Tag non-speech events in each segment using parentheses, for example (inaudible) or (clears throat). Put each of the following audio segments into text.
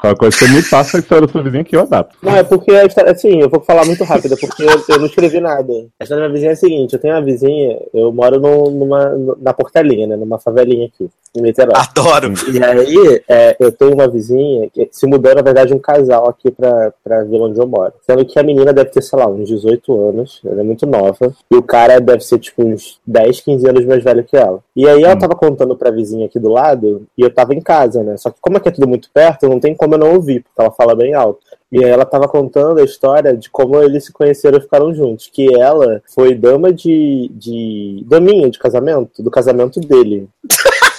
Qualquer coisa você me passa a história do seu vizinho que eu adapto. Não, é porque a história, assim, eu vou falar muito rápido, porque eu, eu não escrevi nada. A história da minha vizinha é a seguinte, eu tenho uma vizinha, eu moro no, numa, na Portelinha, né, numa favelinha aqui, em Niterói. Adoro. E aí, é, eu tenho uma vizinha que se mudou, na verdade, um casal aqui pra, pra vila onde eu moro. Sendo que a menina deve ter, sei lá, uns 18 anos, ela é muito nova, e o cara deve ser, tipo, uns 10, 15 anos mais velho que ela. E aí ela tava contando pra vizinha aqui do lado, e eu tava em casa, né, só que como aqui é tudo muito perto, não tem como eu não ouvir, porque ela fala bem alto. E aí ela tava contando a história de como eles se conheceram e ficaram juntos. Que ela foi dama de. de. daminha de casamento, do casamento dele. (laughs)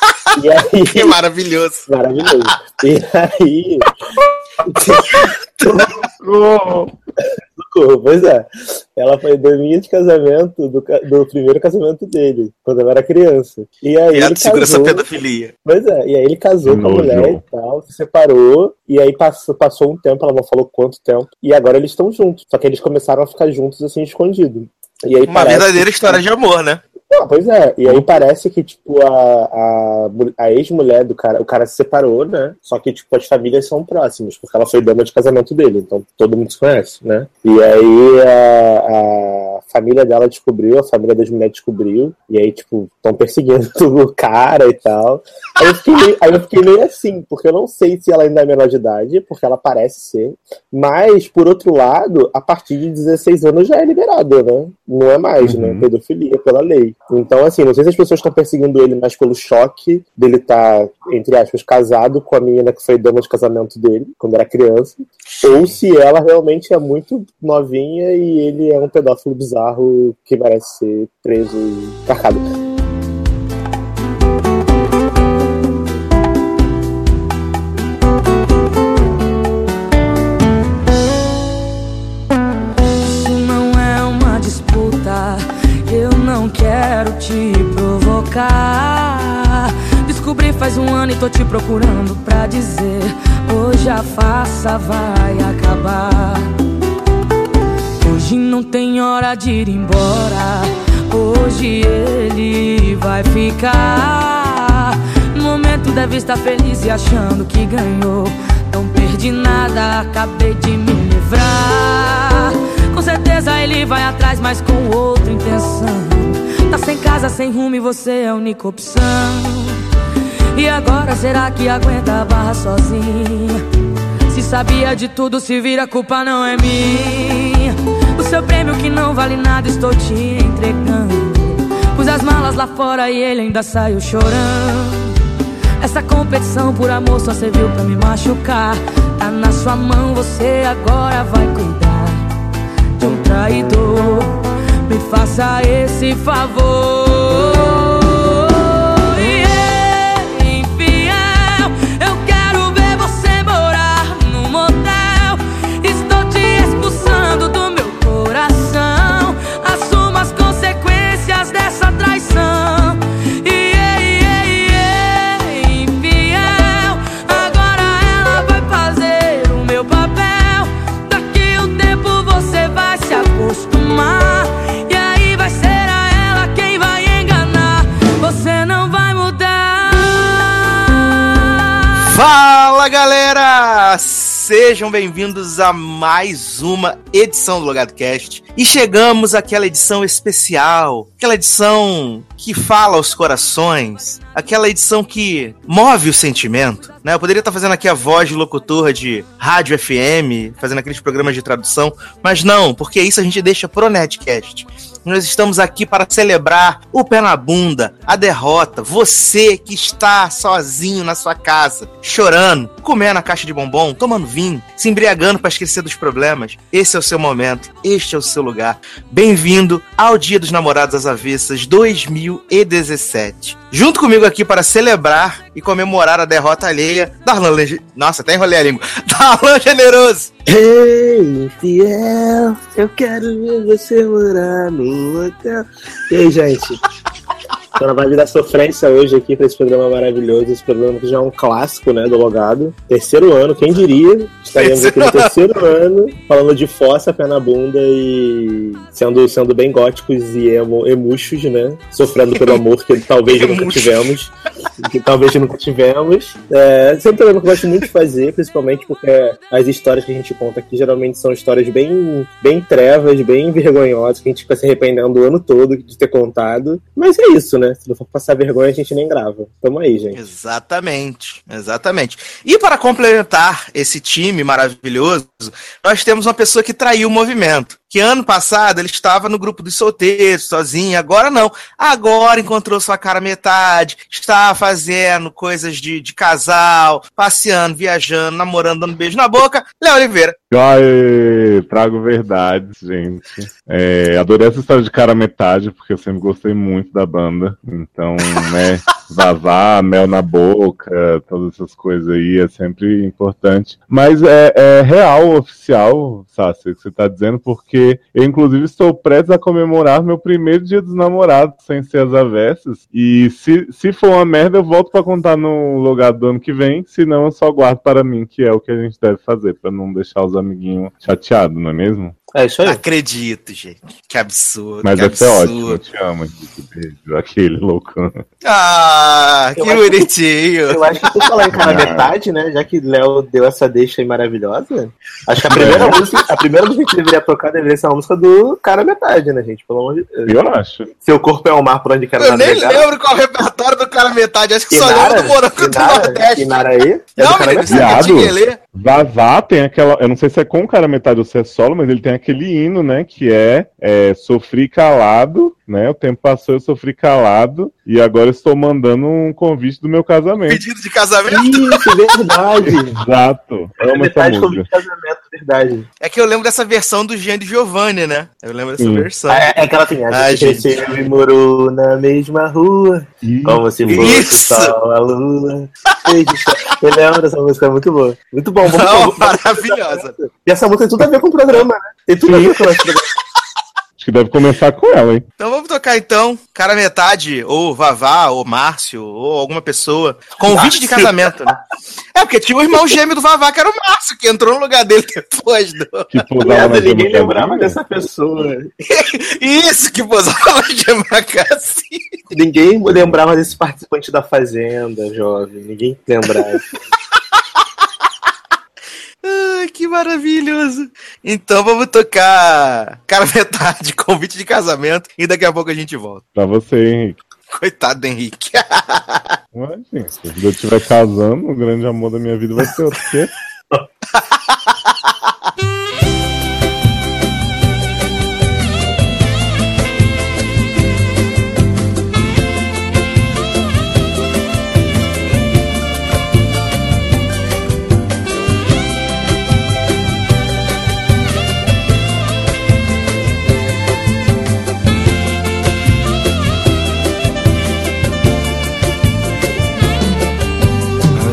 E aí. Que maravilhoso. Maravilhoso. E aí. (laughs) Socorro, pois é. Ela foi daminha de casamento do, do primeiro casamento dele, quando ela era criança. E aí. E a ele segurança casou- pedofilia. Pois é, e aí ele casou com a Nojo. mulher e tal, se separou, e aí passou, passou um tempo, ela não falou quanto tempo, e agora eles estão juntos. Só que eles começaram a ficar juntos assim, escondido. E aí Uma parece verdadeira história de amor, né? Não, pois é, e aí parece que, tipo, a, a, a ex-mulher do cara, o cara se separou, né? Só que, tipo, as famílias são próximas, porque ela foi dama de casamento dele, então todo mundo se conhece, né? E aí a, a família dela descobriu, a família das mulheres descobriu, e aí, tipo, estão perseguindo (laughs) o cara e tal. Aí eu, fiquei meio, aí eu fiquei meio assim, porque eu não sei se ela ainda é menor de idade, porque ela parece ser, mas, por outro lado, a partir de 16 anos já é liberado, né? Não é mais, né? Uhum. Pedofilia pela lei. Então, assim, não sei se as pessoas estão perseguindo ele mais pelo choque dele estar, entre aspas, casado com a menina que foi dama de casamento dele, quando era criança, ou se ela realmente é muito novinha e ele é um pedófilo bizarro que merece ser preso e carcado. Isso não é uma disputa. Eu não quero te provocar. Descobri faz um ano e tô te procurando pra dizer: Hoje a farsa vai acabar. Hoje não tem hora de ir embora. Hoje ele vai ficar. No momento deve estar feliz e achando que ganhou. Não perdi nada, acabei de me livrar. Com certeza ele vai atrás, mas com outra intenção. Tá sem casa, sem rumo e você é a única opção. E agora será que aguenta a barra sozinha? Se sabia de tudo, se vira, a culpa não é minha. Seu prêmio que não vale nada, estou te entregando. Pus as malas lá fora e ele ainda saiu chorando. Essa competição por amor só serviu pra me machucar. Tá na sua mão, você agora vai cuidar de um traidor. Me faça esse favor. Galera! Sejam bem-vindos a mais uma edição do Logado Cast. E chegamos àquela edição especial, aquela edição que fala aos corações, aquela edição que move o sentimento. Né? Eu poderia estar fazendo aqui a voz de locutor de rádio FM, fazendo aqueles programas de tradução, mas não, porque isso a gente deixa pro Netcast. Nós estamos aqui para celebrar o pé na bunda, a derrota, você que está sozinho na sua casa, chorando, comendo a caixa de bombom, tomando vinho, se embriagando para esquecer dos problemas. Esse é o seu momento, este é o seu lugar. Bem-vindo ao Dia dos Namorados às Avessas 2017. Junto comigo aqui para celebrar e comemorar a derrota alheia da Arlan Lege... Nossa, até enrolei a língua. (laughs) Da Arlan Generoso. Ei, infiel, eu quero ver você morar no hotel. E aí, gente? Tô na vibe da sofrência hoje aqui pra esse programa maravilhoso. Esse programa que já é um clássico, né, do Logado. Terceiro ano, quem diria? Estaríamos aqui no terceiro ano, falando de fossa, pé na bunda e sendo, sendo bem góticos e emo, emuxos, né? Sofrendo pelo amor que talvez nunca tivemos. Que talvez nunca tivemos. É, sempre um programa que eu gosto muito de fazer, principalmente porque as histórias que a gente conta aqui geralmente são histórias bem, bem trevas, bem vergonhosas, que a gente fica se arrependendo o ano todo de ter contado. Mas é isso, né? Se não for passar vergonha, a gente nem grava. Tamo aí, gente. Exatamente, exatamente. E para complementar esse time maravilhoso, nós temos uma pessoa que traiu o movimento. Que ano passado ele estava no grupo dos solteiros, sozinho, agora não. Agora encontrou sua cara metade, está fazendo coisas de, de casal, passeando, viajando, namorando, dando beijo na boca. Léo Oliveira. Ai, trago verdades, gente. É, adorei essa história de cara metade, porque eu sempre gostei muito da banda. Então, né, (laughs) vazar, mel na boca, todas essas coisas aí é sempre importante. Mas é, é real, oficial, Sassi, que você tá dizendo, porque eu, inclusive, estou prestes a comemorar meu primeiro dia dos namorados, sem ser as avessas. E se, se for uma merda, eu volto para contar no lugar do ano que vem, senão eu só guardo para mim, que é o que a gente deve fazer, para não deixar os amiguinhos chateados, não é mesmo? É isso aí. Acredito, gente. Que absurdo. Mas que deve ser absurdo. ótimo, eu te amo, Henrique. Beijo. Aquele loucão. Ah, que Eu acho que- bonitinho. Eu acho que por falar em cara Ah. metade, né? Já que Léo deu essa deixa aí maravilhosa, acho que a primeira, música, a primeira música que deveria tocar deveria ser uma música do cara metade, né, gente? Pelo amor de Deus. Eu acho. Seu corpo é o mar por onde quer Eu nem navegar. lembro qual é o repertório do cara metade. Acho que só Inara, lembro do Morango do Nordeste. Inara aí? É Não, do cara menino, isso é Vazar tem aquela. Eu não sei se é com cara metade ou se é solo, mas ele tem aquele hino, né? Que é, é Sofri calado, né? O tempo passou, eu sofri calado. E agora estou mandando um convite do meu casamento. Pedido de casamento. Isso, (laughs) verdade. Exato. Amo essa música. de casamento, verdade. É que eu lembro dessa versão do Jean de Giovanni, né? Eu lembro dessa Sim. versão. É, é aquela assim, a Ah, gente cresceu e morou na mesma rua, E- como se fosse Isso. só a lua. Eu lembro dessa música, é muito boa. Muito bom, Não, vamos- maravilhosa. E essa música tem tudo a ver com o programa, né? Tem tudo a ver com o programa. Acho que deve começar com ela, hein? Então vamos tocar então, cara metade, ou Vavá, ou Márcio, ou alguma pessoa. Convite de casamento, né? É, porque tinha o irmão gêmeo do Vavá, que era o Márcio, que entrou no lugar dele depois do. Que pousava Nada, na ninguém lembrava dessa pessoa. (laughs) Isso, que posava de Macassi. Ninguém lembrava desse participante da Fazenda, jovem. Ninguém lembrava. Ai, que maravilhoso. Então vamos tocar cara metade, (laughs) convite de casamento, e daqui a pouco a gente volta. Pra você, Henrique. Coitado do Henrique. (laughs) Ué, gente, se eu estiver casando, o grande amor da minha vida vai ser outro. Quê? (laughs)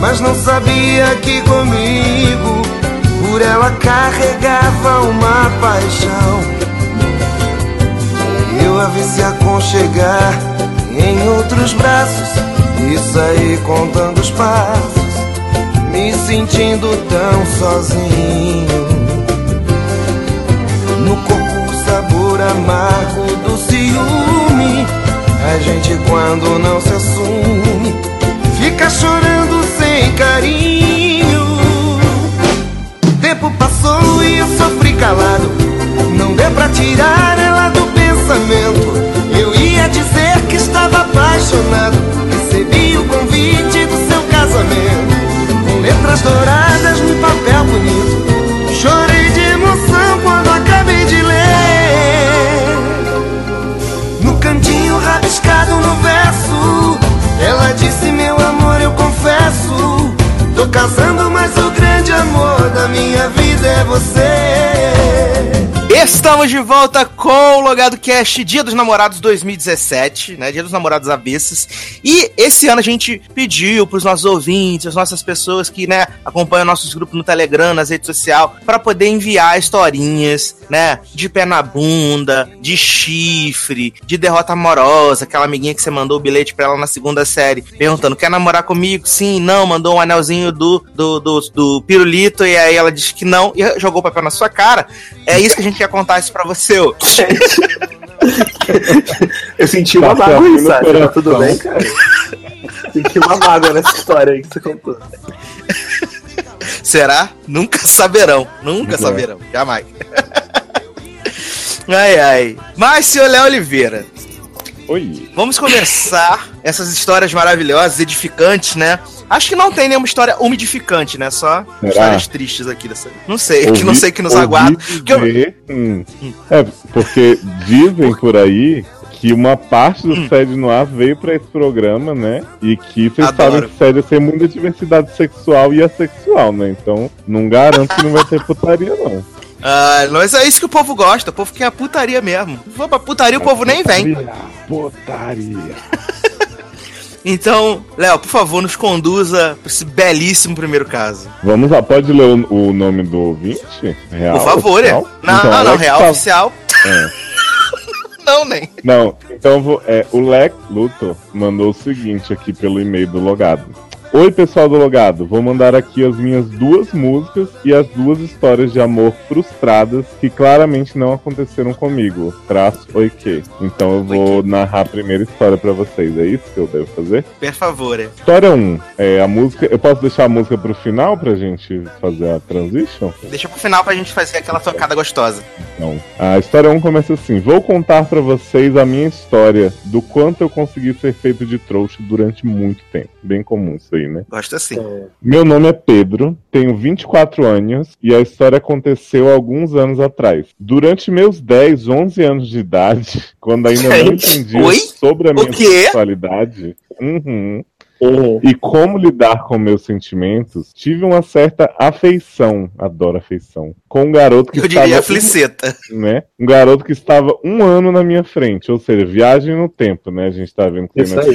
Mas não sabia que comigo por ela carregava uma paixão. Eu a vi se aconchegar em outros braços e saí contando os passos, me sentindo tão sozinho. No corpo o sabor amargo do ciúme. A gente quando não se assume fica chorando sem carinho. Tempo passou e eu sofri calado. Não deu pra tirar ela do pensamento. Eu ia dizer que estava apaixonado. Recebi o convite do seu casamento. Com letras douradas no papel bonito. Chorei de emoção quando acabei de ler. No cantinho rabiscado no verso Tô casando, mas o grande amor da minha vida é você. Estamos de volta com o Logado Cast Dia dos Namorados 2017, né? Dia dos Namorados Avessos. E esse ano a gente pediu para os nossos ouvintes, as nossas pessoas que, né, acompanham nossos grupos no Telegram, nas redes sociais, para poder enviar historinhas, né, de pé na bunda, de chifre, de derrota amorosa, aquela amiguinha que você mandou o bilhete para ela na segunda série, perguntando: "Quer namorar comigo?" Sim, não, mandou um anelzinho do do, do, do pirulito e aí ela disse que não e jogou o papel na sua cara. É isso que a gente quer contar isso pra você. ô. Eu senti uma Tá mágoa aí, Tá tudo bem, cara? Senti uma mágoa nessa história aí que você contou. Será? Nunca saberão. Nunca É. saberão. Jamais. ai, ai. Mas, senhor Léo Oliveira, Oi. vamos começar essas histórias maravilhosas, edificantes, né? Acho que não tem nenhuma história umidificante, né? Só Será? histórias tristes aqui dessa. Não sei, que não Ouvi- sei que nos ouvi aguarda. Eu- hum. É, porque dizem por aí que uma parte Hum. do Sede no Ar veio pra esse programa, né? E que vocês Adoro. sabem que Sede tem muita diversidade sexual e assexual, né? Então não garanto que não vai ter putaria, não. Ah, mas é isso que o povo gosta. O povo quer a putaria mesmo. For pra putaria, o povo nem vem. Putaria. (laughs) Então, Léo, por favor, nos conduza pra esse belíssimo primeiro caso. Vamos lá, pode ler o, o nome do ouvinte? Real, Por favor, é. Não, Então, não, não, real Sal- oficial. É. (laughs) não, nem. Não, então é, o Lex Luthor mandou o seguinte aqui pelo e-mail do Logado. Oi, pessoal do Logado, vou mandar aqui as minhas duas músicas e as duas histórias de amor frustradas que claramente não aconteceram comigo. Traço oi que. Então eu vou narrar a primeira história pra vocês, é isso que eu devo fazer? Por favor, é. História 1, é a música. Eu posso deixar a música pro final pra gente fazer a transition? Deixa pro final pra gente fazer aquela tocada gostosa. Não. A história 1 começa assim: Vou contar pra vocês a minha história do quanto eu consegui ser feito de trouxa durante muito tempo. Bem comum isso aí, né? Gosto assim. Meu nome é Pedro, tenho 24 anos e a história aconteceu alguns anos atrás. Durante meus 10, 11 anos de idade, (laughs) quando ainda não Gente, entendia oi? sobre a minha sexualidade. Uhum. Uhum. E como lidar com meus sentimentos, tive uma certa afeição, adoro afeição, com um garoto que Eu estava diria fliceta. né? Um garoto que estava um ano na minha frente, ou seja, viagem no tempo, né? A gente tá vendo que Isso aí.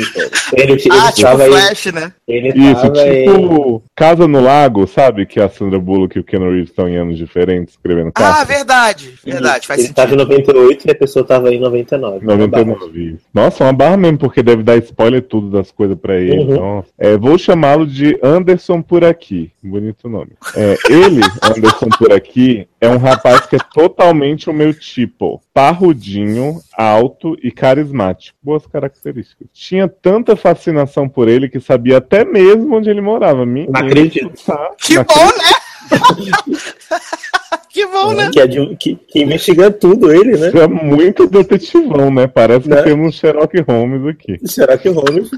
Ele, ele Ah, tipo aí. Flash, né? Ele Isso, tipo Casa no Lago, sabe? Que a Sandra Bullock e o Ken Reeves estão em anos diferentes escrevendo Ah, carta. verdade. Verdade, faz ele tava em sentido. 98 e a pessoa tava em 99. 99. Nossa, uma barra mesmo, porque deve dar spoiler tudo das coisas pra ele. Uhum. Então, é, vou chamá-lo de Anderson por aqui. Bonito nome. É, ele, (laughs) Anderson por aqui, é um rapaz que é totalmente o meu tipo. Parrudinho, alto e carismático. Boas características. Tinha tanta fascinação por ele que sabia até mesmo onde ele morava. Menino, Não acredito. tá, Que bom, né? (laughs) que bom, né? Que, é de- que- que investiga tudo ele, né? É muito detetivão, né? Parece Né? que temos um Sherlock Holmes aqui. Será que o Holmes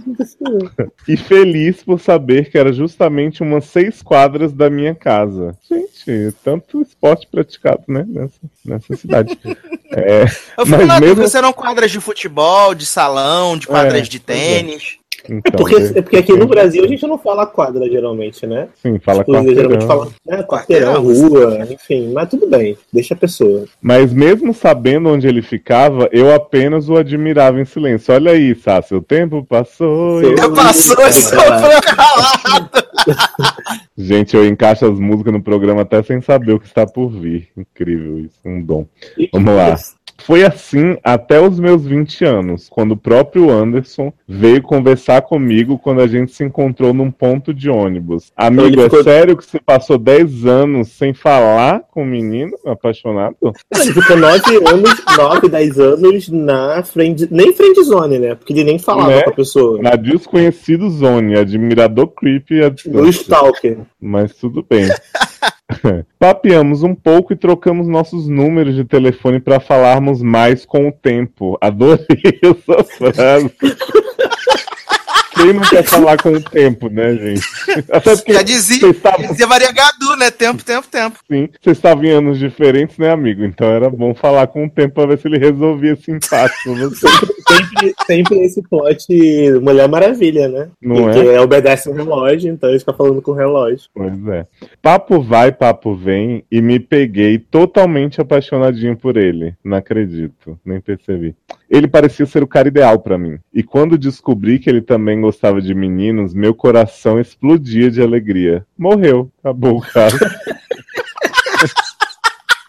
E feliz por saber que era justamente umas seis quadras da minha casa. Gente, tanto esporte praticado, né? Nessa, nessa cidade. É, Eu fico Mas na mesmo- se eram quadras de futebol, de salão, de quadras É, de tênis. Então, Porque, é, é porque aqui no Brasil a gente não fala quadra, geralmente, né? sim, fala Tipo, geralmente quarteirão. fala né, quarteirão, rua, enfim. Mas tudo bem, deixa a pessoa. Mas mesmo sabendo onde ele ficava, eu apenas o admirava em silêncio. Olha aí, Sassi, o tempo passou. e- Já passou esse foi calado. Gente, eu encaixo as músicas no programa até sem saber o que está por vir. Incrível isso, um dom. Vamos lá. Foi assim até os meus 20 anos, quando o próprio Anderson veio conversar comigo quando a gente se encontrou num ponto de ônibus. Amigo, Ele ficou- é sério que você passou 10 anos sem falar com o menino apaixonado? Ele ficou 9 anos, 9, 10 anos na friend, nem friend zone, né? Porque ele nem falava Né? com a pessoa. Na desconhecido zone, admirador creepy No. Stalker. Mas tudo bem. (laughs) Papeamos um pouco e trocamos nossos números de telefone para falarmos mais com o tempo. Adorei (laughs) essa frase. Quem não quer falar com o tempo, né, gente? Até porque Já dizia, estavam dizia Maria Gadu, né? Tempo, tempo, tempo. assim, vocês estavam em anos diferentes, né, amigo? Então era bom falar com o tempo para ver se ele resolvia esse empate com você. Sempre, sempre esse plot Mulher Maravilha, né? Não Porque é? obedece o relógio, então ele fica falando com o relógio. Pois é. Papo vai, papo vem, e me peguei totalmente apaixonadinho por ele. Não acredito, nem percebi. Ele parecia ser o cara ideal pra mim. E quando descobri que ele também gostava de meninos, meu coração explodia de alegria. Morreu, acabou o cara.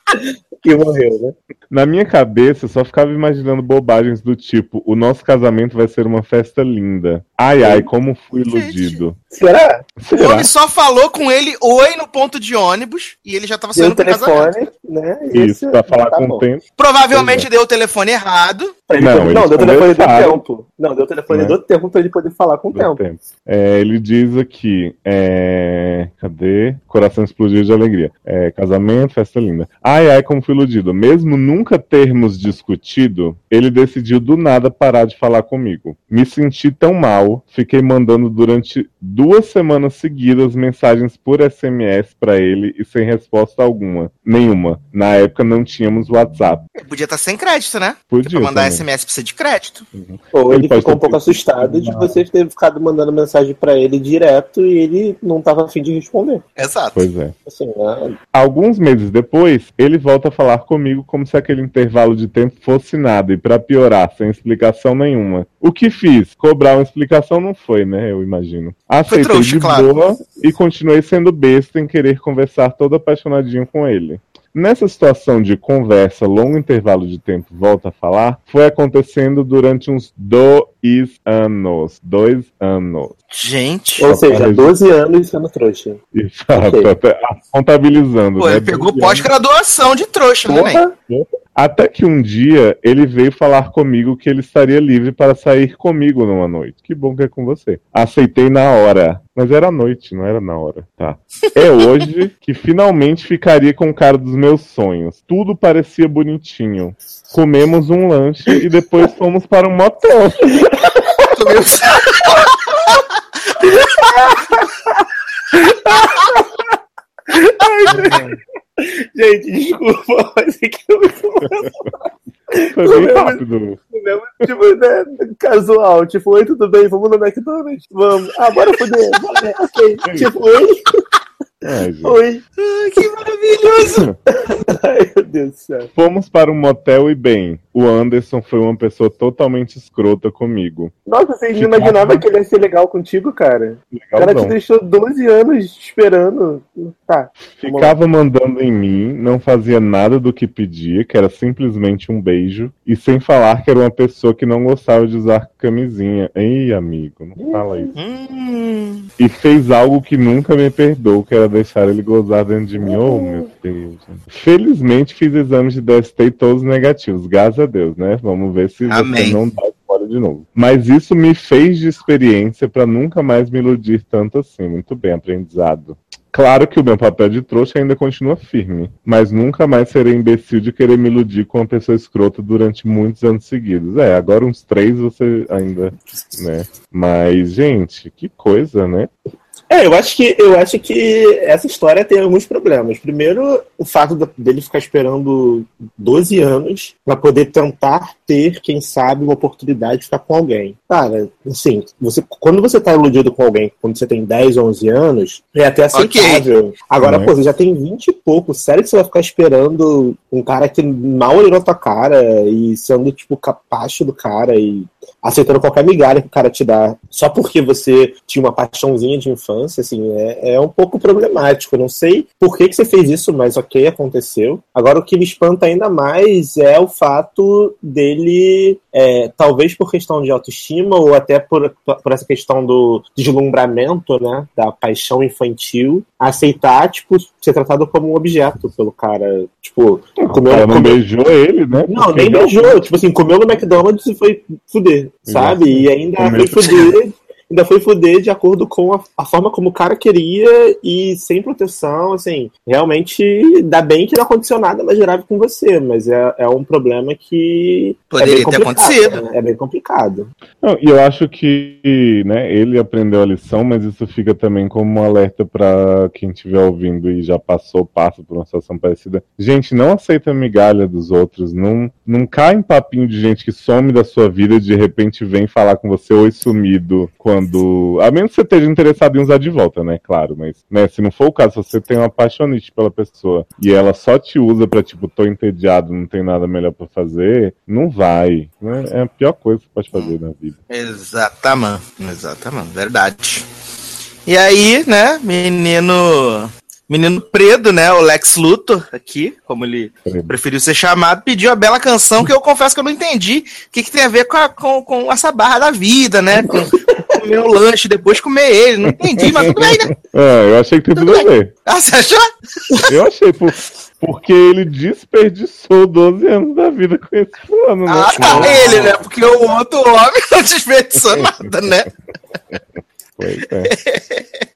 (laughs) E morreu, né? Na minha cabeça, eu só ficava imaginando bobagens do tipo: o nosso casamento vai ser uma festa linda. Ai, ai, como fui iludido. Será? O Será? homem só falou com ele oi no ponto de ônibus e ele já tava saindo o pro casamento. telefone, né? Isso, Esse- pra falar tá com o tempo. Provavelmente deu o telefone errado. Ele Não, poder- não, deu o telefone do tempo. Não, deu o telefone Né? do tempo pra ele poder falar com o do tempo. tempo. É, ele diz aqui: é, cadê? Coração explodiu de alegria. É, casamento, festa linda. Ai, ai, como fui iludido. Mesmo nunca termos discutido, ele decidiu do nada parar de falar comigo. Me senti tão mal, fiquei mandando durante duas semanas seguidas mensagens por SMS pra ele e sem resposta alguma. Nenhuma. Na época não tínhamos WhatsApp. Ele podia estar sem crédito, né? Podia Pra mandar também. SMS precisa de crédito. Ou Ele ele ficou um pouco assustado de você ter ficado mandando mensagem pra ele direto e ele não tava afim de responder. Exato. Pois é. Assim, né? Alguns meses depois, ele volta a falar comigo como se aquele intervalo de tempo fosse nada, e pra piorar, sem explicação nenhuma. O que fiz? Cobrar uma explicação não foi, né? Eu imagino. Aceitei trouxa, de claro. boa e continuei sendo besta em querer conversar todo apaixonadinho com ele. Nessa situação de conversa, longo intervalo de tempo, volta a falar, foi acontecendo durante uns dois anos. Dois anos. Gente. Ou seja, registrar. 12 anos sendo trouxa. Exato, Ok. até- contabilizando. Pô, né? ele pegou 12 pós-graduação de trouxa, né! Até que um dia ele veio falar comigo que ele estaria livre para sair comigo numa noite. Que bom que é com você. Aceitei na hora. Mas era à noite, não era na hora. Tá. É hoje que finalmente ficaria com o cara dos meus sonhos. Tudo parecia bonitinho. Comemos um lanche e depois fomos para um motel. Gente, desculpa, mas é que eu Foi bem rápido. mesmo, tipo, né, casual, tipo, oi, tudo bem, vamos no McDonald's? Vamos. Ah, bora foder, bora, (laughs) ok. Tipo, oi, Ai, oi. Ai, que maravilhoso. (laughs) Ai, meu Deus do céu. Fomos para um motel e bem, o Anderson foi uma pessoa totalmente escrota comigo. Nossa, você não imaginava que ele ia ser legal contigo, cara? O cara te Legalzão. deixou 12 anos esperando. Tá. Ficava mandando em mim, não fazia nada do que pedia, que era simplesmente um beijo, e sem falar que era uma pessoa que não gostava de usar camisinha. Ei, amigo, não fala isso. Hum, E fez algo que nunca me perdoou, que era deixar ele gozar dentro de mim. Oh, meu Deus. Felizmente fiz exames de DST e todos negativos, graças a Deus, né? Vamos ver se Amém. você não dá fora de novo. Mas isso me fez de experiência pra nunca mais me iludir tanto assim. Muito bem, aprendizado. Claro que o meu papel de trouxa ainda continua firme, mas nunca mais serei imbecil de querer me iludir com uma pessoa escrota durante muitos anos seguidos. É, agora uns três você ainda, né? Mas, gente, que coisa, né? É, eu acho que eu acho que essa história tem alguns problemas. Primeiro, o fato dele ficar esperando 12 anos pra poder tentar ter, quem sabe, uma oportunidade de ficar com alguém. Cara, assim, você, quando você tá iludido com alguém, quando você tem 10, 11 anos, é até aceitável. Agora, Uhum. pô, você já tem 20 e pouco. Sério que você vai ficar esperando um cara que mal olhou na tua cara e sendo, tipo, capacho do cara e aceitando qualquer migalha que o cara te dá só porque você tinha uma paixãozinha de infância, assim, é, é um pouco problemático. Eu não sei por que, que você fez isso, mas ok, aconteceu. Agora, o que me espanta ainda mais é o fato dele, é, talvez por questão de autoestima ou até por, por essa questão do deslumbramento, né, da paixão infantil, aceitar, tipo, ser tratado como um objeto pelo cara. Tipo, comeu, não comeu- beijou ele, né? não, Porque nem beijou. Tipo assim, comeu no McDonald's e foi fuder, sabe? E ainda foi fuder. Ainda foi fuder de acordo com a, a, forma como o cara queria e sem proteção, assim, realmente dá bem que não aconteceu nada mais grave com você, mas é, é um problema que poderia é ter acontecido. Né? É bem complicado. E eu acho que, né, ele aprendeu a lição, mas isso fica também como um alerta para quem estiver ouvindo e já passou, passa por uma situação parecida. Gente, não aceita migalha dos outros, não, não cai em papinho de gente que some da sua vida e de repente vem falar com você oi sumido quando. A menos que você esteja interessado em usar de volta, né? Claro, mas né, se não for o caso, se você tem uma apaixonite pela pessoa e ela só te usa pra tipo, tô entediado, não tem nada melhor para fazer, não vai. Né? É a pior coisa que você pode fazer na vida. Exatamente, exatamente, verdade. E aí, né, menino menino preto, né? O Lex Luthor, aqui, como ele preferiu ser chamado, pediu a bela canção que eu confesso que eu não entendi o que, que tem a ver com, a, com, com essa barra da vida, né? Com comer o lanche, depois comer ele. Não entendi, mas tudo bem, né? (laughs) É, eu achei que tem tudo, tudo a ver. Ah, você achou? (laughs) Eu achei, por, porque ele desperdiçou 12 anos da vida com esse plano, né? Ah, tá ele, né? Porque o outro homem (laughs) não desperdiçou nada, né? Pois é. (laughs)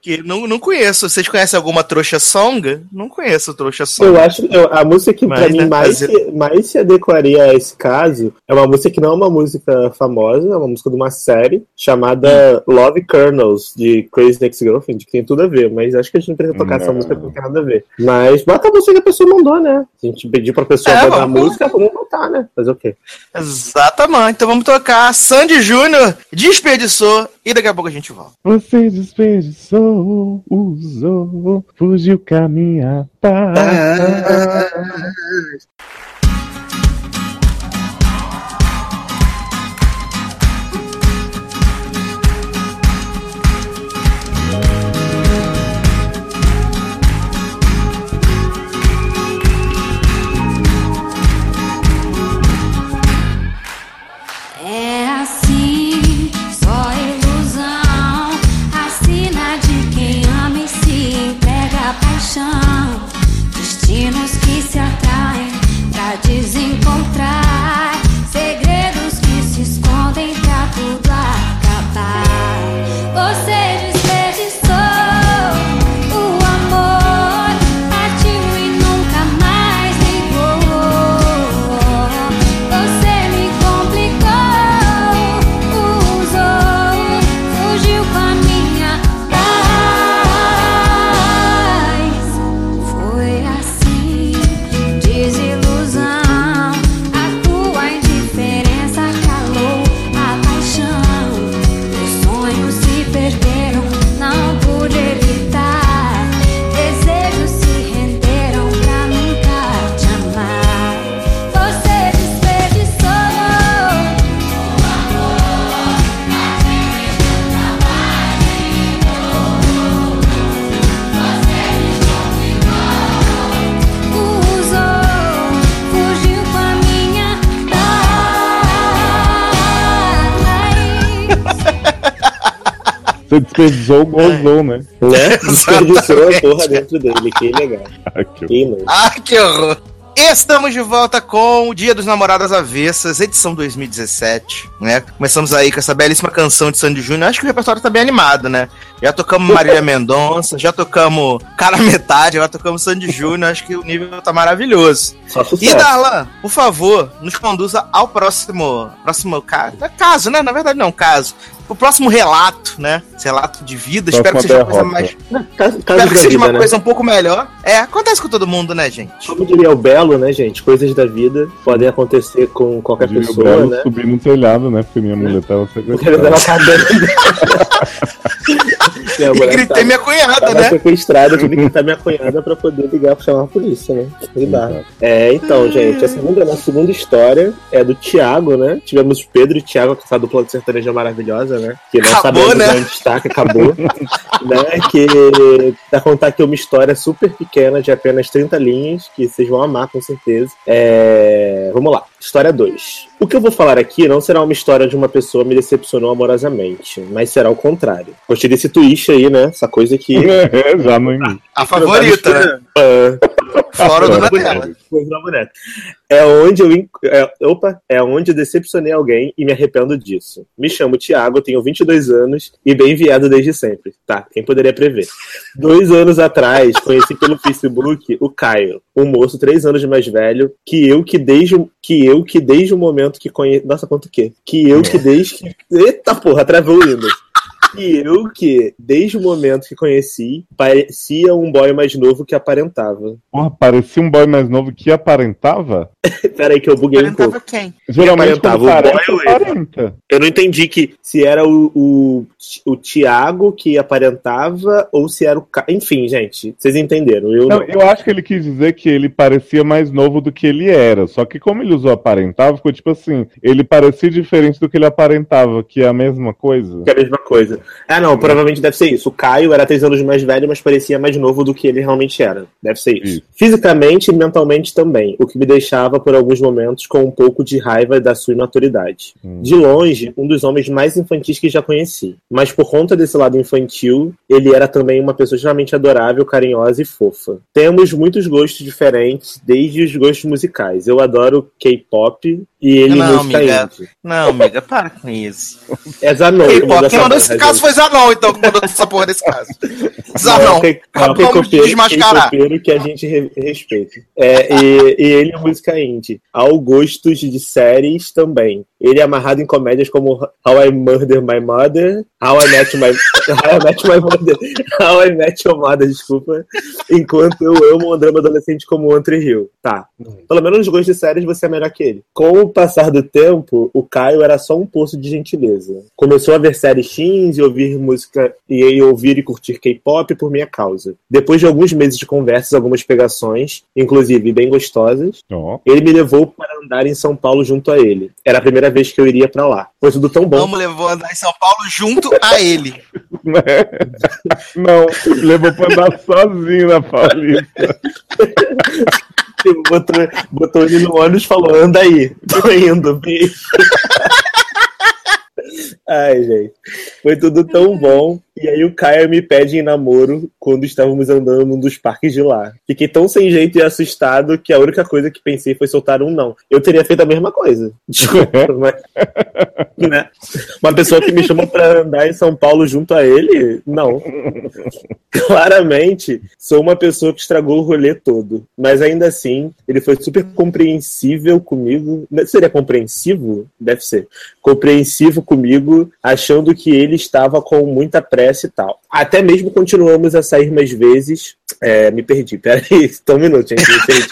que não, não conheço. Vocês conhecem alguma trouxa song? Não conheço trouxa song. Eu acho que a música que mim né, mais, se, mais se adequaria a esse caso é uma música que não é uma música famosa, é uma música de uma série chamada hum. Love Kernels, de Crazy Next Girlfriend, que tem tudo a ver, mas acho que a gente não precisa tocar não. essa música porque não tem nada a ver. Mas bota a música que a pessoa mandou, né? A gente pedir pra pessoa é, botar a música, vamos botar, né? Fazer o quê? Exatamente. Então vamos tocar Sandy Júnior, Desperdiçou, e daqui a pouco a gente volta. Você desperdiçou, usou, fugiu caminhar atrás. Você desperdiçou, gozou, né? Né? (laughs) Desperdiçou a porra dentro dele. Que legal. Ah, que, que, ah, que horror. Estamos de volta com o Dia dos Namorados Avessas, edição 2017, né? Começamos aí com essa belíssima canção de Sandy Júnior. Acho que o repertório tá bem animado, né? Já tocamos Marília (laughs) Mendonça, já tocamos Cara Metade, já tocamos Sandy Júnior. Acho que o nível tá maravilhoso. E Darlan, por favor, nos conduza ao próximo, próximo caso. Caso, né? Na verdade, não, caso o próximo relato, né? Esse relato de vida. Próxima espero que seja uma coisa mais. Caso, caso espero que seja vida, uma né? coisa um pouco melhor. É, acontece com todo mundo, né, gente? Como diria o Belo, né, gente? Coisas da vida podem acontecer com qualquer pessoa, o Belo né? subir no telhado, né? Porque minha mulher tava (laughs) sequestrada. (laughs) minha e gritei minha cunhada, né? sequestrada, tive que gritar minha cunhada pra poder ligar pra chamar a polícia, né? É, então, gente, a segunda, a segunda história é do Thiago, né? Tivemos Pedro e Thiago, que essa dupla de sertaneja maravilhosa, né? Que não acabou, sabemos né? onde está, que acabou. (laughs) né? Que pra contar aqui uma história super pequena, de apenas 30 linhas, que vocês vão amar com certeza. É... Vamos lá. História 2. O que eu vou falar aqui não será uma história de uma pessoa me decepcionou amorosamente, mas será o contrário. Gostei desse twist aí, né? Essa coisa que. (laughs) É, já não. A favorita, né? Fora do Fora. Boneca. É onde eu. É, opa, é onde eu decepcionei alguém e me arrependo disso. Me chamo Thiago, tenho 22 anos e bem enviado desde sempre. Tá, quem poderia prever? Dois anos atrás, conheci pelo Facebook o Caio, um moço três anos mais velho que eu que desde, o- que eu que desde o momento que conheci. Nossa, quanto o quê? Que eu que desde que. Eita porra, travou o Windows. E eu que, desde o momento que conheci, parecia um boy mais novo que aparentava. Porra, parecia um boy mais novo que aparentava? (laughs) Pera aí que eu buguei um pouco. Aparentava quem? Geralmente aparentava? quando O boy parece, ou ele? aparenta. Eu não entendi que se era o, o, o Thiago que aparentava ou se era o. Ca... Enfim, gente, vocês entenderam. Eu Não, não. eu acho que ele quis dizer que ele parecia mais novo do que ele era. Só que como ele usou aparentava, ficou tipo assim, ele parecia diferente do que ele aparentava, que é a mesma coisa. Que é a mesma coisa. Ah, não, provavelmente deve ser isso. O Caio era três anos mais velho, mas parecia mais novo do que ele realmente era. Deve ser isso. Isso. Fisicamente e mentalmente também, o que me deixava por alguns momentos com um pouco de raiva da sua imaturidade. Hum. De longe, um dos homens mais infantis que já conheci. Mas por conta desse lado infantil, ele era também uma pessoa extremamente adorável, carinhosa e fofa. Temos muitos gostos diferentes, desde os gostos musicais. Eu adoro K-pop e ele Não, música amiga. indie. Não, amiga, para com isso. (laughs) É Zanon. Ei, que pô, mandou caso foi Zanon, então, que mandou essa porra desse caso. Zanon. K- Vamos K-popeiro- desmascarar. K-popeiro que a gente re- respeita. É, e, e ele é música indie. Ao gostos de séries também. Ele é amarrado em comédias como How I Murder My Mother, How I Met My, (laughs) How I Met My Mother, How I Met Your Mother, desculpa. Enquanto eu amo um drama adolescente como One Tree Hill. Tá. Pelo menos nos gostos de séries você é melhor que ele. Com o passar do tempo, o Caio era só um poço de gentileza. Começou a ver séries teens e ouvir música e ouvir e curtir K-pop por minha causa. Depois de alguns meses de conversas, algumas pegações, inclusive bem gostosas, Ó. ele me levou para andar em São Paulo junto a ele. Era a primeira vez que eu iria pra lá. Foi tudo tão bom. Vamos levar andar em São Paulo junto a ele. (laughs) Não, levou pra andar sozinho na Paulista. Botou, botou ele no ônibus e falou: anda aí, tô indo, beijo. (laughs) Ai, gente. Foi tudo tão bom. E aí o Caio me pede em namoro quando estávamos andando num dos parques de lá. Fiquei tão sem jeito e assustado que a única coisa que pensei foi soltar um não. Eu teria feito a mesma coisa. (laughs) Desculpa, mas. Né? Uma pessoa que me chama pra andar em São Paulo junto a ele? Não. (laughs) Claramente, sou uma pessoa que estragou o rolê todo. Mas ainda assim, ele foi super compreensível comigo. Seria compreensivo? Deve ser. Compreensivo comigo, achando que ele estava com muita pressa e tal. Até mesmo continuamos a sair mais vezes. É, me perdi, peraí, (laughs) só um minuto, gente. Me perdi.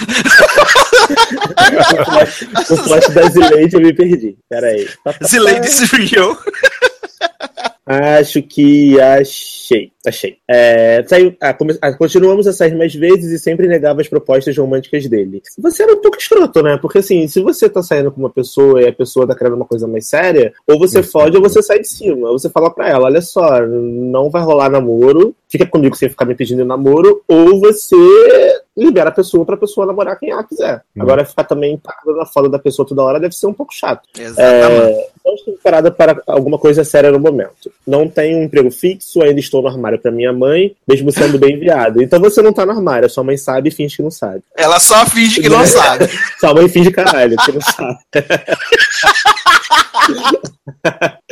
(laughs) o flash da Zileide eu me perdi. Peraí. Zileide Surreal. Acho que achei. Achei. É, saiu- ah, come- ah, continuamos a sair mais vezes e sempre negava as propostas românticas dele. Você era um pouco escroto, né? Porque assim, se você tá saindo com uma pessoa e a pessoa tá querendo uma coisa mais séria, ou você fode ou você sai de cima. Ou você fala pra ela: olha só, não vai rolar namoro, fica comigo sem ficar me pedindo namoro, ou você libera a pessoa pra pessoa namorar quem ela quiser. Hum. Agora ficar também tacando na foda da pessoa toda hora deve ser um pouco chato. Exatamente. É, não estou preparada para alguma coisa séria no momento. Não tenho um emprego fixo, ainda estou no armário para minha mãe, mesmo sendo bem enviado. Então você não tá no armário, a sua mãe sabe e finge que não sabe. Ela só finge que não (laughs) sabe. Sua mãe finge caralho, que não sabe. (laughs) (laughs)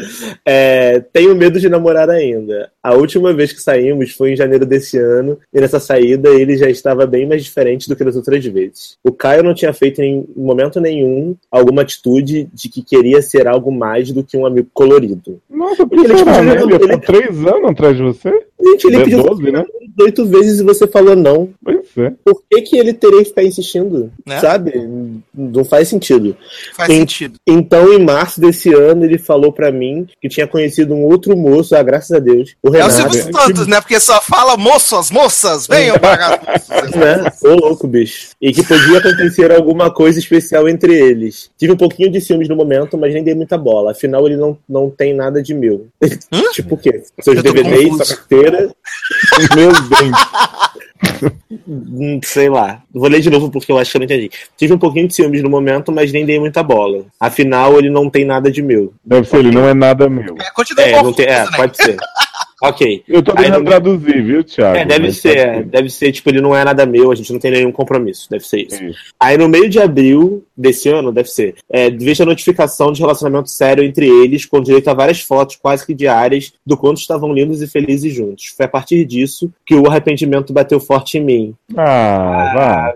É, tenho medo de namorar ainda. A última vez que saímos foi em janeiro desse ano, e nessa saída ele já estava bem mais diferente do que das outras vezes. O Caio não tinha feito em momento nenhum alguma atitude de que queria ser algo mais do que um amigo colorido. Nossa, por Ele, que tipo, será, né? ele- Ele ele- três anos atrás de você? Gente, ele Ele é pediu 12, né? oito vezes e você falou não. Pois é. Por que, que ele teria que ficar insistindo? Né? Sabe? Não faz sentido. Faz sentido. Então, em março desse ano, ele falou pra mim que tinha conhecido um outro moço, ah, graças a Deus, o É o Renato. Silvio Santos, né? Porque só fala moças, moças, venham pagar. (laughs) né? Ô louco, bicho. E que podia acontecer alguma coisa especial entre eles. Tive um pouquinho de ciúmes no momento, mas nem dei muita bola. Afinal, ele não, não tem nada de meu. (laughs) tipo o quê? Seus DVDs, sua carteira, (laughs) Meu Deus. Sei lá. Vou ler de novo porque eu acho que eu não entendi. Tive um pouquinho de ciúmes no momento, mas nem dei muita bola. Afinal, ele não tem nada de meu. Deve ser, ele não é nada meu. É, continua É, não tem, é né? pode ser. (laughs) Ok. Eu tô Aí tentando no- traduzir, viu, Thiago? É, deve Mas ser, é, deve ser, tipo, ele não é nada meu, a gente não tem nenhum compromisso, deve ser isso. Isso. Aí no meio de abril desse ano, deve ser, é, veja a notificação de relacionamento sério entre eles, com direito a várias fotos quase que diárias do quanto estavam lindos e felizes juntos. Foi a partir disso que o arrependimento bateu forte em mim. Ah, vá.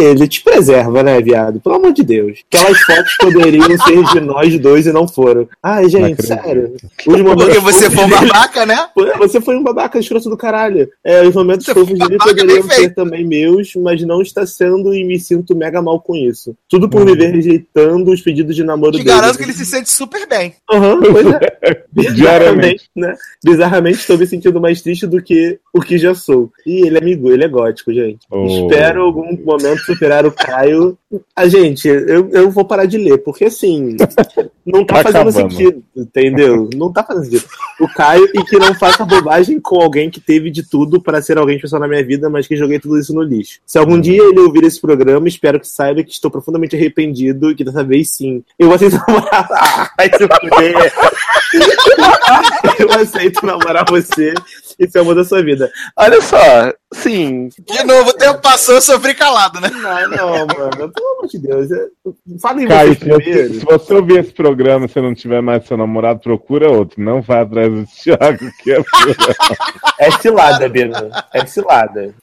Ele te preserva, né, viado? Pelo amor de Deus. Aquelas fotos poderiam ser de nós dois e não foram. Ai, gente, sério. Porque você foi um babaca, né? Você foi um babaca escroto do caralho. É, os momentos Você fofos dele poderiam ser também meus, mas não está sendo e me sinto mega mal com isso. Tudo Hum. Por me ver rejeitando os pedidos de namoro Te dele. garanto que ele se sente super bem. Aham, pois é. (laughs) Diariamente. né? Bizarramente estou me sentindo mais triste do que o que já sou. E ele é amigo, ele é gótico, gente. Oh. Espero algum momento superar o Caio. Ah, gente, eu, eu vou parar de ler, porque assim, (laughs) não tá, fazendo sentido, entendeu? Não tá fazendo sentido. O Caio e que não faça bobagem com alguém que teve de tudo para ser alguém especial na minha vida, mas que joguei tudo isso no lixo. Se algum dia ele ouvir esse programa, espero que saiba que estou profundamente arrependido e que dessa vez sim. Eu aceito namorar. (laughs) Vai se fuder. (laughs) Eu aceito namorar você e ser o amor da sua vida. Olha só, sim. De novo, o tempo passou, eu sofri calado, né? Não, não, mano. Pelo amor de Deus. é- Fala em Caio, você, primeiro. se você ouvir esse programa e você não tiver mais seu namorado, procura outro. Não vai atrás do Thiago, que é (laughs) É cilada, Bino. É cilada.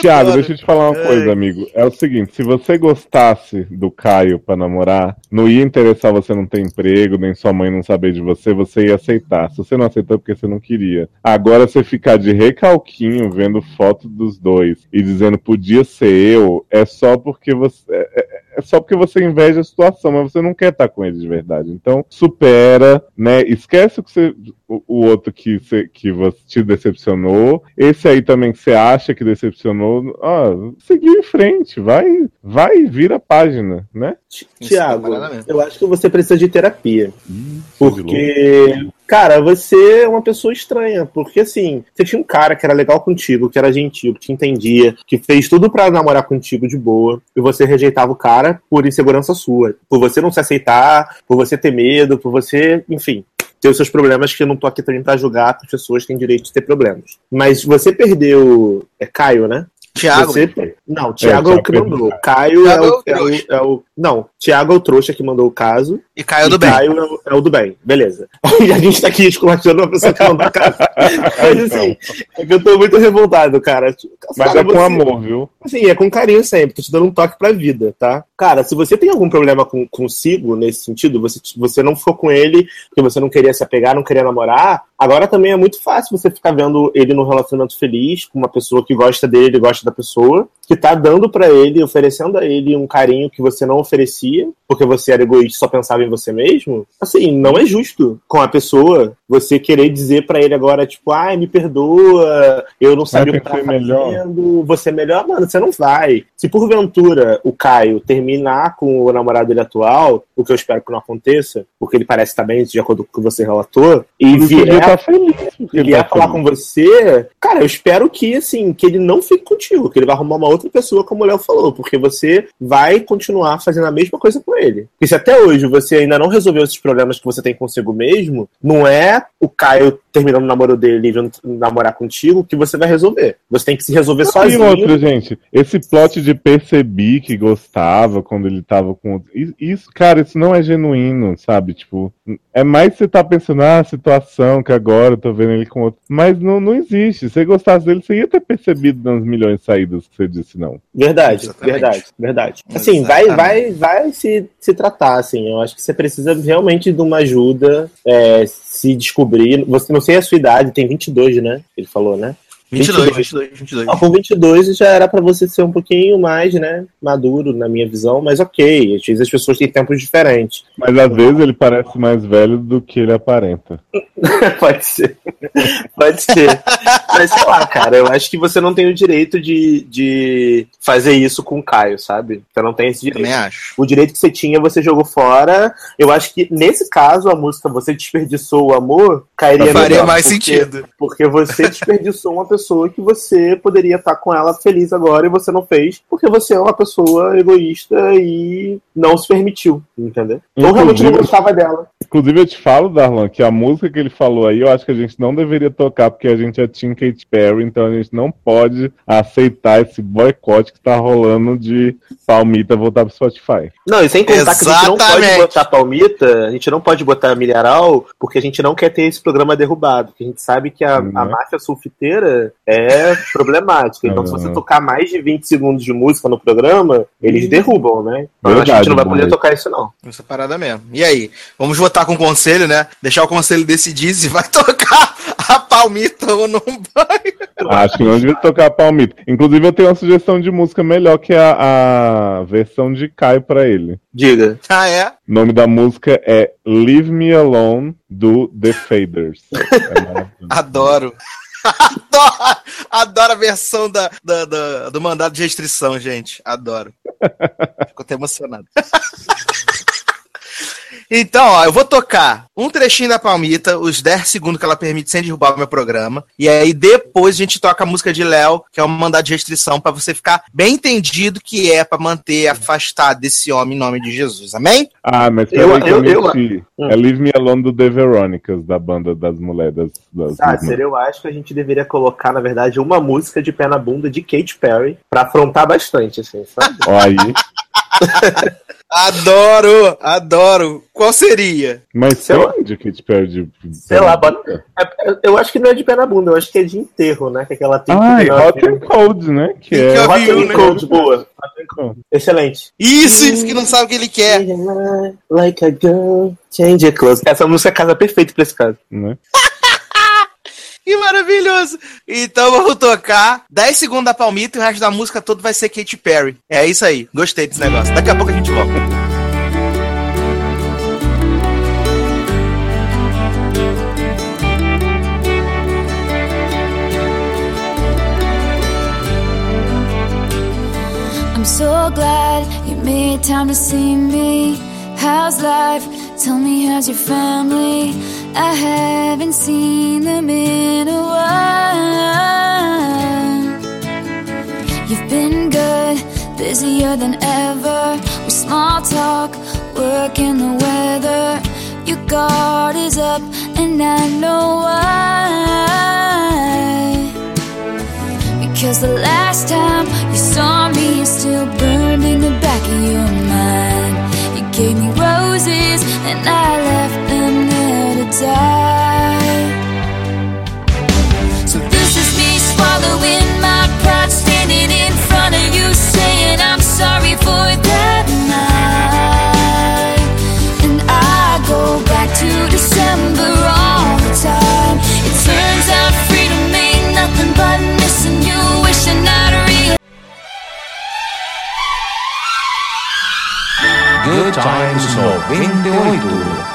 Tiago, deixa eu te falar uma coisa, amigo. É o seguinte, se você gostasse do Caio pra namorar, não ia interessar você não ter emprego, nem sua mãe não saber de você, você ia aceitar. Se você não aceitou é porque você não queria. Agora você ficar de recalquinho vendo foto dos dois e dizendo podia ser eu, é só porque você é- é só porque você inveja a situação, mas você não quer estar com ele de verdade. Então, supera, né? Esquece o que você o, o outro que, você, que você te decepcionou. Esse aí também que você acha que decepcionou. Ó, seguir em frente, vai, vai e vira a página, né? Tiago, separadamente. eu acho que você precisa de terapia. De Porque, cara, você é uma pessoa estranha. Porque, assim, você tinha um cara que era legal contigo, que era gentil, que te entendia, que fez tudo pra namorar contigo de boa, e você rejeitava o cara por insegurança sua. Por você não se aceitar, por você ter medo, por você, enfim. Ter os seus problemas, que eu não tô aqui também pra julgar, as pessoas têm direito de ter problemas. Mas você perdeu. É Caio, né? Thiago, Você... Não, Thiago é, É, o que mandou. perdeu. Caio é o, é o é, o, é o- Não, Thiago é o trouxa que mandou o caso. e caiu e do bem. Caio é o, é o do bem. Beleza. (laughs) E a gente tá aqui esculachando uma pessoa que mandou a casa. (laughs) Mas assim, é que eu tô muito revoltado, cara. Mas Cara, é com você- amor, viu? Assim, é com carinho sempre, tô te dando um toque pra vida, tá? Cara, se você tem algum problema com, consigo nesse sentido, você, você não ficou com ele porque você não queria se apegar, não queria namorar, agora também é muito fácil você ficar vendo ele num relacionamento feliz, com uma pessoa que gosta dele, ele gosta da pessoa, que tá dando pra ele, oferecendo a ele um carinho que você não oferecia, porque você era egoísta e só pensava em você mesmo. Assim, não é justo com a pessoa você querer dizer pra ele agora, tipo, ai, me perdoa, eu não sabia o que tava melhor. fazendo, você é melhor, mano, você não vai. Se porventura o Caio terminar com o namorado dele atual, o que eu espero que não aconteça, porque ele parece estar bem, de acordo com o que você relatou, e podia vier, estar feliz. e vier tá falar feliz. com você, cara, eu espero que, assim, que ele não fique contigo, que ele vai arrumar uma outra pessoa, como o Léo falou, porque você vai continuar fazendo a mesma coisa com ele. Porque se até hoje você ainda não resolveu esses problemas que você tem consigo mesmo, não é o Caio terminando o namoro dele e vindo namorar contigo que você vai resolver. Você tem que se resolver E sozinho. outra, gente, esse plot de percebi que gostava quando ele tava com Isso, cara, isso não é genuíno, sabe? Tipo, é mais você tá pensando, ah, a situação que agora eu tô vendo ele com outro. Mas não, não existe. Se você gostasse dele, você ia ter percebido nas milhões de saídas que você disse não. Verdade, Exatamente. verdade, verdade. Assim, vai, vai, vai se, se tratar, assim. Eu acho que você precisa realmente de uma ajuda, é, se descobrir. Você não sei a sua idade, tem 22, né? Ele falou, né? 22, 22, 22. Ah, com 22 já era pra você ser um pouquinho mais, né, maduro, na minha visão, mas ok. Às vezes as pessoas têm tempos diferentes. Mas às vezes ele parece mais velho do que ele aparenta. (laughs) Pode ser. Pode ser. Mas sei lá, cara, eu acho que você não tem o direito de, de fazer isso com o Caio, sabe? Você não tem esse direito. Também acho. O direito que você tinha, você jogou fora. Eu acho que nesse caso, a música Você Desperdiçou o Amor cairia Faria melhor, mais porque- sentido. Porque você desperdiçou uma pessoa que você poderia estar com ela feliz agora e você não fez, porque você é uma pessoa egoísta e não se permitiu, entendeu? Então realmente não gostava dela. Inclusive, eu te falo, Darlan, que a música que ele falou aí, eu acho que a gente não deveria tocar, porque a gente é Team Katy Perry, então a gente não pode aceitar esse boicote que tá rolando de Palmita voltar pro Spotify. Não, e sem contar que a gente não pode Exatamente. botar palmita, a gente não pode botar milharal, porque a gente não quer ter esse programa derrubado. Porque a gente sabe que a, Uhum. a máfia sulfiteira é problemática. Então, se você Uhum. tocar mais de 20 segundos de música no programa, eles derrubam, né? Então, acho que a Verdade, gente não vai poder tocar isso, não. Essa parada mesmo. E aí? Vamos votar com o conselho, né? Deixar o conselho decidir se vai (laughs) tocar a palmita ou não vai. Acho que não devia tocar Palmita. Inclusive, eu tenho uma sugestão de música melhor, que a, a versão de Caio pra ele. Diga. Ah, é? O nome da música é Leave Me Alone, do The Faders. É. (laughs) Adoro. Adoro, adoro a versão da, da- da- do mandado de restrição, gente. Adoro. Fico até emocionado. (laughs) Então, ó, eu vou tocar um trechinho da Palmita, os 10 segundos que ela permite sem derrubar o meu programa. E aí depois a gente toca a música de Léo, que é um mandado de restrição, pra você ficar bem entendido que é pra manter afastado desse homem em nome de Jesus. Amém? Ah, mas Eu- peraí eu, eu- eu-. Hum. É Leave Me Alone do The Veronicas, da banda das mulheres. Das, das Ah, seria, eu acho que a gente deveria colocar, na verdade, uma música de pé na bunda de Katy Perry pra afrontar bastante, assim, sabe? Ó aí. (laughs) Adoro, adoro. Qual seria? Mas Sei lá. tem de Katy Perry de... Sei lá, bota- É, Eu acho que não é de pé na bunda, eu acho que é de enterro, né? Que aquela tem Ai, que Hot and Cold, né? Que é... Hot and né? Cold, boa. Excelente. Isso, isso que não sabe o que ele quer. Like a girl, change your clothes. Essa música casa perfeita pra esse caso. Né? (laughs) Que maravilhoso! Então vamos tocar 10 segundos da palmita e o resto da música todo vai ser Katy Perry. É isso aí. Gostei desse negócio. Daqui a pouco a gente volta. I'm so glad you made time to see me. How's life? Tell me, how's your family? I haven't seen them in a while. You've been good, busier than ever. With small talk, work and the weather. Your guard is up, and I know why. Because the last time you saw me, it still burned in the back of your mind. You gave me roses, and I left them die. So this is me swallowing my pride, standing in front of you, saying I'm sorry for that night. And I go back to December all the time. It turns out freedom ain't nothing but missing you, wishing I'd real. Good times no 28.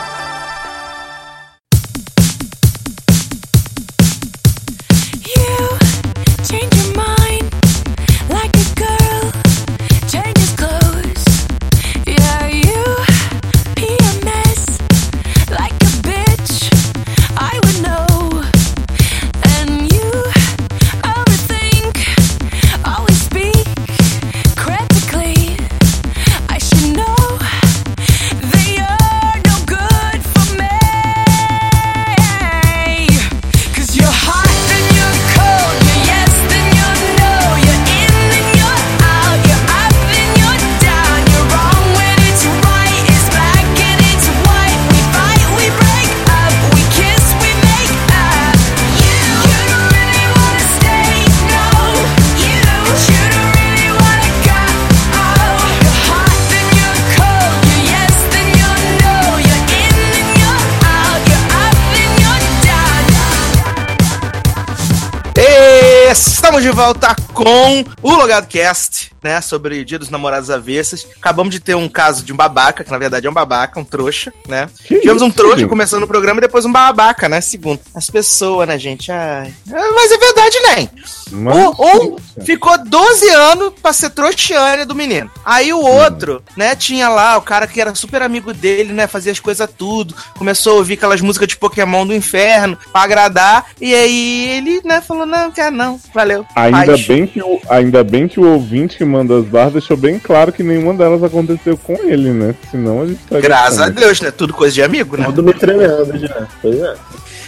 De volta com o Logado Cast, né? Sobre o Dia dos Namorados Avessas. Acabamos de ter um caso de um babaca, que na verdade é um babaca, um trouxa, né? Que Tivemos um trouxa começando o programa e depois um babaca, né? Segundo. As pessoas, né, gente? Ai. Mas é verdade, né? O, um ficou 12 anos pra ser trouxiane do menino. Aí o outro, né, tinha lá o cara que era super amigo dele, né, fazia as coisas tudo. Começou a ouvir aquelas músicas de Pokémon do inferno pra agradar. E aí ele, né, falou: não, quer não, valeu. Ainda bem, que o, ainda bem que o ouvinte manda as barras deixou bem claro que nenhuma delas aconteceu com ele, né? Senão a gente estaria Graças a? Deus, né? Tudo coisa de amigo, né? Tudo me tremendo já. Pois é.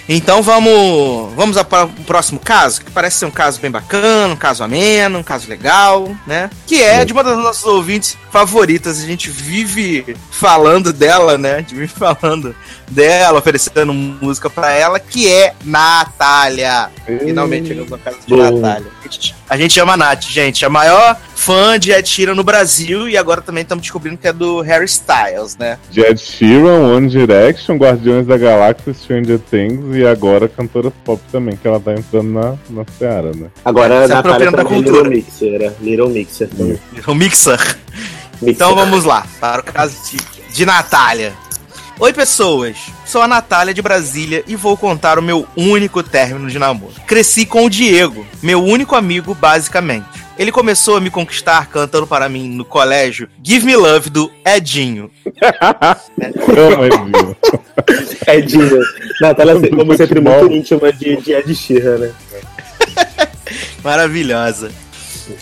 Então vamos, vamos ao próximo caso, que parece ser um caso bem bacana, um caso ameno, um caso legal, né? Que é de uma das nossas ouvintes favoritas. A gente vive falando dela, né? A gente vive falando dela, oferecendo música pra ela, que é Natália. Finalmente chegamos no caso de Boa. Natália. A gente- A gente ama a Nath, gente. A maior fã de Ed Sheeran no Brasil e agora também estamos descobrindo que é do Harry Styles, né? Ed Sheeran, One Direction, Guardiões da Galáxia, Stranger Things e agora cantoras pop também, que ela tá entrando na, na seara, né? Agora Se a Natália da também é cultura. Little Mixer. Little Mixer também. O Mixer. Mixer. Então vamos lá, para o caso de, de Natália. Oi, pessoas. Sou a Natália de Brasília e vou contar o meu único término de namoro. Cresci com o Diego, meu único amigo, basicamente. Ele começou a me conquistar cantando para mim no colégio Give Me Love do Edinho. (laughs) Edinho. Natália, Do como sempre, muito íntima de, de Ed Sheeran, né? (laughs) Maravilhosa.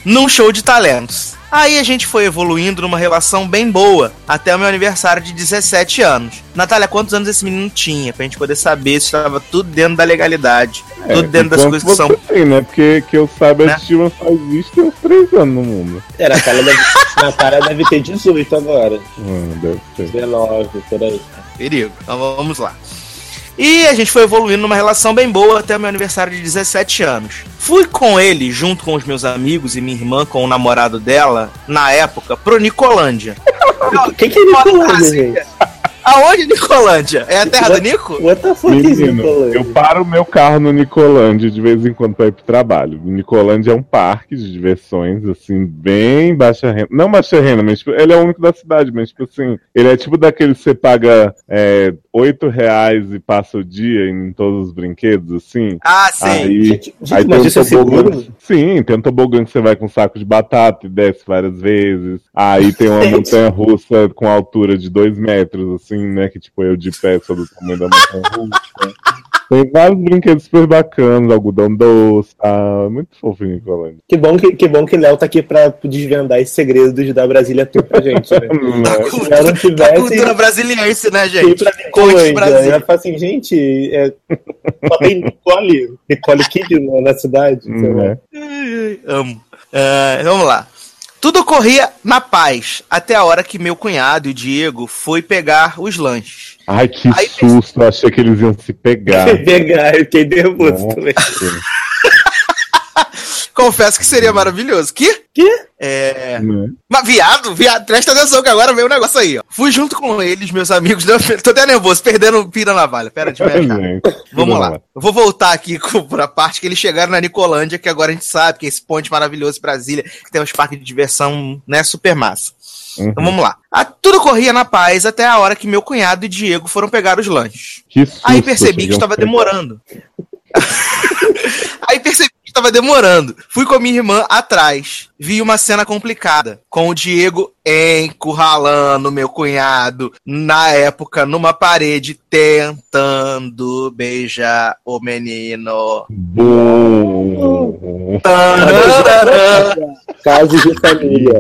Num show de talentos. Aí a gente foi evoluindo numa relação bem boa, até o meu aniversário de 17 anos. Natália, quantos anos esse menino tinha? Pra gente poder saber se estava tudo dentro da legalidade. tudo dentro das coisas que são. você tem, né? Porque que eu saiba, Né? Ed Sheeran faz isso tem uns três anos no mundo. É, Natália deve, (laughs) Natália deve ter 18 agora. Hum, deve ser. 19, por aí. Perigo. Então vamos lá. E a gente foi evoluindo numa relação bem boa até o meu aniversário de 17 anos. Fui com ele, junto com os meus amigos e minha irmã, com o namorado dela, na época, pro Nicolândia. (laughs) O que, que é Nicolândia, gente? Aonde Nicolândia? É a terra do Nico? What the fuck is Menino, Nicolândia? eu paro o meu carro no Nicolândia de vez em quando pra ir pro trabalho. O Nicolândia é um parque de diversões, assim, bem baixa renda. Não baixa renda, mas tipo, ele é o único da cidade, mas tipo assim, ele é tipo daquele que você paga é, 8 reais e passa o dia em todos os brinquedos, assim. Ah, sim. Aí, Gente, gente, aí mas tem isso um é seguro? Sim, tem um tobogã que você vai com um saco de batata e desce várias vezes. Aí tem uma montanha russa com altura de 2 metros, assim, né? Que tipo, eu de pé sou do tamanho da montanha russa. Tem vários brinquedos super bacanas, algodão doce, tá? Muito fofo em Nicolândia. Que bom que, que bom que Léo tá aqui pra desvendar esses segredos da Brasília Tour pra gente, né? (laughs) Né? Se Léo não A tivesse cultura brasiliense, né, gente? pra Conte Brasil. eu falar assim, gente, é, só tem Nicole, Nicole Kid na, cidade. sei lá. Ai, ai, Amo. Ah, vamos lá. Tudo corria na paz, até a hora que meu cunhado e o Diego foi pegar os lanches. Ai, que Aí- susto, eu achei que eles iam se pegar. (laughs) Pegar, eu fiquei nervoso Nossa. também. (laughs) Confesso que seria maravilhoso. Que? Que? É. Né? Mas viado, viado, presta atenção que agora veio um negócio aí, ó. Fui junto com eles, meus amigos. Não, (laughs) tô até nervoso, perdendo pira na valha. Pera de me achar. Gente, Vamos tudo lá. Eu vou voltar aqui (laughs) com, pra parte que eles chegaram na Nicolândia, que agora a gente sabe que é esse ponte maravilhoso em Brasília, que tem uns parques de diversão, né, super massa. Uhum. Então vamos lá. Ah, tudo corria na paz até a hora que meu cunhado e Diego foram pegar os lanches. Que susto, Aí percebi que estava demorando. (laughs) Aí percebi estava demorando. Fui com a minha irmã atrás. Vi uma cena complicada. Com o Diego encurralando meu cunhado, na época, numa parede, tentando beijar o menino. Bom. Casos de família.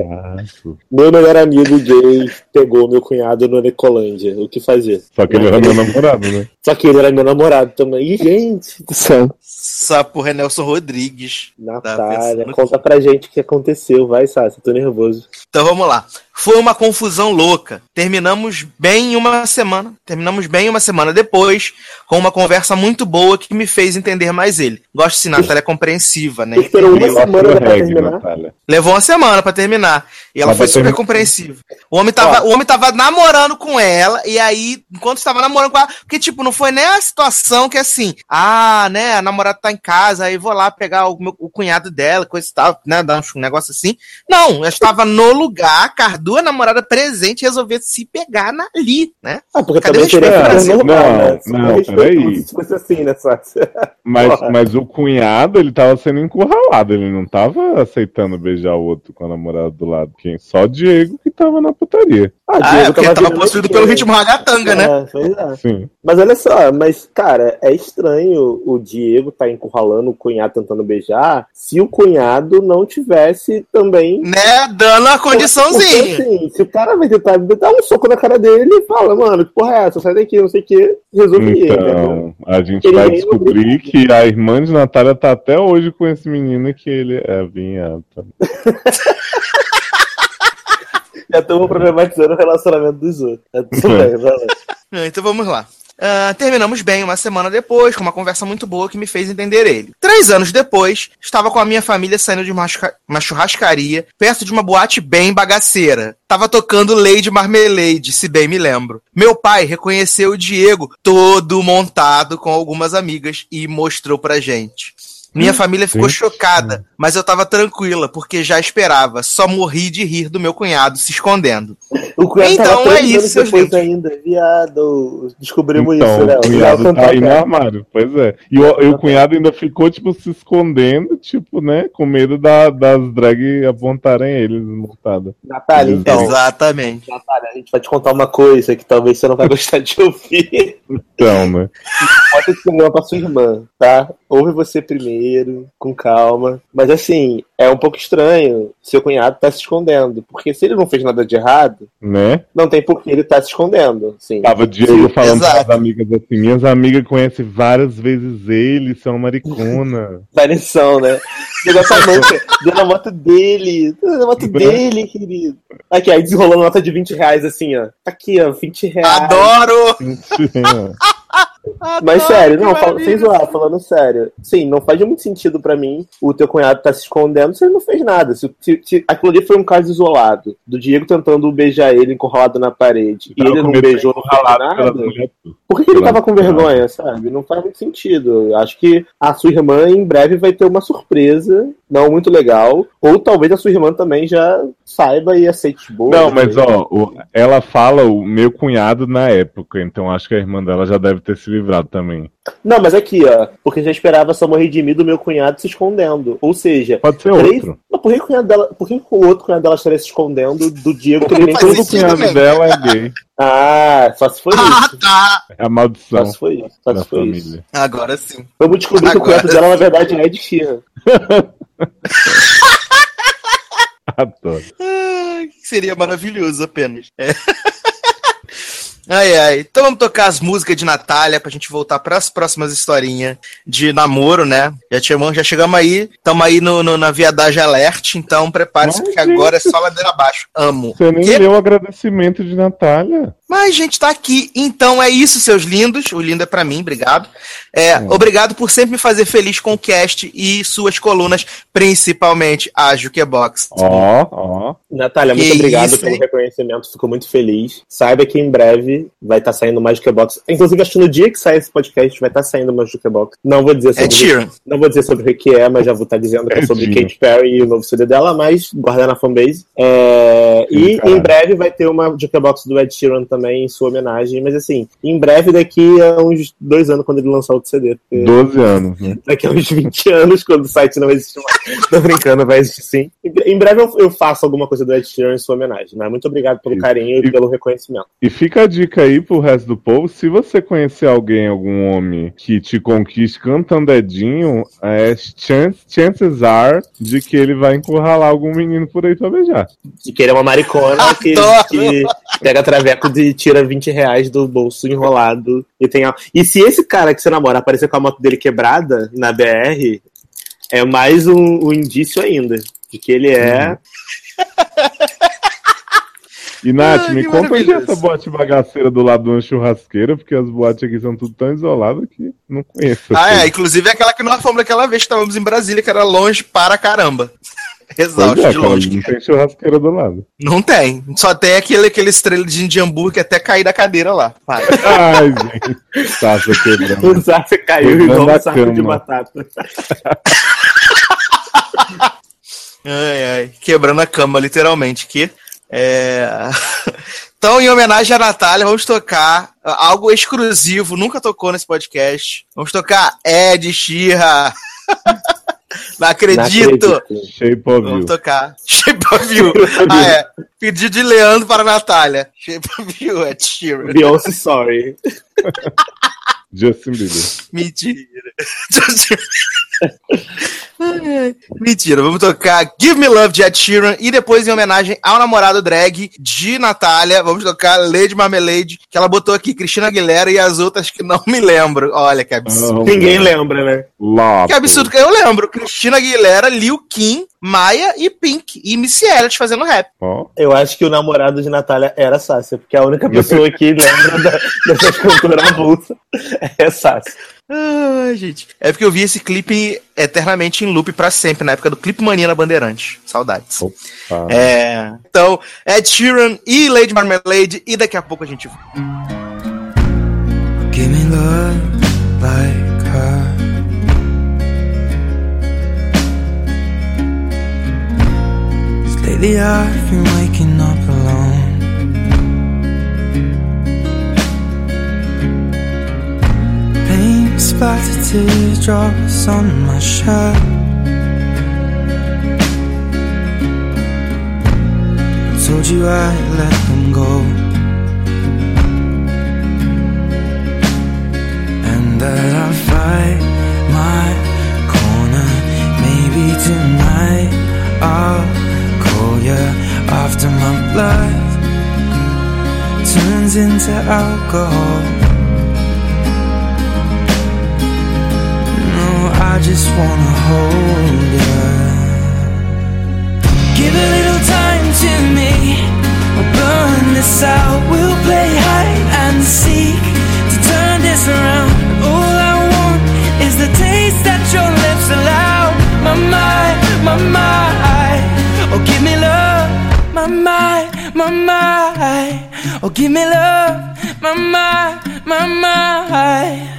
Meu melhor amigo gay pegou meu cunhado no Nicolândia. O que fazer? Só que ele era meu namorado, né? Só que ele era meu namorado também. Ih, gente do céu. Sapo Renelson Rodrigues. Natália, pensando conta pra gente o que aconteceu. Vai, Sassi, tô nervoso. Então vamos lá. Foi uma confusão louca. Terminamos bem em uma semana. Terminamos bem uma semana depois, com uma conversa muito boa que me fez entender mais ele. Gosto se Natália é compreensiva, né? Esperou uma semana pra Reggae, terminar. Natália. Levou uma semana pra terminar. E ela Mas foi super compreensiva. O homem, tava, o homem tava namorando com ela, e aí, enquanto estava namorando com ela, porque, tipo, não foi nem a situação que assim, ah, né, a namorada tá em casa, aí vou lá pegar o, meu- o cunhado dela, coisa e tal, né, dar um negócio assim. Não, ela estava no lugar, com as duas namoradas presentes, e resolveu se pegar na- ali, né? Ah, porque Cadê também Brasil? normal, Não, né? não, respeito peraí. Assim, né? (laughs) Mas, mas o cunhado, ele tava sendo encurralado, ele não tava aceitando beijar o outro com a namorada do lado. Quem? Só o Diego que tava na putaria. Ah, é, porque tava virando possuído pelo né? ritmo ragatanga, né? É, pois é. Sim. Mas olha só, mas, cara, é estranho o Diego tá encurralando o cunhado tentando beijar se o cunhado não tivesse também. Né, dando a condiçãozinha. Assim, se o cara vai tentar dar um soco na cara dele, ele fala, mano, que porra é essa? Sai daqui, não sei o que, entendeu? Então, a gente Ele vai nem descobrir que a irmã de Natália tá até hoje com esse menino e que ele é vinhata. (laughs) Já estamos problematizando o relacionamento dos outros. É tudo bem, vai lá. Então vamos lá. Ah, terminamos bem uma semana depois, com uma conversa muito boa que me fez entender ele. Três anos depois, estava com a minha família saindo de uma, uma churrascaria perto de uma boate bem bagaceira. Tava tocando Lady Marmalade, se bem me lembro. Meu pai reconheceu o Diego todo montado com algumas amigas e mostrou pra gente. Minha família ficou chocada, mas eu tava tranquila, porque já esperava. Só morri de rir do meu cunhado se escondendo. O cunhado Então tava é isso, seus lindos. ainda, viado. Descobrimos Então, isso, né? o cunhado tá aí no armário, pois é. E o, e o cunhado ainda ficou, tipo, se escondendo, tipo, né, com medo da- das drag apontarem eles montada. Natália, então. Exatamente. Natália, a gente vai te contar uma coisa que talvez você não vai (laughs) gostar de ouvir. Então, né? Bota esse programa pra sua irmã, tá? Ouve você primeiro, com calma. Mas assim, é um pouco estranho. Seu cunhado tá se escondendo. Porque se ele não fez nada de errado, Né? não tem por que ele tá se escondendo. Sim. Tava Diego falando exato. para as amigas assim, minhas amigas conhecem várias vezes ele, são maricona. (laughs) Variação, né? Pegou essa nota, deu na moto dele. Deu na moto dele, querido. Aqui, aí desenrolando nota de 20 reais, assim, ó. Tá aqui, ó, 20 reais. Adoro! Mentira. Mas Adoro, sério, não, fala, sem zoar, falando sério. Sim, não faz muito sentido pra mim o teu cunhado tá se escondendo se ele não fez nada. Se, se, se aquilo ali foi um caso isolado, do Diego tentando beijar ele encurralado na parede, e ele não beijou, não nada, por que, que ele tava com vergonha, sabe? Não faz muito sentido. Acho que a sua irmã em breve vai ter uma surpresa, não muito legal, ou talvez a sua irmã também já saiba e aceite boa. Não, mas sei. ó, o- ela fala o meu cunhado na época, então acho que a irmã dela já deve ter se livrado também. Não, mas aqui, ó, porque já esperava só morrer de mim do meu cunhado se escondendo. Ou seja, Pode ser Três- outro. Mas por que, o cunhado dela, por que, o outro cunhado dela estaria se escondendo do Diego que nem? Todo cunhado também. dela é gay. (laughs) Ah, só se foi Ah, isso. tá! É a Só maldição se foi isso. Só se foi isso. família. Agora sim. Vamos descobrir que o Agora cunhado dela, na verdade, é Ed Sheeran. (laughs) Adoro. Seria maravilhoso apenas. É. (laughs) Ai, ai. Então vamos tocar as músicas de Natália pra gente voltar pras próximas historinhas de namoro, né? Já, chegamos, já chegamos aí, estamos aí no, no- na viadagem alert, então prepare-se, porque agora é só ladeira abaixo. Amo. Você nem leu o agradecimento de Natália. Mas, gente, tá aqui. Então é isso, seus lindos. O lindo é pra mim, obrigado. É, Obrigado por sempre me fazer feliz com o cast e suas colunas, principalmente a Jukebox. Ó, ó. Natália, Que muito obrigado isso, pelo hein? reconhecimento, fico muito feliz. Saiba que em breve vai estar saindo mais Jukebox. Inclusive, acho que no dia que sair esse podcast vai estar saindo mais Jukebox. Não vou dizer É sobre Sheeran. Não vou dizer sobre o que é, mas já vou estar dizendo que é É sobre. Katy Perry e o novo CD dela, mas guardar na fanbase. É, Sim, e em breve vai ter uma Jukebox do Ed Sheeran também em sua homenagem, mas assim, em breve daqui a uns dois anos quando ele lançar outro CD. porque 12 anos, né? Daqui a uns 20 anos, quando o site não existe mais. (laughs) Tô brincando, vai existir sim. Em- breve eu, eu faço alguma coisa do Ed Sheeran em sua homenagem, mas muito obrigado pelo Isso. carinho e E- pelo reconhecimento. E fica a dica aí pro resto do povo: se você conhecer alguém, algum homem que te conquiste cantando dedinho, é, chance- chances are de que ele vai encurralar algum menino por aí pra beijar. E que ele é uma maricona que, que pega traveco tira 20 reais do bolso enrolado. E, tem a... e se esse cara que você namora aparecer com a moto dele quebrada na BR, é mais um, um indício ainda de que ele é. E Nath, Ai, me conta onde é essa boate bagaceira do lado de uma churrasqueira, porque as boates aqui são tudo tão isoladas que não conheço. Ah, é. assim. Inclusive aquela que nós fomos daquela vez que estávamos em Brasília, que era longe para caramba. Exausto é, de longe. não tem churrasqueira do lado. Não tem. Só tem aquele, aquele estrela de hambúrguer que até cair da cadeira lá. Para. (laughs) Ai, gente. Taça quebrando. O Zaça caiu igual na um saco de batata. (laughs) Ai, ai. Quebrando a cama, literalmente. Que é... (laughs) Então, em homenagem à Natália, vamos tocar algo exclusivo, nunca tocou nesse podcast. Vamos tocar Ed Sheeran. Não acredito. Não acredito. Shape of Vamos you. tocar Shape of You. Ah, é. Pedido de Leandro para a Natália. Shape of You, Ed Sheeran. Beyoncé, sorry. (laughs) Justin Bieber. Mentira. Ai, ai. (laughs) Mentira, vamos tocar Give Me Love de Ed Sheeran e depois, em homenagem ao namorado drag de Natália, vamos tocar Lady Marmalade, que ela botou aqui Cristina Aguilera e as outras que não me lembro. Olha que absurdo. Ninguém lembra, né? Que absurdo que eu lembro. Cristina Aguilera, Lil Kim, Maia e Pink. E Missy Elliott fazendo rap. Ó. Eu acho que o namorado de Natália era Sácia, porque a única pessoa que lembra da, (laughs) dessas cantoras avulsas é Sácia. Ai, gente. É porque eu vi esse clipe eternamente em loop pra sempre, na época do Clipe Mania na Bandeirante. Saudades. Opa. É. Então, Ed Sheeran e Lady Marmalade, e daqui a pouco a gente Give me love like her. Lately I've been waking Paint splattered teardrops on my shirt. I told you I'd let them go. and that I'd fight my corner. Maybe tonight I'll call you after my blood turns into alcohol. I just wanna hold you. Give a little time to me. We'll burn this out. We'll play hide and seek to turn this around. All I want is the taste that your lips allow. My mind, my mind. Oh, give me love. My mind, my mind. Oh, give me love. My mind, my mind.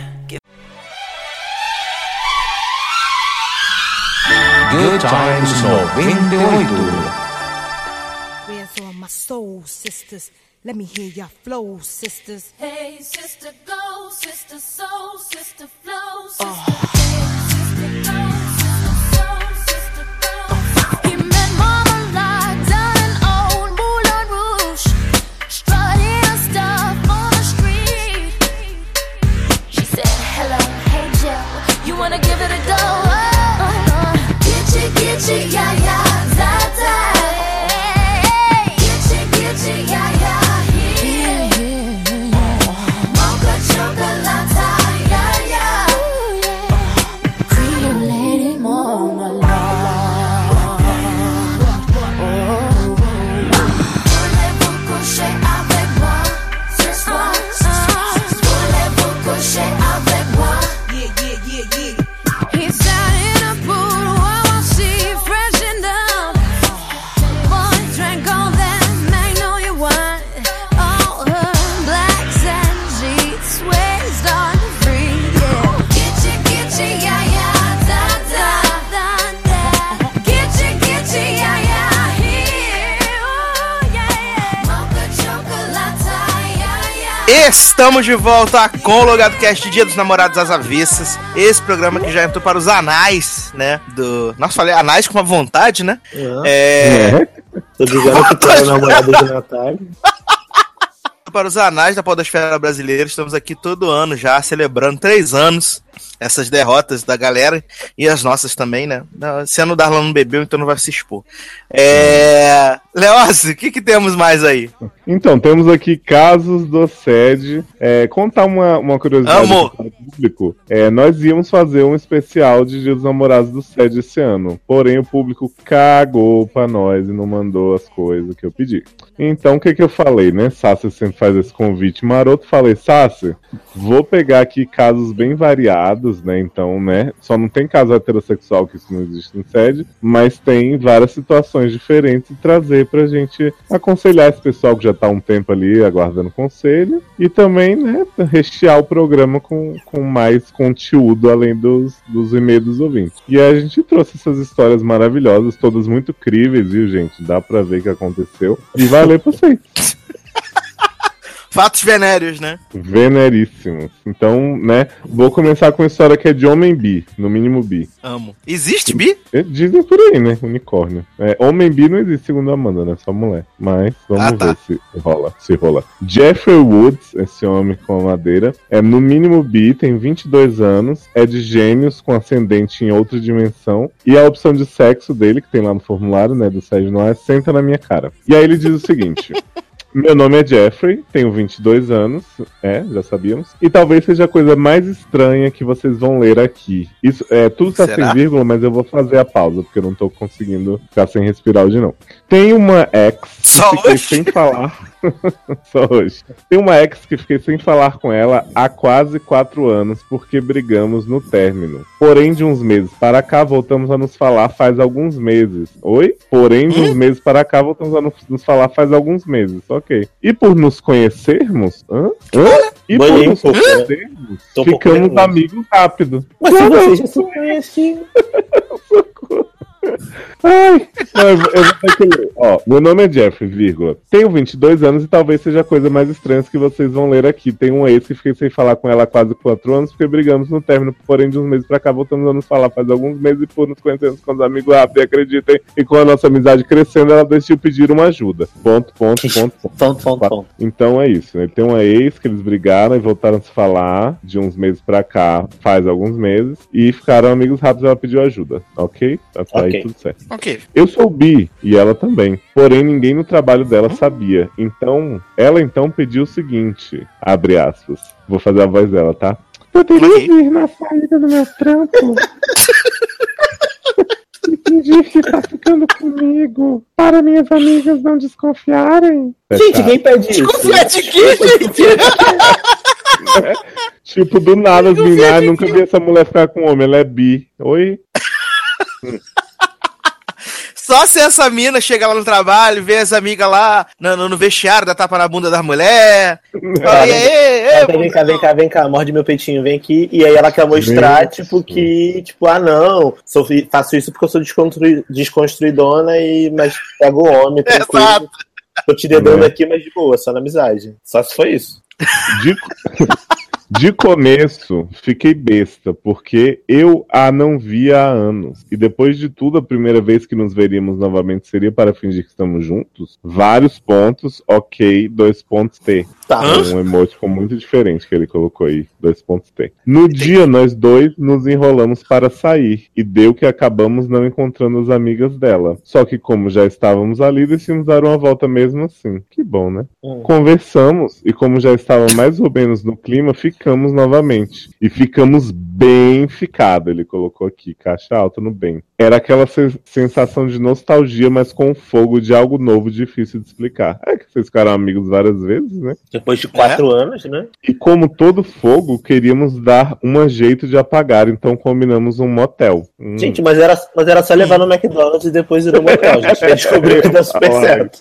Good Times 98. Where's all my soul sisters? Let me hear your flow, sisters. Hey, sister, go, sister, soul, sister, flow, ah. sister. Hey, sister, go, Estamos de volta com o Logado Cast Dia dos Namorados às Avessas. Esse programa que já entrou para os anais, né? Do. Nossa, falei anais com uma vontade, né? É. Tô dizendo que tu é o namorado de Natália. Para os anais da Podosfera Brasileira, estamos aqui todo ano já celebrando três anos. Essas derrotas da galera e as nossas também, né? Esse ano Darlan não bebeu, então não vai se expor. É. Leócio, o que, que temos mais aí? Então, temos aqui casos do SED. É, contar uma, uma curiosidade Amo. aqui para o público. É, nós íamos fazer um especial de Dia dos Namorados do SED esse ano. Porém, o público cagou pra nós e não mandou as coisas que eu pedi. Então, o que que eu falei, né? Sassi sempre faz esse convite maroto. Falei, Sassi, vou pegar aqui casos bem variados, né? Então, né? Só não tem caso heterossexual, que isso não existe no SED, mas tem várias situações diferentes e trazer pra gente aconselhar esse pessoal que já tá um tempo ali aguardando conselho e também, né, rechear o programa com, com mais conteúdo além dos, dos e-mails dos ouvintes. E a gente trouxe essas histórias maravilhosas, todas muito críveis, viu, gente? Dá pra ver o que aconteceu. E valeu pra vocês. (laughs) Fatos venéreos, né? Veneríssimos. Então, né, vou começar com uma história que é de homem bi, no mínimo bi. Amo. Existe, Bi? Dizem por aí, né? Unicórnio. É, homem bi não existe, segundo a Amanda, né? Só mulher. Mas vamos Ah, tá. ver se rola. Se rola. Jeffrey Woods, esse homem com a madeira, é no mínimo bi, tem 22 anos, é de gênios com ascendente em outra dimensão. E a opção de sexo dele, que tem lá no formulário, né, do Sérgio Noé, senta na minha cara. E aí ele diz o seguinte. (laughs) Meu nome é Jeffrey, tenho 22 anos, é, já sabíamos. E talvez seja a coisa mais estranha que vocês vão ler aqui. Isso, é, tudo tá Será? sem vírgula, mas eu vou fazer a pausa, porque eu não tô conseguindo ficar sem respirar hoje, não. Tem uma ex que Só fiquei hoje? sem falar. (laughs) Só hoje. Tem uma ex que fiquei sem falar com ela há quase quatro anos, porque brigamos no término. Porém, de uns meses para cá, voltamos a nos falar faz alguns meses. Oi? Porém, de uns meses para cá, voltamos a nos- falar faz alguns meses. Ok. E por nos conhecermos. Hã? Hã? E por nos conhecermos, ficamos amigos rápido. Mas se vocês já se conhecem. (laughs) Ai, eu, vou- eu vou ter que ler. Ó, meu nome é Jeffrey, vírgula. Tenho 22 anos e talvez seja a coisa mais estranha que vocês vão ler aqui. Tem um ex que fiquei sem falar com ela há quase 4 anos porque brigamos no término, porém de uns meses pra cá voltamos a nos falar faz alguns meses e por nos conhecermos com os amigos rápidos e acreditem. E com a nossa amizade crescendo, ela decidiu pedir uma ajuda. Ponto, ponto, ponto, ponto. (laughs) Ponto, ponto, ponto. Então é isso. Ele tem uma ex que eles brigaram e voltaram a se falar de uns meses pra cá, faz alguns meses, e ficaram amigos rápidos e ela pediu ajuda. Ok? Até Ok. Aí tudo certo. Ok. Eu sou bi e ela também. Porém, ninguém no trabalho dela sabia. Então, ela então pediu o seguinte: abre aspas. Vou fazer a voz dela, tá? Poderia Ok. vir na saída do meu trampo e pedir que tá ficando comigo para minhas amigas não desconfiarem. Gente, quem pede isso? Confia de quê, gente? Tipo, do nada, as meninas, "Ah, nunca vi essa mulher ficar com homem, ela é bi. Oi? (laughs) Só se essa mina chega lá no trabalho, vê as amigas lá no, no- no vestiário, dá tapa na bunda das mulheres. Fala, e aí, tá, vem cá, vem cá, vem cá, morde meu peitinho, vem aqui. E aí ela quer mostrar, tipo, que, tipo, ah, não, sou, faço isso porque eu sou desconstrui, desconstruidona e, mas pego o homem, (laughs) tranquilo. Exato. Tô te dedando aqui, mas de boa, só na amizade. Só se foi isso. De, (laughs) de começo, fiquei besta, porque eu a não via há anos. E depois de tudo, a primeira vez que nos veríamos novamente seria para fingir que estamos juntos? Vários pontos, ok, dois pontos T. Tá. Hã? Um emoticon muito diferente que ele colocou aí, dois pontos T. No dia, nós dois nos enrolamos para sair, e deu que acabamos não encontrando as amigas dela. Só que como já estávamos ali, decidimos dar uma volta mesmo assim. Que bom, né? Hum. Conversamos, e como já estava mais ou menos no clima, ficamos novamente. E ficamos bem ficado, ele colocou aqui, caixa alta no bem. Era aquela se- sensação de nostalgia, mas com fogo de algo novo, difícil de explicar. É que vocês ficaram amigos várias vezes, né? Depois de quatro anos, né? E como todo fogo, queríamos dar um jeito de apagar, então combinamos um motel. Hum. Gente, mas era, mas era só levar no McDonald's e depois ir no motel. A gente (laughs) descobriu que deu super certo.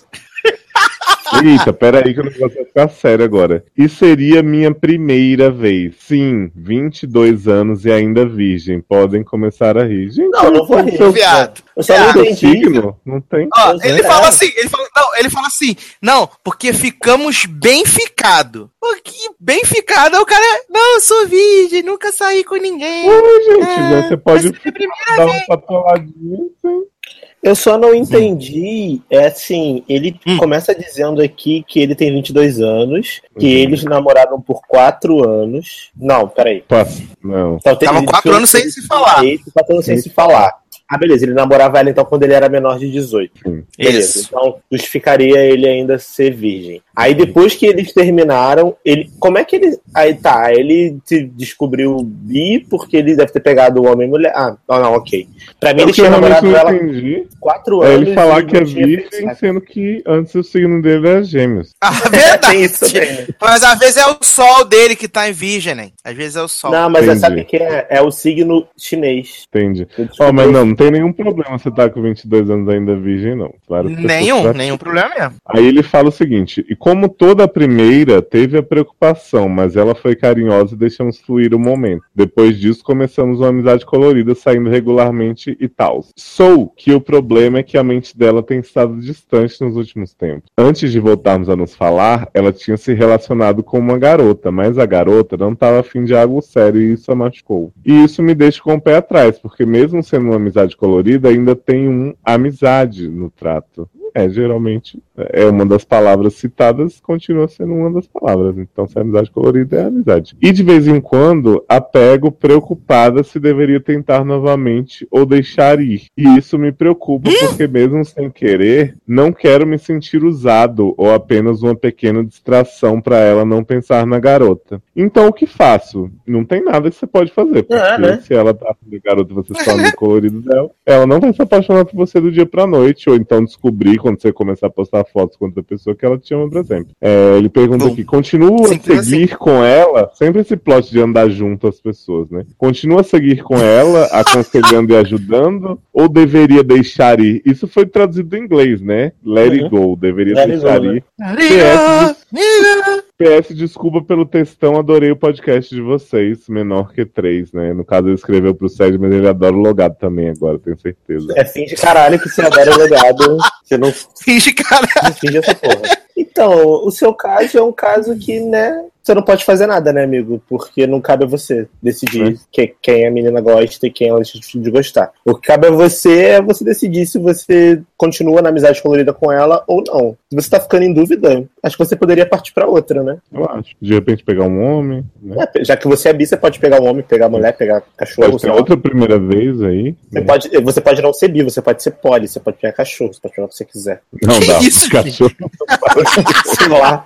Eita, peraí que o negócio vai ficar sério agora. E seria minha primeira vez. Sim, 22 anos e ainda virgem. Podem começar a rir. Gente, Não, não vou rir. seu- viado. Eu só não seu entendi. signo? Não tem. Ó, ele fala assim, ele fala, não, ele fala assim, não, porque ficamos bem ficado. Porque bem ficado é o cara, não, eu sou virgem, nunca saí com ninguém. Oi, gente, É, né? você pode dar uma patoladinha. Assim. Eu só não entendi, é assim, ele Hum. começa dizendo aqui que ele tem 22 anos, que Uhum. eles namoraram por 4 anos. Não, peraí. Passa. Não. Então, Estavam quatro que- anos sem se falar. Quatro anos sem se falar. Ah, beleza, ele namorava ela então quando ele era menor de 18. Sim. Beleza, Isso. então justificaria ele ainda ser virgem. Aí depois que eles terminaram, ele. Como é que ele. Aí tá, ele se descobriu bi porque ele deve ter pegado o homem e mulher. Ah, não, não, ok. Pra mim É ele tinha namorado ela entendi. quatro É anos. ele falar que é virgem, sendo que antes o signo dele era gêmeos. Ah, (laughs) sexo. verdade. Né? Mas às vezes é o sol dele que tá em virgem, né? Às vezes é o sol. Não, mas é, Entendi. sabe o que é? É o signo chinês. Entendi. Ó, descobri- mas não, não tem nenhum problema você tá com 22 anos ainda virgem, não. Claro que nenhum, você- nenhum problema mesmo. Aí ele fala o seguinte: e como toda a primeira, teve a preocupação, mas ela foi carinhosa e deixamos fluir o momento. Depois disso, começamos uma amizade colorida, saindo regularmente e tal. Sou que o problema é que a mente dela tem estado distante nos últimos tempos. Antes de voltarmos a nos falar, ela tinha se relacionado com uma garota, mas a garota não estava afim de algo sério e isso a machucou. E isso me deixa com o pé atrás, porque mesmo sendo uma amizade colorida, ainda tem um amizade no trato. É, geralmente é uma das palavras citadas, continua sendo uma das palavras. Então, se é amizade colorida, é amizade. E de vez em quando, apego preocupada se deveria tentar novamente ou deixar ir. E isso me preocupa, porque mesmo sem querer, não quero me sentir usado ou apenas uma pequena distração para ela não pensar na garota. Então, o que faço? Não tem nada que você pode fazer, porque É, né? se ela tá com a garota você só amigo colorido dela, ela não vai se apaixonar por você do dia pra noite, ou então descobrir quando você começar a postar fotos com outra pessoa que ela te ama, por exemplo. É, ele pergunta Bom, aqui: continua a seguir com ela? Sempre esse plot de andar junto às pessoas, né? Continua a seguir com ela, (laughs) aconselhando e ajudando, ou deveria deixar ir? Isso foi traduzido em inglês, né? Let it go, deveria Let deixar go, né? ir. PS, PS, desculpa pelo textão, adorei o podcast de vocês, menor que três, né? No caso, ele escreveu pro Sérgio, mas ele adora o logado também agora, tenho certeza. É fim de caralho que você adora o legado. Você não Finge, cara. finge essa porra. Então, o seu caso é um caso que, né, você não pode fazer nada, né, amigo? Porque não cabe a você decidir É. que- quem a menina gosta e quem ela deixa de gostar. O que cabe a você é você decidir se você continua na amizade colorida com ela ou não. Se você tá ficando em dúvida, acho que você poderia partir pra outra, né? Eu acho. De repente pegar um homem, né? É, já que você é bi, você pode pegar um homem, pegar mulher, pegar cachorro, Pode ter outra primeira vez aí. Você né? pode, você pode não ser bi, você pode ser poli, você pode pegar cachorro, você pode pegar o que você quiser. Não Que dá. (laughs) isso, cachorro. (laughs) sei lá.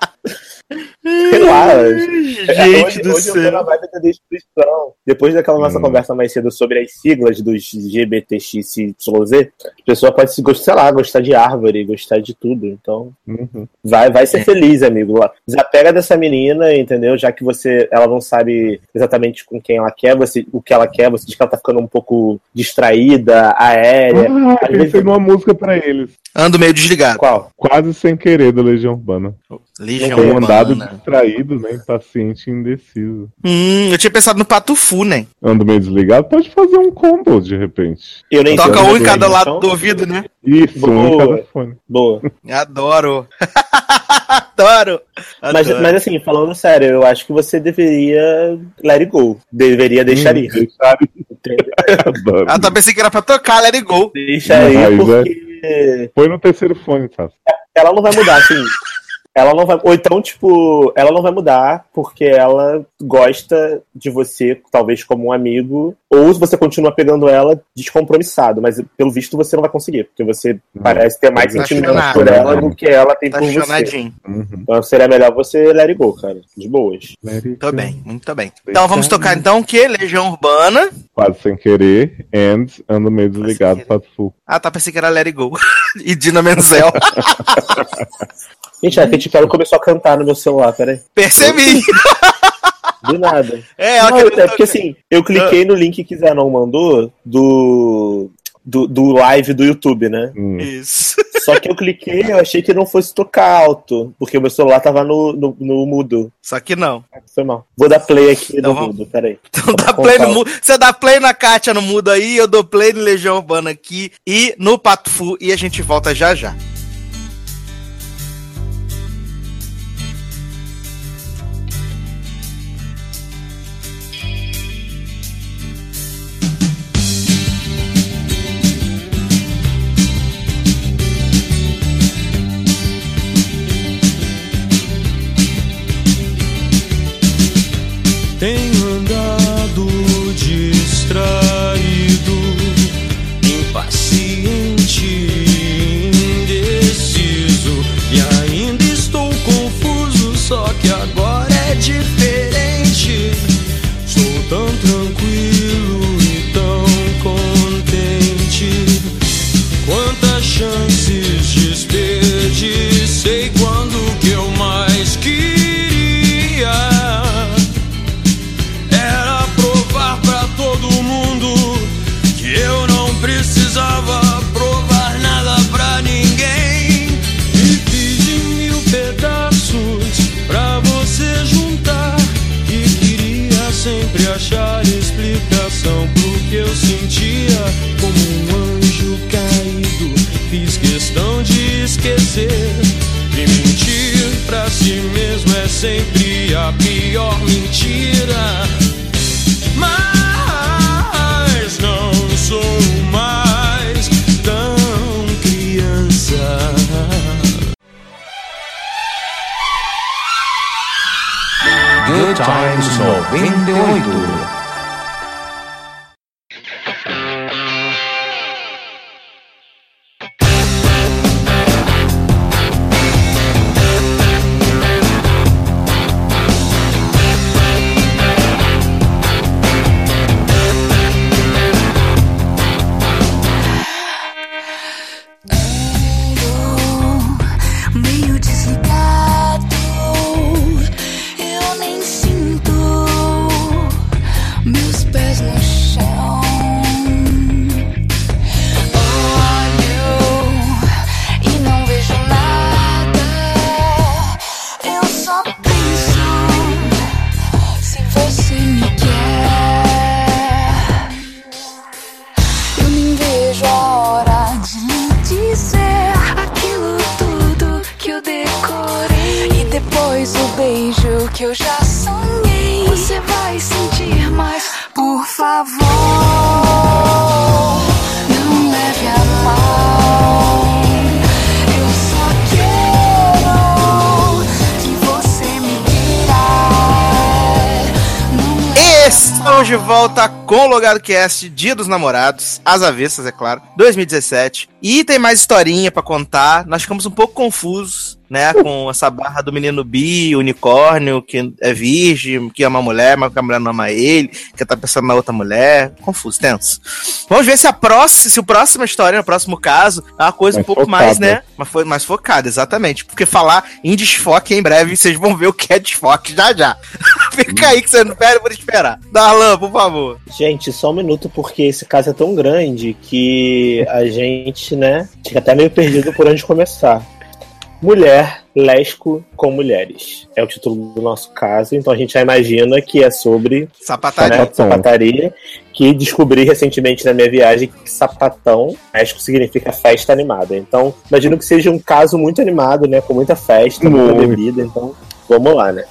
Sei lá. Gente hoje, do hoje eu tô na céu. vibe da descrição. Depois daquela nossa Hum. conversa mais cedo sobre as siglas dos GBTXYZ, a pessoa pode se gostar, sei lá, gostar de árvore, gostar de tudo. Então, Uhum. vai, vai ser É. feliz, amigo. Desapega dessa menina, entendeu? Já que você, ela não sabe exatamente com quem ela quer, você, o que ela quer, você diz que ela tá ficando um pouco distraída, aérea. Ah, Às pensei vezes- numa música pra eles. Ando meio desligado. Qual? Quase sem querer, da Legião Urbana. Legião Tem andado Urbana. distraído, né? Impaciente e indeciso. Hum, eu tinha pensado no Patufu, né? Ando meio desligado, pode fazer um combo de repente. Eu nem Toca um em cada lado então- do ouvido, né? Isso, um em Boa. cada fone. Boa. (laughs) Adoro. (laughs) Adoro. Mas, Adoro. mas assim, falando sério, eu acho que você deveria let it go. Deveria deixar Hum, ir. Deixar ir. entendeu? (laughs) Adoro. Ah, tá pensei que era pra tocar, let it go. Deixa ir Mas é- porque Põe no terceiro fone, tá? ela não vai mudar, assim. Ela não vai. Ou então, tipo, ela não vai mudar porque ela gosta de você, talvez como um amigo. Ou se você continua pegando ela descompromissado. Mas pelo visto você não vai conseguir, porque você parece ter mais Tá sentimento por ela né? do que ela tem Tá por você. Uhum. Então seria melhor você let it go, cara. De boas. Tô bem, muito bem. Então vamos tocar então o quê? Legião Urbana. Quase sem querer. And ando meio desligado, full. Ah, tá, pensei que era Let It Go. (laughs) e Dina Menzel. (laughs) Gente, a Katy Perry começou a cantar no meu celular, peraí. Percebi. (laughs) Do nada. (laughs) É, ela Não, queria é porque assim, eu cliquei no link que Zé não mandou do, do, do live do YouTube, né? Hum. Isso. Só que eu cliquei eu achei que não fosse tocar alto, porque o meu celular tava no, no, no mudo. Só que não. Foi mal. Vou dar play aqui Então no vamos- mudo, peraí. (laughs) Então dá play no mudo. Você dá play na Kátia no mudo aí, eu dou play no Legião Urbana aqui e no Patufu e a gente volta já já. Sempre a pior mentira. Mas não sou mais tão criança. Good Times 98. Volta com o Logado Cast, Dia dos Namorados, às avessas, é claro, 2017. E tem mais historinha pra contar. Nós ficamos um pouco confusos, né, com essa barra do menino bi, unicórnio, que é virgem, que ama a mulher, mas que a mulher não ama ele, que tá pensando na outra mulher. Confuso, tenso. Vamos ver se a próxima, se o próxima história, o próximo caso, é uma coisa Mais um pouco focada. mais, né, mas foi mais focada, exatamente. Porque falar em desfoque em breve, vocês vão ver o que é desfoque já já. (laughs) Fica aí que você não perde por esperar. Darlan, por favor. Gente, só um minuto, porque esse caso é tão grande que a gente, né, fica até meio perdido por onde começar. Mulher, lesco com mulheres. É o título do nosso caso, então a gente já imagina que é sobre Sapataria. né, sapataria, que descobri recentemente na minha viagem que sapatão, lesco significa festa animada. Então, imagino que seja um caso muito animado, né, com muita festa, muita bebida, então vamos lá, né.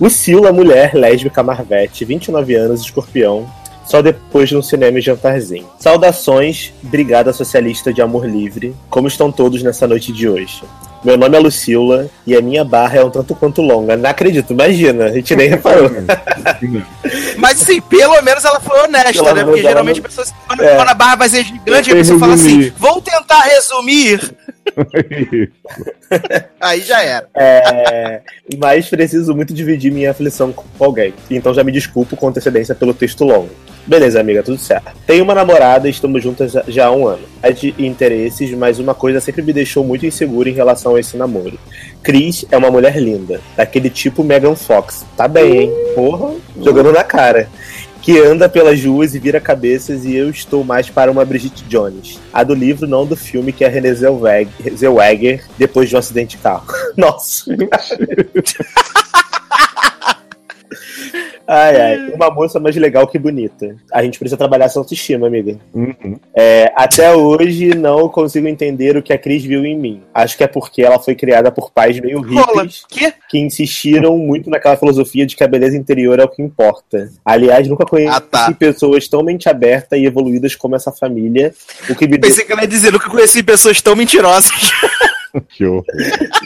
Lucila, mulher lésbica Marvete, 29 anos, escorpião, só depois de um cinema e jantarzinho. Saudações, Brigada Socialista de Amor Livre. Como estão todos nessa noite de hoje? Meu nome é Lucila e a minha barra é um tanto quanto longa. Não acredito, imagina, a gente nem reparou. (laughs) Mas assim, pelo menos ela foi honesta, Pelo né? Porque geralmente não- a pessoa, quando, É. quando a barra vai ser gigante, a Eu pessoa fala assim: vou tentar resumir. (laughs) Aí já era. É, mas preciso muito dividir minha aflição com alguém. Então já me desculpo com antecedência pelo texto longo. Beleza, amiga, tudo certo. Tenho uma namorada e estamos juntas já há um ano. É de interesses, mas uma coisa sempre me deixou muito insegura em relação esse namoro. Cris é uma mulher linda, daquele tipo Megan Fox. Tá bem, hein? Porra, jogando na cara. Que anda pelas ruas e vira cabeças, e eu estou mais para uma Brigitte Jones. A do livro, não do filme, que é a Renée Zellweg- Zellweger, depois de um acidente de carro. (laughs) Nossa. (laughs) Ai, ai. Uma moça mais legal que bonita. A gente precisa trabalhar essa autoestima, amiga. Uhum. É, até hoje não consigo entender o que a Cris viu em mim. Acho que é porque ela foi criada por pais meio hippies Que? que insistiram muito naquela filosofia de que a beleza interior é o que importa. Aliás, nunca conheci Ah, tá. pessoas tão mente aberta e evoluídas como essa família. O que me Pensei que ela ia dizer, nunca conheci pessoas tão mentirosas. (laughs) Que horror.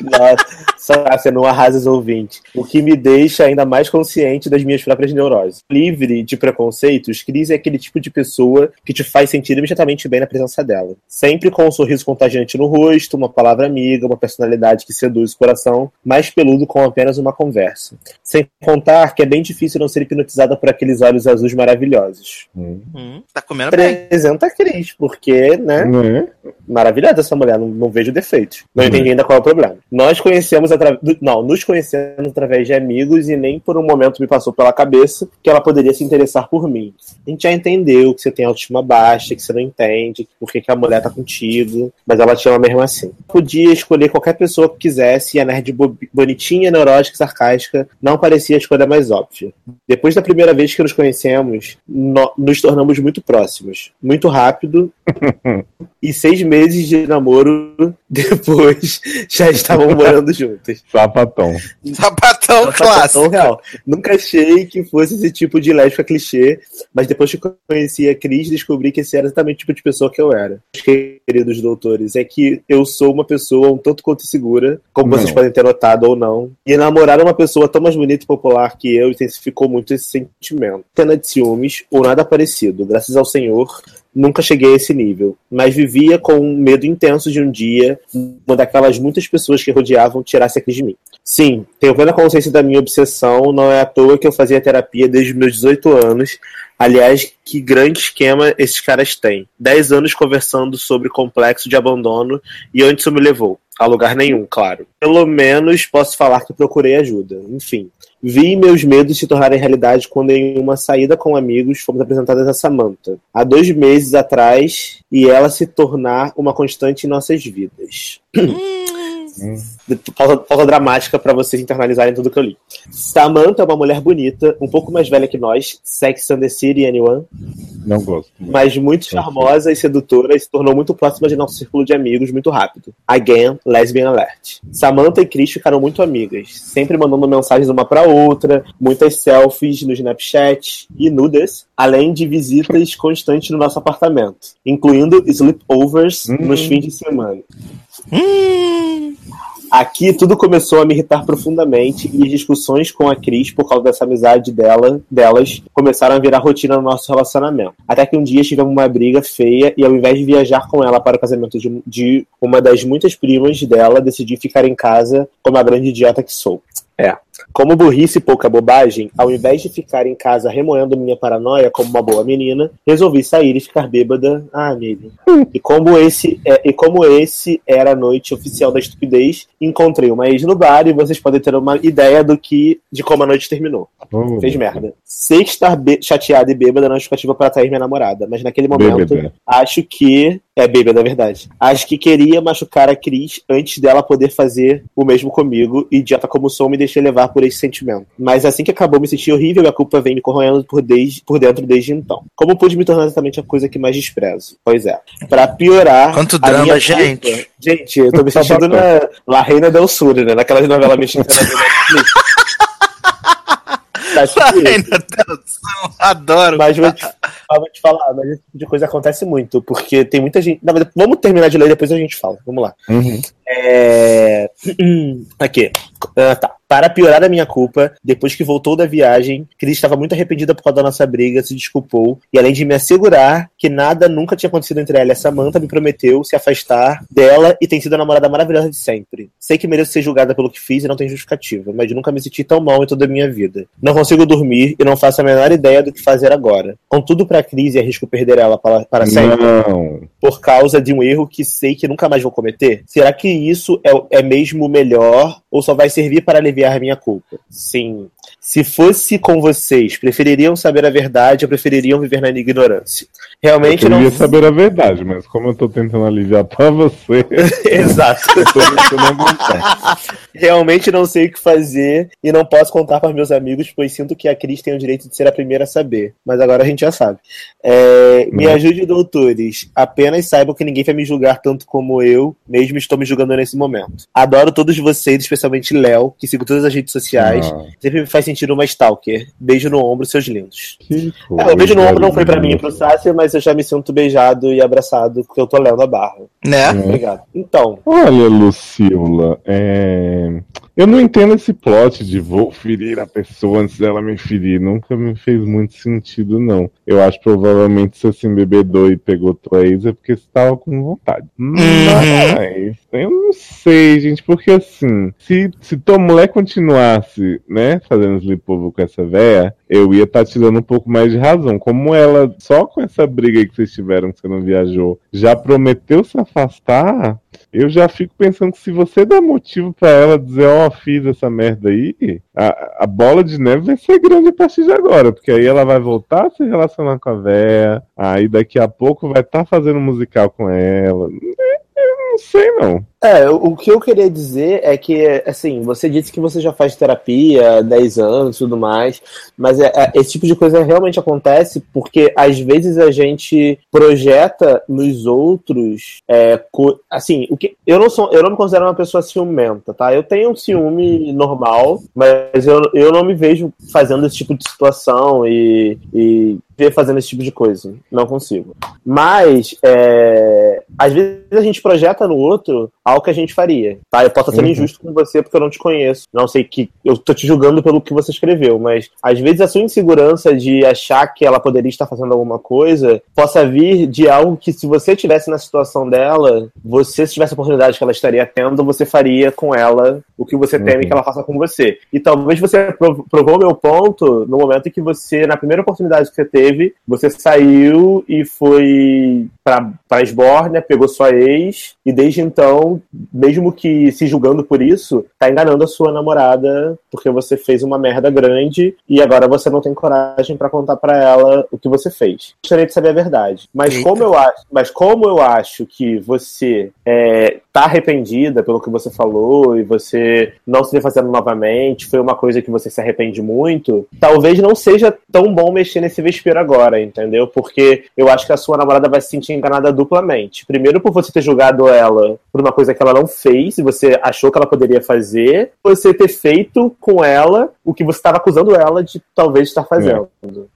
Nossa, você não arrasa os ouvintes. O que me deixa ainda mais consciente das minhas próprias neuroses. Livre de preconceitos, Cris é aquele tipo de pessoa que te faz sentir imediatamente bem na presença dela. Sempre com um sorriso contagiante no rosto, uma palavra amiga, uma personalidade que seduz o coração, mais peludo com apenas uma conversa. Sem contar que é bem difícil não ser hipnotizada por aqueles olhos azuis maravilhosos. Hum, tá comendo bem. Apresenta a Cris, porque, né? Né? maravilhosa essa mulher, não, não vejo defeitos. Não entendi ainda qual é o problema. Nós conhecemos através. Não, nos conhecemos através de amigos e nem por um momento me passou pela cabeça que ela poderia se interessar por mim. A gente já entendeu que você tem autoestima baixa, que você não entende por que, que a mulher tá contigo, mas ela te ama mesmo assim. Podia escolher qualquer pessoa que quisesse e a nerd bo- bonitinha, neurótica e sarcástica não parecia a escolha mais óbvia. Depois da primeira vez que nos conhecemos, no- nos tornamos muito próximos. Muito rápido (laughs) e seis meses de namoro (laughs) depois (laughs) já estavam morando juntos. juntas. Sapatão. Sapatão Sapatão clássico. real. Nunca achei que fosse esse tipo de lésbica clichê, mas depois que conheci a Cris, descobri que esse era exatamente o tipo de pessoa que eu era. Queridos doutores, é que eu sou uma pessoa um tanto quanto segura, como Não. vocês podem ter notado ou não. E namorar uma pessoa tão mais bonita e popular que eu intensificou muito esse sentimento. Tena de ciúmes ou nada parecido. Graças ao Senhor, nunca cheguei a esse nível, mas vivia com um medo intenso de um dia uma daquelas muitas pessoas que rodeavam tirasse a Cris de mim. Sim, tenho plena consciência da minha obsessão, não é à toa que eu fazia terapia desde meus 18 anos. Aliás, que grande esquema esses caras têm. 10 anos conversando sobre complexo de abandono e onde isso me levou. A lugar nenhum, claro. Pelo menos posso falar que procurei ajuda. Enfim, vi meus medos se tornarem realidade quando em uma saída com amigos fomos apresentadas a Samantha. Há dois meses atrás e ela se tornar uma constante em nossas vidas. (clears throat) Pausa, pausa dramática para vocês internalizarem tudo que eu li. Samantha é uma mulher bonita, um pouco mais velha que nós, Sex and the City, anyone, Não gosto. mas muito charmosa e sedutora e se tornou muito próxima de nosso círculo de amigos muito rápido. Again, lesbian alert. Samantha e Chris ficaram muito amigas, sempre mandando mensagens uma para outra, muitas selfies no Snapchat e nudes, além de visitas constantes no nosso apartamento, incluindo sleepovers nos fins de semana. Aqui tudo começou a me irritar profundamente e as discussões com a Cris por causa dessa amizade dela, delas começaram a virar rotina no nosso relacionamento. Até que um dia tivemos uma briga feia e ao invés de viajar com ela para o casamento de, de uma das muitas primas dela, decidi ficar em casa como a grande idiota que sou. É. Como burrice e pouca bobagem, ao invés de ficar em casa remoendo minha paranoia como uma boa menina, resolvi sair e ficar bêbada. Ah, Mili. E como esse é, e como esse era a noite oficial da estupidez, encontrei uma ex no bar e vocês podem ter uma ideia do que de como a noite terminou. Oh, Fez merda. Sei que estar chateada e bêbada não é justificativa para atrair minha namorada, mas naquele momento Bêbada. acho que é bêbada, é verdade. Acho que queria machucar a Cris antes dela poder fazer o mesmo comigo, e idiota como sou, me deixei levar por esse sentimento. Mas assim que acabou, me senti horrível e a culpa vem me corroendo por, desde, por dentro desde então. Como pude me tornar exatamente a coisa que mais desprezo? Pois é. Pra piorar. Quanto a drama, minha gente. culpa- Gente, eu tô me sentindo na La Reina del Sur, né? Naquelas novelas mexicanas. Tá tipo isso. Ai, meu Deus do céu, adoro. Mas vou te, vou te falar, mas esse tipo de coisa acontece muito, porque tem muita gente. Na verdade, vamos terminar de ler depois a gente fala. Vamos lá. Uhum. É... (clears throat) Aqui. Ah, tá. Para piorar a minha culpa, depois que voltou da viagem, Cris estava muito arrependida por causa da nossa briga, se desculpou, e além de me assegurar que nada nunca tinha acontecido entre ela e a Samantha, me prometeu se afastar dela e tem sido a namorada maravilhosa de sempre. Sei que mereço ser julgada pelo que fiz e não tem justificativa, mas nunca me senti tão mal em toda a minha vida. Não consigo dormir e não faço a menor ideia do que fazer agora. Contudo, para Cris e arrisco perder ela para, para sempre Não. por causa de um erro que sei que nunca mais vou cometer? Será que isso é, é mesmo melhor ou só vai servir para aliviar minha culpa? Sim. Se fosse com vocês, prefeririam saber a verdade ou prefeririam viver na ignorância? Realmente Eu não. queria saber a verdade, mas como eu tô tentando aliviar pra você, Exato. (laughs) (laughs) eu tô. Realmente não sei o que fazer e não posso contar para meus amigos, pois sinto que a Cris tem o direito de ser a primeira a saber. Mas agora a gente já sabe. É, me Não. ajude, doutores. Apenas saibam que ninguém vai me julgar tanto como eu, mesmo estou me julgando nesse momento. Adoro todos vocês, especialmente Léo, que sigo todas as redes sociais. Ah, Sempre me faz sentir uma stalker. Beijo no ombro, seus lindos. que É, o beijo no ombro não foi pra mim e pro Sácia, mas eu já me sinto beijado e abraçado porque eu tô lendo a barra. Né? Obrigado. Então, Olha, Lucila, é... eu não entendo esse plot de vou ferir a pessoa antes dela me ferir. Nunca me fez muito sentido, não. Eu acho provavelmente se você embebedou e pegou tua ex é porque você tava com vontade. Mas eu não sei, gente, porque assim, se, se tua mulher continuasse, né, fazendo sleepover com essa véia, eu ia estar te dando um pouco mais de razão. Como ela, só com essa briga aí que vocês tiveram, que você não viajou, já prometeu se afastar, eu já fico pensando que se você dá motivo pra ela dizer, ó, fiz essa merda aí, a, a bola de neve vai ser grande a partir de agora, porque aí ela vai voltar a se relacionar com a véia, aí daqui a pouco vai estar fazendo musical com ela. Sei, não. É, o que eu queria dizer é que, assim, você disse que você já faz terapia há 10 anos e tudo mais, mas é, é- esse tipo de coisa realmente acontece porque, às vezes, a gente projeta nos outros, é, assim, o que, eu, não sou, eu não me considero uma pessoa ciumenta, tá? Eu tenho um ciúme normal, mas eu, eu não me vejo fazendo esse tipo de situação e, e ver fazendo esse tipo de coisa. Não consigo. Mas, é, às vezes a gente projeta no outro algo que a gente faria, tá? Eu posso estar sendo Uhum. injusto com você porque eu não te conheço. Não sei que. Eu tô te julgando pelo que você escreveu, mas às vezes a sua insegurança de achar que ela poderia estar fazendo alguma coisa possa vir de algo que, se você tivesse na situação dela, você, se tivesse a oportunidade que ela estaria tendo, você faria com ela o que você teme Uhum. que ela faça com você. E talvez você prov- provou meu ponto no momento em que você, na primeira oportunidade que você teve, você saiu e foi pra, pra Esbórnia, pegou sua ex, e desde então, mesmo que se julgando por isso, tá enganando a sua namorada porque você fez uma merda grande e agora você não tem coragem pra contar pra ela o que você fez. Gostaria de saber a verdade. Mas Eita. como eu acho, mas como eu acho que você é, tá arrependida pelo que você falou e você não se fazendo novamente, foi uma coisa que você se arrepende muito, talvez não seja tão bom mexer nesse vespeiro agora, entendeu? Porque eu acho que a sua namorada vai se sentir enganada duplamente. Primeiro por você ter julgado ela por uma coisa que ela não fez e você achou que ela poderia fazer, você ter feito com ela o que você estava acusando ela de talvez estar fazendo.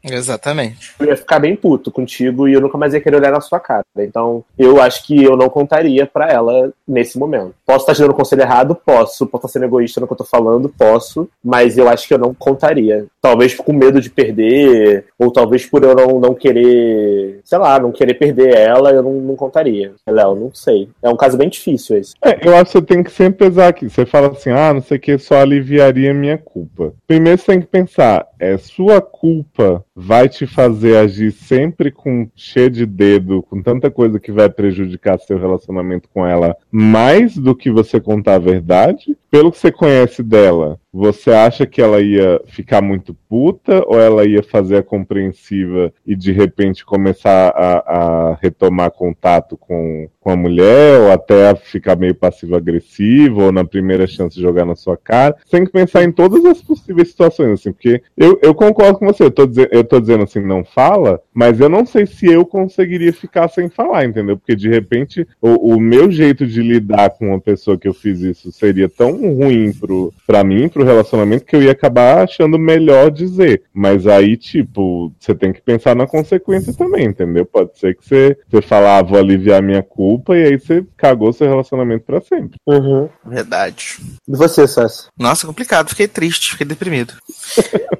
Exatamente. Eu ia ficar bem puto contigo e eu nunca mais ia querer olhar na sua cara. Então, eu acho que eu não contaria pra ela nesse momento. Posso estar te dando um conselho errado? Posso. Posso estar sendo egoísta no que eu tô falando? Posso. Mas eu acho que eu não contaria. Talvez com medo de perder, ou talvez por eu não, não querer, sei lá, não querer perder ela, eu não, não contaria. Léo, não sei. É um caso bem difícil esse. É, eu acho que você tem que sempre pesar aqui. Você fala assim, ah, não sei o que, só aliviaria minha culpa. Primeiro você tem que pensar, é sua culpa vai te fazer agir sempre com cheio de dedo, com tanta coisa que vai prejudicar seu relacionamento com ela, mais do que você contar a verdade? Pelo que você conhece dela, você acha que ela ia ficar muito puta ou ela ia fazer a compreensiva e de repente começar a, a retomar contato com, com a mulher ou até ficar meio passivo-agressivo ou na primeira chance jogar na sua cara? Você tem que pensar em todas as possíveis situações, assim, porque eu, eu concordo com você, eu tô, dizer, eu tô dizendo assim, não fala, mas eu não sei se eu conseguiria ficar sem falar, entendeu? Porque de repente o, o meu jeito de lidar com uma pessoa que eu fiz isso seria tão ruim pro, pra mim, pro relacionamento, que eu ia acabar achando melhor dizer. Mas aí, tipo, você tem que pensar na consequência também, entendeu? Pode ser que você, você ah, vou aliviar minha culpa, e aí você cagou seu relacionamento pra sempre. Uhum. Verdade. E você, Sassi? Nossa, complicado. Fiquei triste, fiquei deprimido.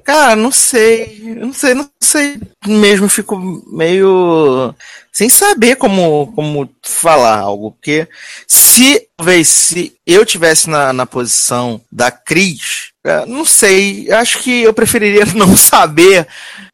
Cara, (laughs) não sei. Não sei, não sei mesmo. Fico meio sem saber como, como falar algo. Porque se, talvez, se eu tivesse na, na posição da Cris, é, não sei. Acho que eu preferiria (laughs) não saber.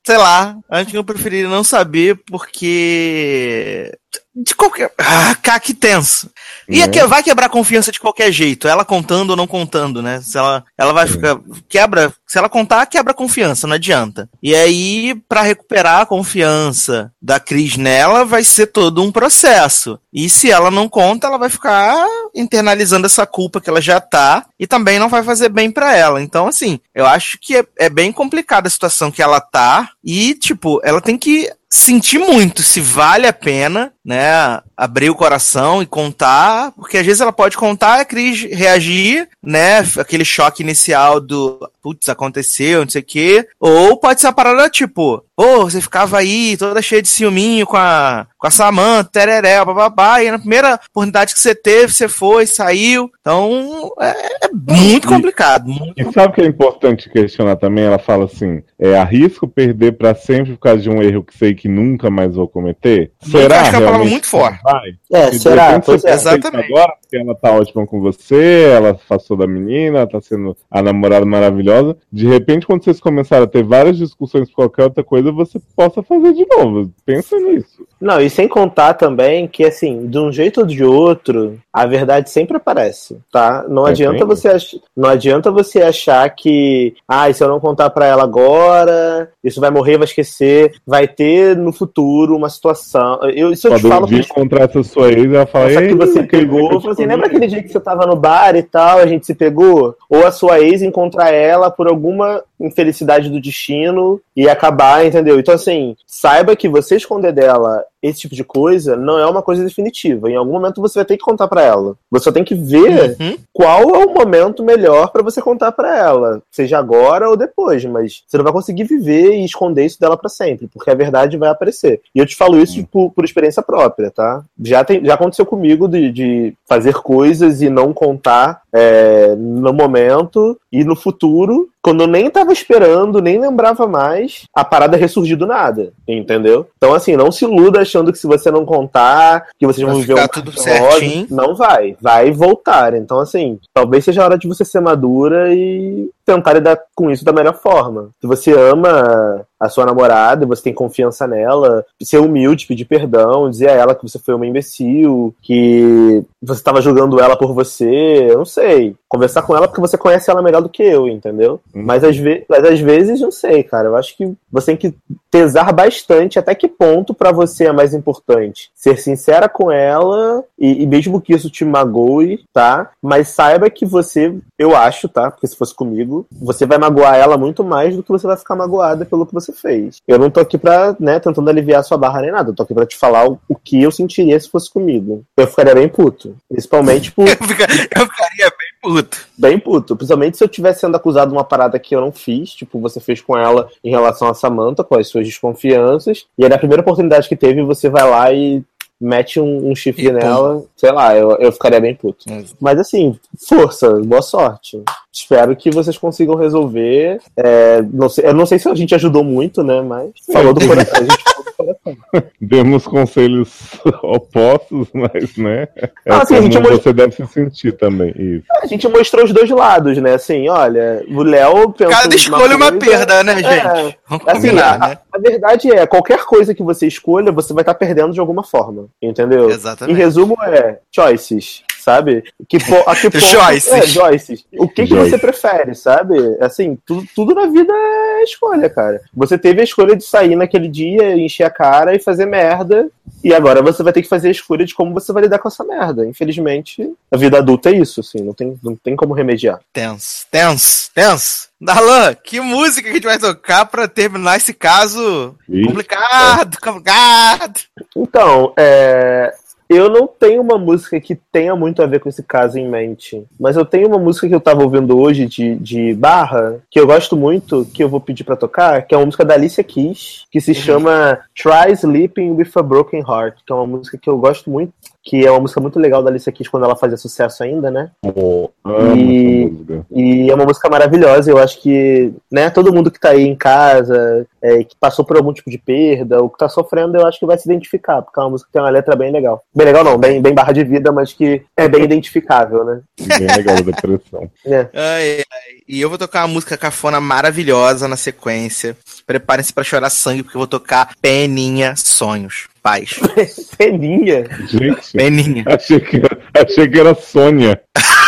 Sei lá, acho que eu preferiria não saber porque. De qualquer. Ah, cara, que tenso. E é Né? que vai quebrar a confiança de qualquer jeito, ela contando ou não contando, né? Se ela, ela vai ficar. Quebra. Se ela contar, quebra a confiança, não adianta. E aí, pra recuperar a confiança da Cris nela, vai ser todo um processo. E se ela não conta, ela vai ficar internalizando essa culpa que ela já tá e também não vai fazer bem pra ela. Então, assim, eu acho que é, é bem complicada a situação que ela tá e, tipo, ela tem que sentir muito se vale a pena, né, abrir o coração e contar, porque às vezes ela pode contar, a Cris reagir, né, aquele choque inicial do putz, aconteceu, não sei o quê, ou pode ser a parada tipo, pô, você ficava aí toda cheia de ciúminho com a, com a Samantha, tereré, bababá, e na primeira oportunidade que você teve, você foi, saiu, então é, é muito complicado, muito E sabe o que é importante questionar também? Ela fala assim: é, arrisco perder pra sempre por causa de um erro que sei que nunca mais vou cometer? Será acho que é uma palavra muito forte. Que Vai? É, E de será? repente Pois você é. Exatamente. agora, porque ela tá ótima com você, ela afastou da menina, ela tá sendo a namorada maravilhosa. De repente, quando vocês começarem a ter várias discussões por qualquer outra coisa, você possa fazer de novo. Pensa nisso. Não, e sem contar também que, assim, de um jeito ou de outro, a verdade sempre aparece, tá? Não É, adianta você ach... não adianta você achar que, ah, se eu não contar pra ela agora, isso vai morrer, vai esquecer. Vai ter no futuro uma situação. Eu, isso eu te falo eu vir com encontrar essa sua ex, ela fala, essa que "Ei, você pegou, eu assim, lembra comi?" aquele dia que você tava no bar e tal, a gente se pegou? Ou a sua ex encontrar ela por alguma infelicidade do destino e acabar, entendeu? Então, assim, saiba que você esconder dela esse tipo de coisa não é uma coisa definitiva. Em algum momento você vai ter que contar pra ela. Você só tem que ver Uhum. qual é o momento melhor pra você contar pra ela, seja agora ou depois, mas você não vai conseguir viver e esconder isso dela pra sempre, porque a verdade vai aparecer. E eu te falo isso por, por experiência própria, tá? Já, tem, já aconteceu comigo de, de fazer coisas e não contar é, no momento e no futuro, quando eu nem tava esperando, nem lembrava mais, a parada ressurgir do nada, entendeu? Então, assim, não se iluda achando que se você não contar, que vocês Vai vão ver um tudo rosa. certinho. Não vai, vai voltar. Então, assim, talvez seja a hora de você ser madura e tentar lidar com isso da melhor forma. Se você ama a sua namorada, você tem confiança nela, ser humilde, pedir perdão, dizer a ela que você foi uma imbecil, que você estava julgando ela por você, eu não sei. Conversar com ela porque você conhece ela melhor do que eu, entendeu? Mas, às mas às vezes, não sei, cara. Eu acho que você tem que pesar bastante até que ponto pra você é mais importante. Ser sincera com ela e, e mesmo que isso te magoe, tá? Mas saiba que você, eu acho, tá? Porque se fosse comigo, você vai magoar ela muito mais do que você vai ficar magoada pelo que você fez. Eu não tô aqui pra, né, tentando aliviar sua barra nem nada. Eu tô aqui pra te falar o, o que eu sentiria se fosse comigo. Eu ficaria bem puto. Principalmente (laughs) por. Eu, fica- eu ficaria bem puto. Bem puto. Principalmente se eu tivesse sendo acusado de uma parada que eu não fiz, tipo, você fez com ela em relação a Samantha, com as suas desconfianças, e aí na primeira oportunidade que teve, você vai lá e mete um, um chifre E nela, sei lá, eu, eu ficaria bem puto. Mas assim, força, boa sorte. Espero que vocês consigam resolver. É, não sei, eu não sei se a gente ajudou muito, né? Mas falou do coração. A gente falou do coração. (laughs) Demos conselhos (laughs) opostos, mas, né? É Ah, sim, a gente você deve se sentir também. Isso. A gente mostrou os dois lados, né? Assim, olha, o Léo pensou Cada escolha é uma coisa- perda, né, É, gente? Vamos Assim, combinar, a, né? a verdade é, qualquer coisa que você escolha, você vai estar perdendo de alguma forma, entendeu? Exatamente. Em resumo, é choices, sabe? Que po, a que (laughs) ponto, Choices. É, choices. O que, que você prefere, sabe? Assim, tudo, tudo na vida é escolha, cara. Você teve a escolha de sair naquele dia, encher a cara e fazer merda, e agora você vai ter que fazer a escolha de como você vai lidar com essa merda. Infelizmente, a vida adulta é isso, assim, não tem, não tem como remediar. Tenso, tenso, tenso. Darlan, que música que a gente vai tocar pra terminar esse caso Ih, complicado, complicado. Então, é, eu não tenho uma música que tenha muito a ver com esse caso em mente. Mas eu tenho uma música que eu tava ouvindo hoje de, de Barra, que eu gosto muito, que eu vou pedir pra tocar, que é uma música da Alicia Keys, que se chama Try Sleeping with a Broken Heart, que é uma música que eu gosto muito, que é uma música muito legal da Alicia Keys quando ela fazia sucesso ainda, né? amo E-. E é uma música maravilhosa. Eu acho que, né, todo mundo que tá aí em casa, é, que passou por algum tipo de perda, ou que tá sofrendo, eu acho que vai se identificar, porque é uma música que tem uma letra bem legal. Bem legal não, bem, bem barra de vida, mas que é bem identificável, né? Bem legal da depressão. (laughs) É. Ai, ai. E eu vou tocar uma música cafona maravilhosa na sequência. Preparem-se pra chorar sangue, porque eu vou tocar Peninha Sonhos. Paz. (laughs) Peninha. Gente, Peninha. achei que, era- achei que era Sônia. (laughs)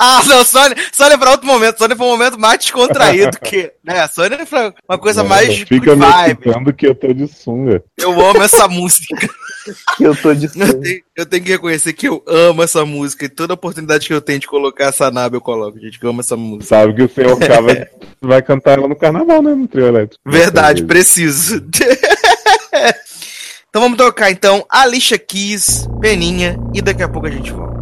Ah, não, Sônia, Sônia é pra outro momento. Sônia é pra um momento mais descontraído que. Né, Sônia é pra uma coisa mais Fica me vibe. excitando que eu tô de sunga. Eu amo essa música. Que eu tô de Eu sangue. tenho, eu tenho que reconhecer que eu amo essa música e toda oportunidade que eu tenho de colocar essa naba eu coloco, gente, que eu amo essa música. Sabe que o senhor (laughs) Cava vai cantar ela no carnaval, né? No trio elétrico. Verdade, preciso. Então vamos tocar então Alicia Keys, Peninha e daqui a pouco a gente volta.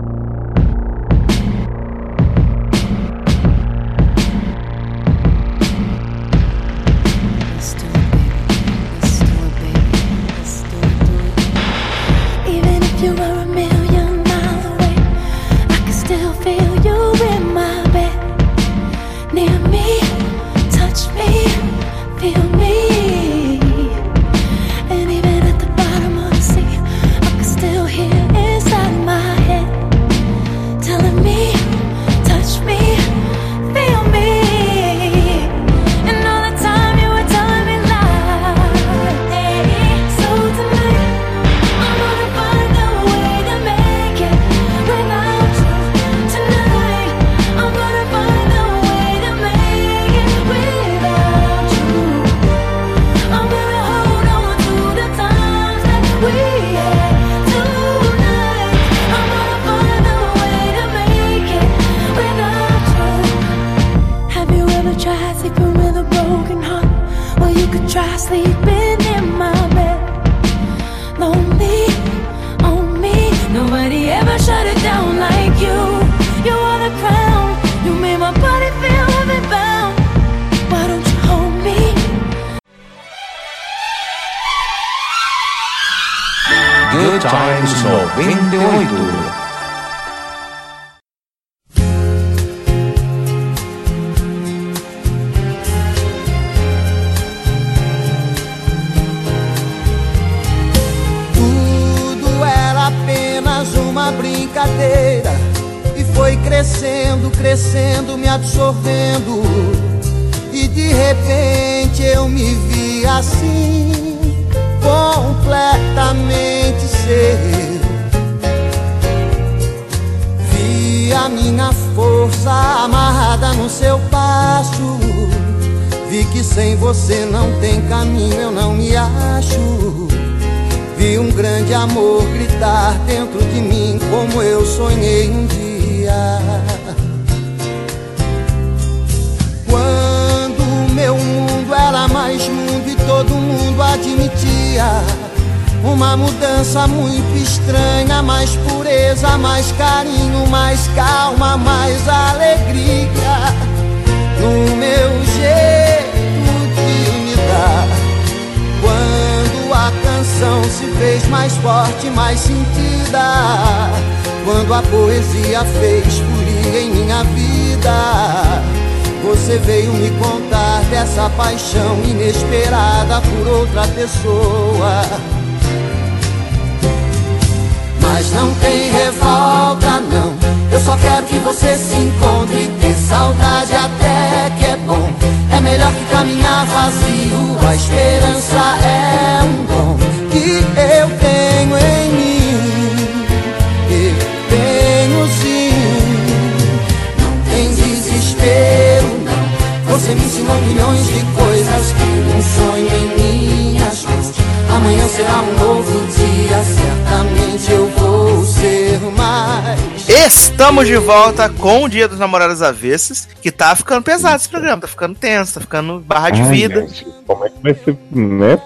De volta com o Dia dos Namorados Avessos, que tá ficando pesado esse programa, tá ficando tenso, tá ficando barra de Ai, vida. gente, como é que vai ser, né?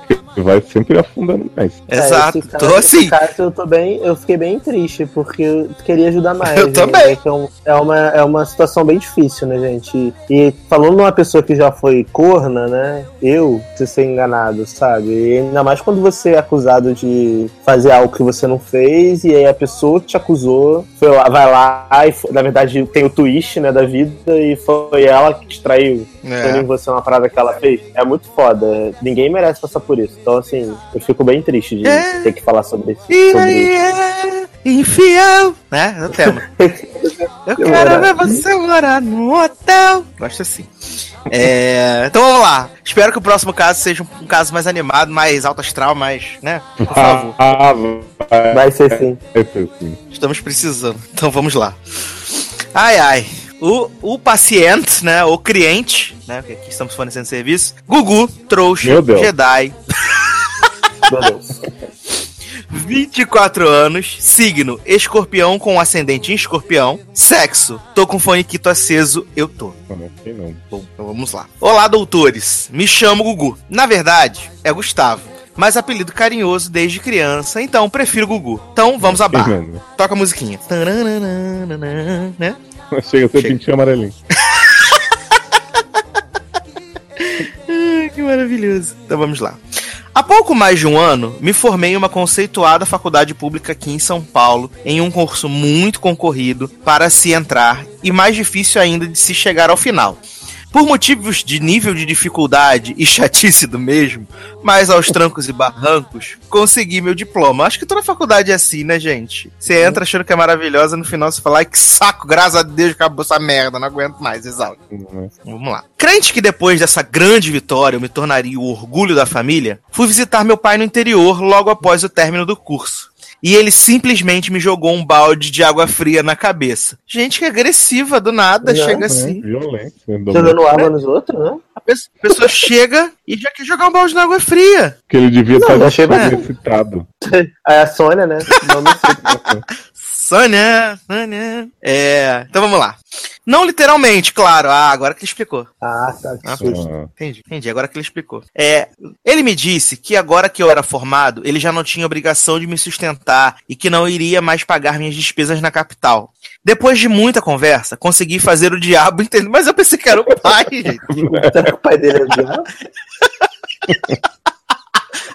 Vai sempre afundando mais. Exato, É, esse tô caso- assim. caso eu tô bem, eu fiquei bem triste, porque eu queria ajudar mais. Eu né? também. É, é, um- é uma, é uma situação bem difícil, né, gente? E falando numa pessoa que já foi corna, né? Eu, se ser enganado, sabe? E ainda mais quando você é acusado de fazer algo que você não fez, e aí a pessoa que te acusou foi lá, vai lá e, foi- na verdade, tem o twist, né, da vida, e foi ela que te traiu. É. Em você uma parada que ela fez. É muito foda. Ninguém merece passar por isso. Então, assim, eu fico bem triste de É. ter que falar sobre isso. E sobre é infiel, né? É o tema. Eu quero morar- ver você morar no hotel. Gosto assim. É, então vamos lá. Espero que o próximo caso seja um caso mais animado, mais alto astral, mais, né? Por favor. Ah, vai, Vai ser sim. Estamos precisando. Então vamos lá. Ai, ai. O, o paciente, né? O cliente, né? Porque aqui estamos fornecendo serviço. Gugu, trouxa. Jedi, Meu Deus. 24 anos, signo escorpião com ascendente em escorpião, sexo, tô com foniquito aceso, eu tô. Não, não sei não. Bom, então vamos lá. Olá, doutores. Me chamo Gugu. Na verdade, é Gustavo. Mas apelido carinhoso desde criança, então prefiro Gugu. Então vamos à barra. Toca a musiquinha. Né? Chega a ser pintinho amarelinho. Ai, (laughs) que maravilhoso. Então vamos lá. Há pouco mais de um ano, me formei em uma conceituada faculdade pública aqui em São Paulo, em um curso muito concorrido para se entrar e mais difícil ainda de se chegar ao final. Por motivos de nível de dificuldade e chatice do mesmo, mas aos trancos e barrancos, consegui meu diploma. Acho que toda faculdade é assim, né, gente? Você entra achando que é maravilhosa, no final você fala, ai que saco, graças a Deus acabou essa merda, não aguento mais, exausto. né? Vamos lá. Crente que depois dessa grande vitória eu me tornaria o orgulho da família, fui visitar meu pai no interior logo após o término do curso. E ele simplesmente me jogou um balde de água fria na cabeça. Gente que agressiva, do nada, Não, chega Né? assim. Violência. Jogando água nos outros, né? A pe- a pessoa (laughs) chega e já quer jogar um balde de água fria. Que ele devia estar bacana. excitado. Aí (laughs) a Sônia, né? Não, não sei. (laughs) Sônia, Sônia. É, então vamos lá. Não literalmente, claro. Ah, agora que ele explicou. Ah, tá. Ah. Entendi, entendi. Agora que ele explicou. É, ele me disse que agora que eu era formado, ele já não tinha obrigação de me sustentar e que não iria mais pagar minhas despesas na capital. Depois de muita conversa, consegui fazer o diabo (laughs) entender. Mas eu pensei que era o pai, (laughs) gente. Será que o pai dele é o diabo?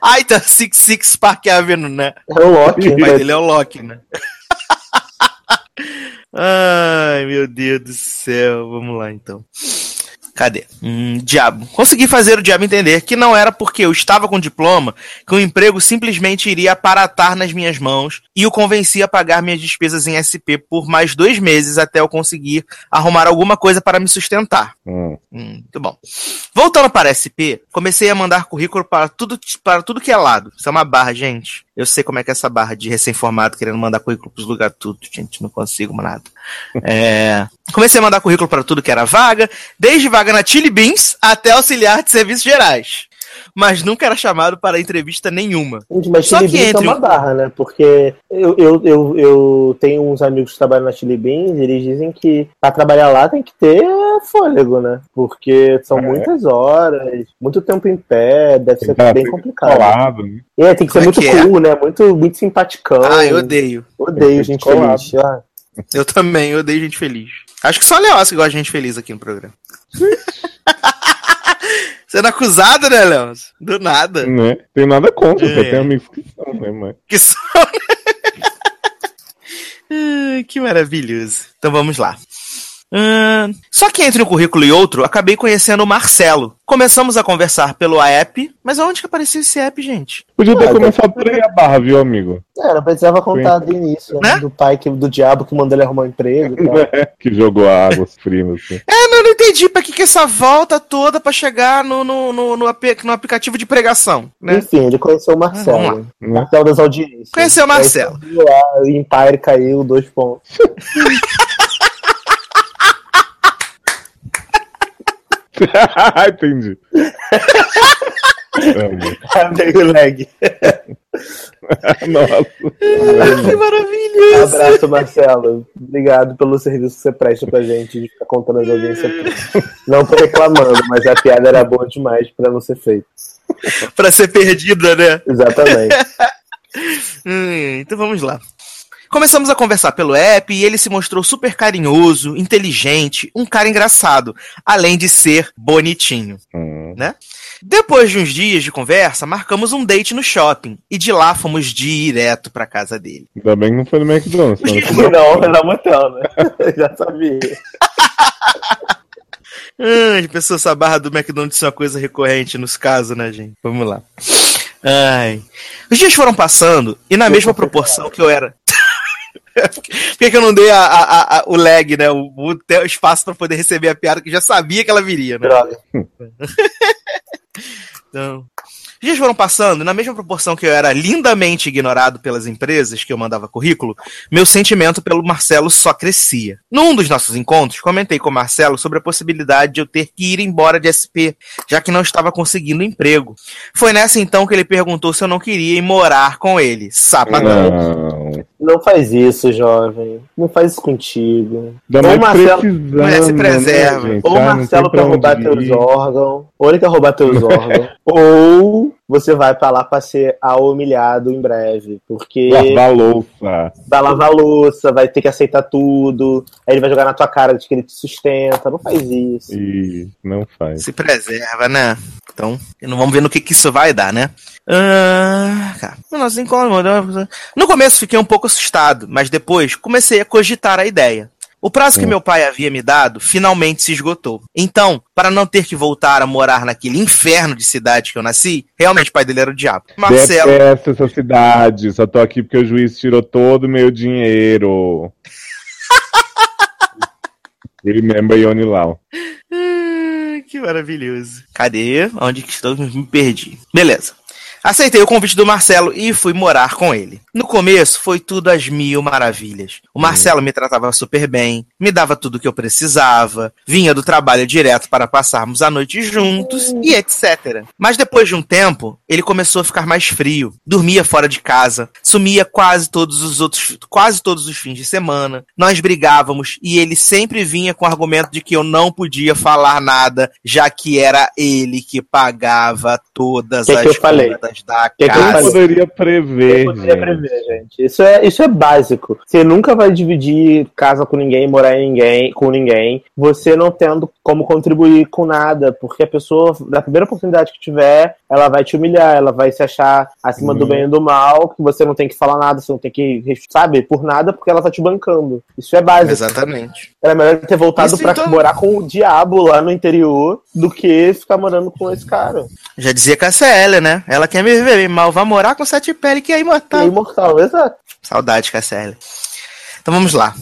Ai, tá Six Six Park Avenue, né? É o Loki. O pai dele é o Loki, né? Ai, meu Deus do céu. Vamos lá, então. Cadê? Hum, diabo. Consegui fazer o diabo entender que não era porque eu estava com diploma que o emprego simplesmente iria aparatar nas minhas mãos e o convenci a pagar minhas despesas em SP por mais dois meses até eu conseguir arrumar alguma coisa para me sustentar. Hum. Hum, muito bom. Voltando para SP, comecei a mandar currículo para tudo, para tudo que é lado. Isso é uma barra, gente. Eu sei como é que é essa barra de recém-formado querendo mandar currículo pros lugares tudo, gente. Não consigo nada. (laughs) É, comecei a mandar currículo para tudo que era vaga, desde vaga na Chili Beans até auxiliar de serviços gerais. Mas nunca era chamado para entrevista nenhuma. Mas Só Chili que Beans é entre uma o- barra, né? Porque eu, eu, eu, eu tenho uns amigos que trabalham na Chili Beans e eles dizem que pra trabalhar lá tem que ter fôlego, né? Porque são É. muitas horas, muito tempo em pé, deve Tem ser bem complicado. colado, né? É, tem que ser Como é muito é? cool, né? Muito, muito simpaticão. Ah, eu odeio. Odeio gente Colado. feliz. Ah, Eu também, eu odeio gente feliz. Acho que só que gosta de gente feliz aqui no programa. (laughs) Sendo acusado, né, Leoz? Do nada. Né? Tem nada contra, É. tenho amigos que são, né, mas... Que só. (laughs) Ai, que maravilhoso. Então vamos lá. Só que entre um currículo e outro, acabei conhecendo o Marcelo. Começamos a conversar pelo app, mas aonde que apareceu esse app, gente? Podia ter Ah, começado por aí a barra, viu, amigo? É, não precisava contar do início, né? Né? Do pai, que, do diabo que mandou ele arrumar um emprego e tal. (laughs) que jogou águas frias, assim. É, não, não entendi pra que, que essa volta toda pra chegar no, no, no, no, ap- no aplicativo de pregação, né? Enfim, ele conheceu o Marcelo. Né? Marcelo das audiências. Conheceu o Marcelo. Aí lá, o Empire caiu, dois pontos. (laughs) (laughs) Entendi. (laughs) Meio lag. (laughs) Nossa. Que maravilhoso! Abraço, Marcelo. Obrigado pelo serviço que você presta pra gente de ficar contando as audiências. Não tô reclamando, mas a piada era boa demais pra não ser feita. pra ser perdida, né? Exatamente. Hum, então vamos lá. Começamos a conversar pelo app e ele se mostrou super carinhoso, inteligente, um cara engraçado, além de ser bonitinho. Hum. Depois de uns dias de conversa, marcamos um date no shopping e de lá fomos direto pra casa dele. Ainda bem que não foi no McDonald's. senão- (laughs) Não, era motel, né? (laughs) Já sabia. Ah, as pessoas, essa barra do McDonald's é uma coisa recorrente nos casos, né, gente? Vamos lá. Ai. Os dias foram passando e na mesma proporção que eu era. Por que, que eu não dei a- a- a- o lag, né? O, o o espaço pra poder receber a piada que eu já sabia que ela viria, né? Droga. (laughs) Então, os dias foram passando, e na mesma proporção que eu era lindamente ignorado pelas empresas que eu mandava currículo, meu sentimento pelo Marcelo só crescia. Num dos nossos encontros, comentei com o Marcelo sobre a possibilidade de eu ter que ir embora de SP, já que não estava conseguindo emprego. Foi nessa então que ele perguntou se eu não queria ir morar com ele. Sapadão. Não. Faz isso, jovem. Não faz isso contigo. Ainda Ou Marcelo- se preserva. Né? Ou o Ah, não Marcelo onde roubar ir. teus órgãos. Ou ele quer roubar teus (laughs) órgãos. Ou você vai pra lá pra ser a humilhado em breve. Porque Lavar louça. vai lavar louça, vai ter que aceitar tudo. Aí ele vai jogar na tua cara de que ele te sustenta. Não faz isso. E não faz. Se preserva, né? Então, não vamos ver no que, que isso vai dar, né? Ah, cara, no começo fiquei um pouco assustado, mas depois comecei a cogitar a ideia. O prazo que Hum. meu pai havia me dado finalmente se esgotou. Então, para não ter que voltar a morar naquele inferno de cidade que eu nasci, realmente o pai dele era o diabo. Marcelo, Detesto essa cidade. Só tô aqui porque o juiz tirou todo o meu dinheiro. (laughs) Remember Yoni Lau. Maravilhoso. Cadê? Onde que estou? Me perdi. Beleza. Aceitei o convite do Marcelo e fui morar com ele. No começo foi tudo às mil maravilhas. O Marcelo me tratava super bem, me dava tudo o que eu precisava, vinha do trabalho direto para passarmos a noite juntos e etc. Mas depois de um tempo, ele começou a ficar mais frio, dormia fora de casa, sumia quase todos os outros, quase todos os fins de semana. Nós brigávamos e ele sempre vinha com o argumento de que eu não podia falar nada, já que era ele que pagava todas Que que as eu falei? Contas da Que que casa. poderia prever, Eu poderia gente. prever, gente. Isso é, isso é básico. Você nunca vai dividir casa com ninguém, morar em ninguém, com ninguém, você não tendo como contribuir com nada, porque a pessoa, na primeira oportunidade que tiver, ela vai te humilhar, ela vai se achar acima do Uhum. bem e do mal, que você não tem que falar nada, você não tem que, sabe, por nada, porque ela tá te bancando. Isso é básico. Exatamente. Era melhor ter voltado pra então- morar com o diabo lá no interior do que ficar morando com esse cara. Já dizia Cassia né? Ela quer me viver bem mal, vai morar com sete pele que é imortal. É imortal, exato. Saudade, Cassia Então vamos lá.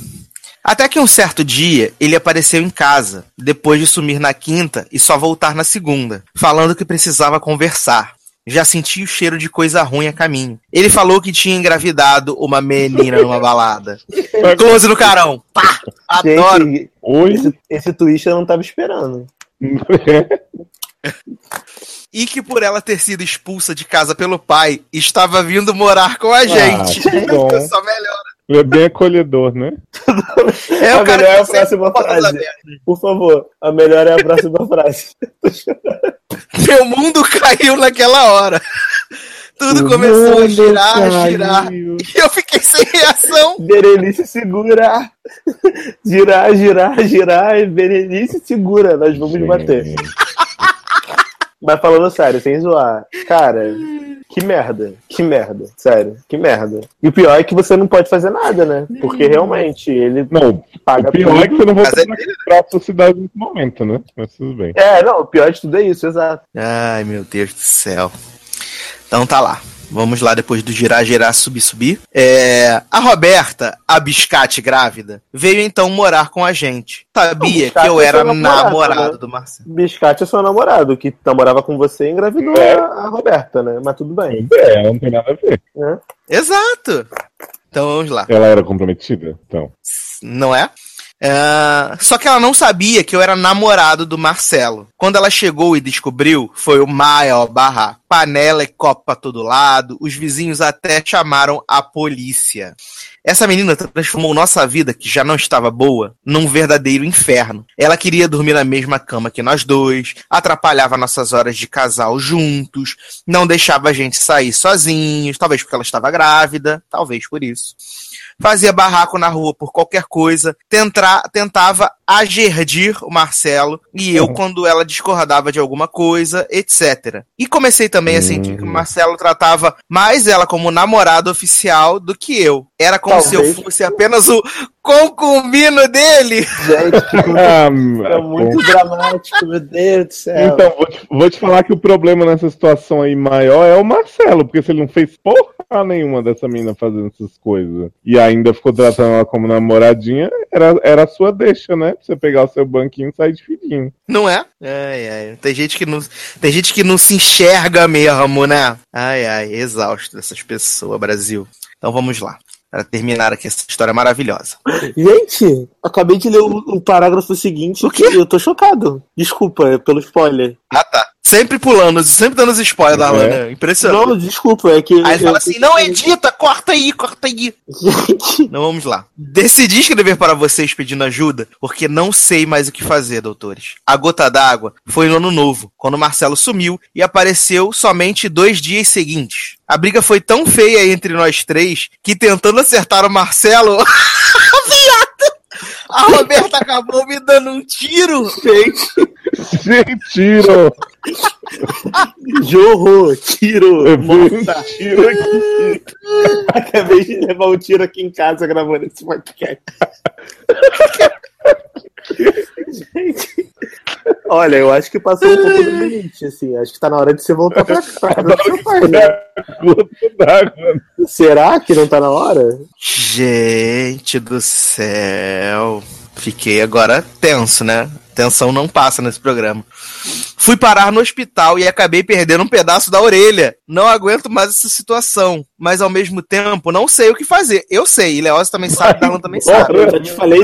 Até que um certo dia ele apareceu em casa, depois de sumir na quinta e só voltar na segunda, falando que precisava conversar. Já senti o cheiro de coisa ruim a caminho. Ele falou que tinha engravidado uma menina numa balada. (laughs) Close no carão. Pá! Adoro. Gente, esse, esse twist eu não tava esperando. (laughs) E que por ela ter sido expulsa de casa pelo pai, estava vindo morar com a gente. que (laughs) bom. Só melhor. Ele é bem acolhedor, né? É a o cara melhor é a tá sempre próxima frase. Por favor, a melhor é a próxima frase. Meu mundo caiu naquela hora. Tudo começou a girar, girar. E eu fiquei sem reação. Berenice segura. Girar, girar, girar. e Berenice segura. Nós vamos bater. Mas falando sério, sem zoar. Cara, que merda. Que merda. Sério, que merda. E o pior é que você não pode fazer nada, né? Porque realmente ele Não, paga o pior é que você não voltou é pra sua cidade nesse momento, né? Mas tudo bem. É, não, o pior de tudo é isso, exato. Ai, meu Deus do céu. Então tá lá. Vamos lá depois do girar, girar, subir, subir. É, a Roberta, a biscate grávida, veio então morar com a gente. Sabia que eu é era namorado, namorado né? do Marcelo. Biscate é seu namorado, que namorava com você e engravidou É. a, Roberta, né? Mas tudo bem. É, não tem nada a ver. Né? Exato. Então vamos lá. Ela era comprometida? Então. não é? É, Só que ela não sabia que eu era namorado do Marcelo. Quando ela chegou e descobriu, foi o maior barra. Panela e copo pra todo lado. Os vizinhos até chamaram a polícia. Essa menina transformou nossa vida, que já não estava boa, num verdadeiro inferno. Ela queria dormir na mesma cama que nós dois, atrapalhava nossas horas de casal juntos, não deixava a gente sair sozinhos, talvez porque ela estava grávida, talvez por isso fazia barraco na rua por qualquer coisa, tentra, tentava agerdir o Marcelo e eu quando ela discordava de alguma coisa, etc. E comecei também a sentir que o Marcelo tratava mais ela como namorado oficial do que eu. Era como se Talvez. eu fosse apenas o concubino dele. Gente, que (laughs) Ah, é muito dramático, meu Deus do céu. Então, vou te, vou te falar que o problema nessa situação aí maior é o Marcelo, porque se ele não fez porra nenhuma dessa menina fazendo essas coisas e ainda ficou tratando ela como namoradinha, era, era a sua deixa, né? Pra você pegar o seu banquinho e sair de fininho. Não é? Ai, ai. Tem gente que não, tem gente que não se enxerga mesmo, né? Ai, ai, exausto dessas pessoas, Brasil. Então vamos lá. Para terminar aqui essa história maravilhosa. Gente, acabei de ler o, o parágrafo seguinte. O quê? e Eu tô chocado. Desculpa é pelo spoiler. Ah, tá. Sempre pulando, sempre dando os spoilers da É. Lana. Impressionante. Não, desculpa, é que. Aí ele fala assim: não edita, corta aí, corta aí. Gente, Não, vamos lá. Decidi escrever para vocês pedindo ajuda, porque não sei mais o que fazer, doutores. A gota d'água foi no ano novo, quando o Marcelo sumiu e apareceu somente dois dias seguintes. A briga foi tão feia entre nós três que tentando acertar o Marcelo. (laughs) A Roberta acabou me dando um tiro. gente, Gente, tiro! jorro, tiro, Eu um tiro aqui. Acabei de levar um tiro aqui em casa gravando esse podcast. (laughs) Gente, olha, eu acho que passou um pouco do (laughs) limite, assim. Acho que tá na hora de você voltar pra (laughs) casa do seu pai, né? Será que não tá na hora? Gente do céu. Fiquei agora tenso, né? Tensão não passa nesse programa. Fui parar no hospital e acabei perdendo um pedaço da orelha. Não aguento mais essa situação. Mas ao mesmo tempo, não sei o que fazer. Eu sei, e Leoz também sabe, Darlan também sabe. Eu já te falei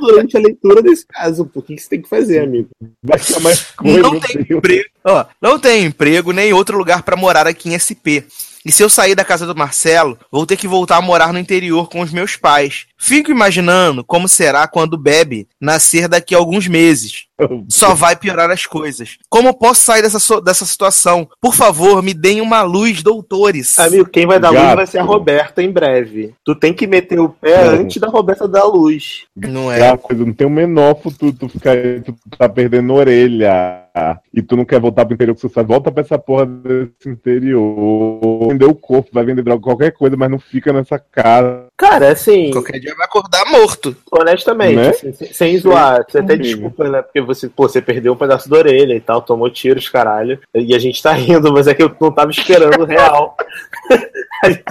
durante a leitura desse caso. Por que que você tem que fazer, amigo? Vai chamar mais coisa. Não tem emprego. Ó, não tem emprego nem outro lugar pra morar aqui em SP. E se eu sair da casa do Marcelo, vou ter que voltar a morar no interior com os meus pais. Fico imaginando como será quando o Bebe nascer daqui a alguns meses. (laughs) Só vai piorar as coisas. Como posso sair dessa, so- dessa situação? Por favor, me deem uma luz, doutores. Amigo, quem vai dar luz Gato. vai ser a Roberta em breve. Tu tem que meter o pé É. antes da Roberta dar luz. Não É coisa, não tem o menor futuro tu ficar aí, tu tá perdendo orelha. E tu não quer voltar pro interior que você sabe, volta pra essa porra desse interior. Vender o corpo, vai vender droga, qualquer coisa, mas não fica nessa casa. Cara, assim, Qualquer dia vai acordar morto. honestamente, Né? assim, sem, sem zoar, você até desculpa, né? Porque você, pô, você perdeu um pedaço da orelha e tal, tomou tiros, caralho. E a gente tá rindo, mas é que eu não tava esperando real. (laughs) A gente-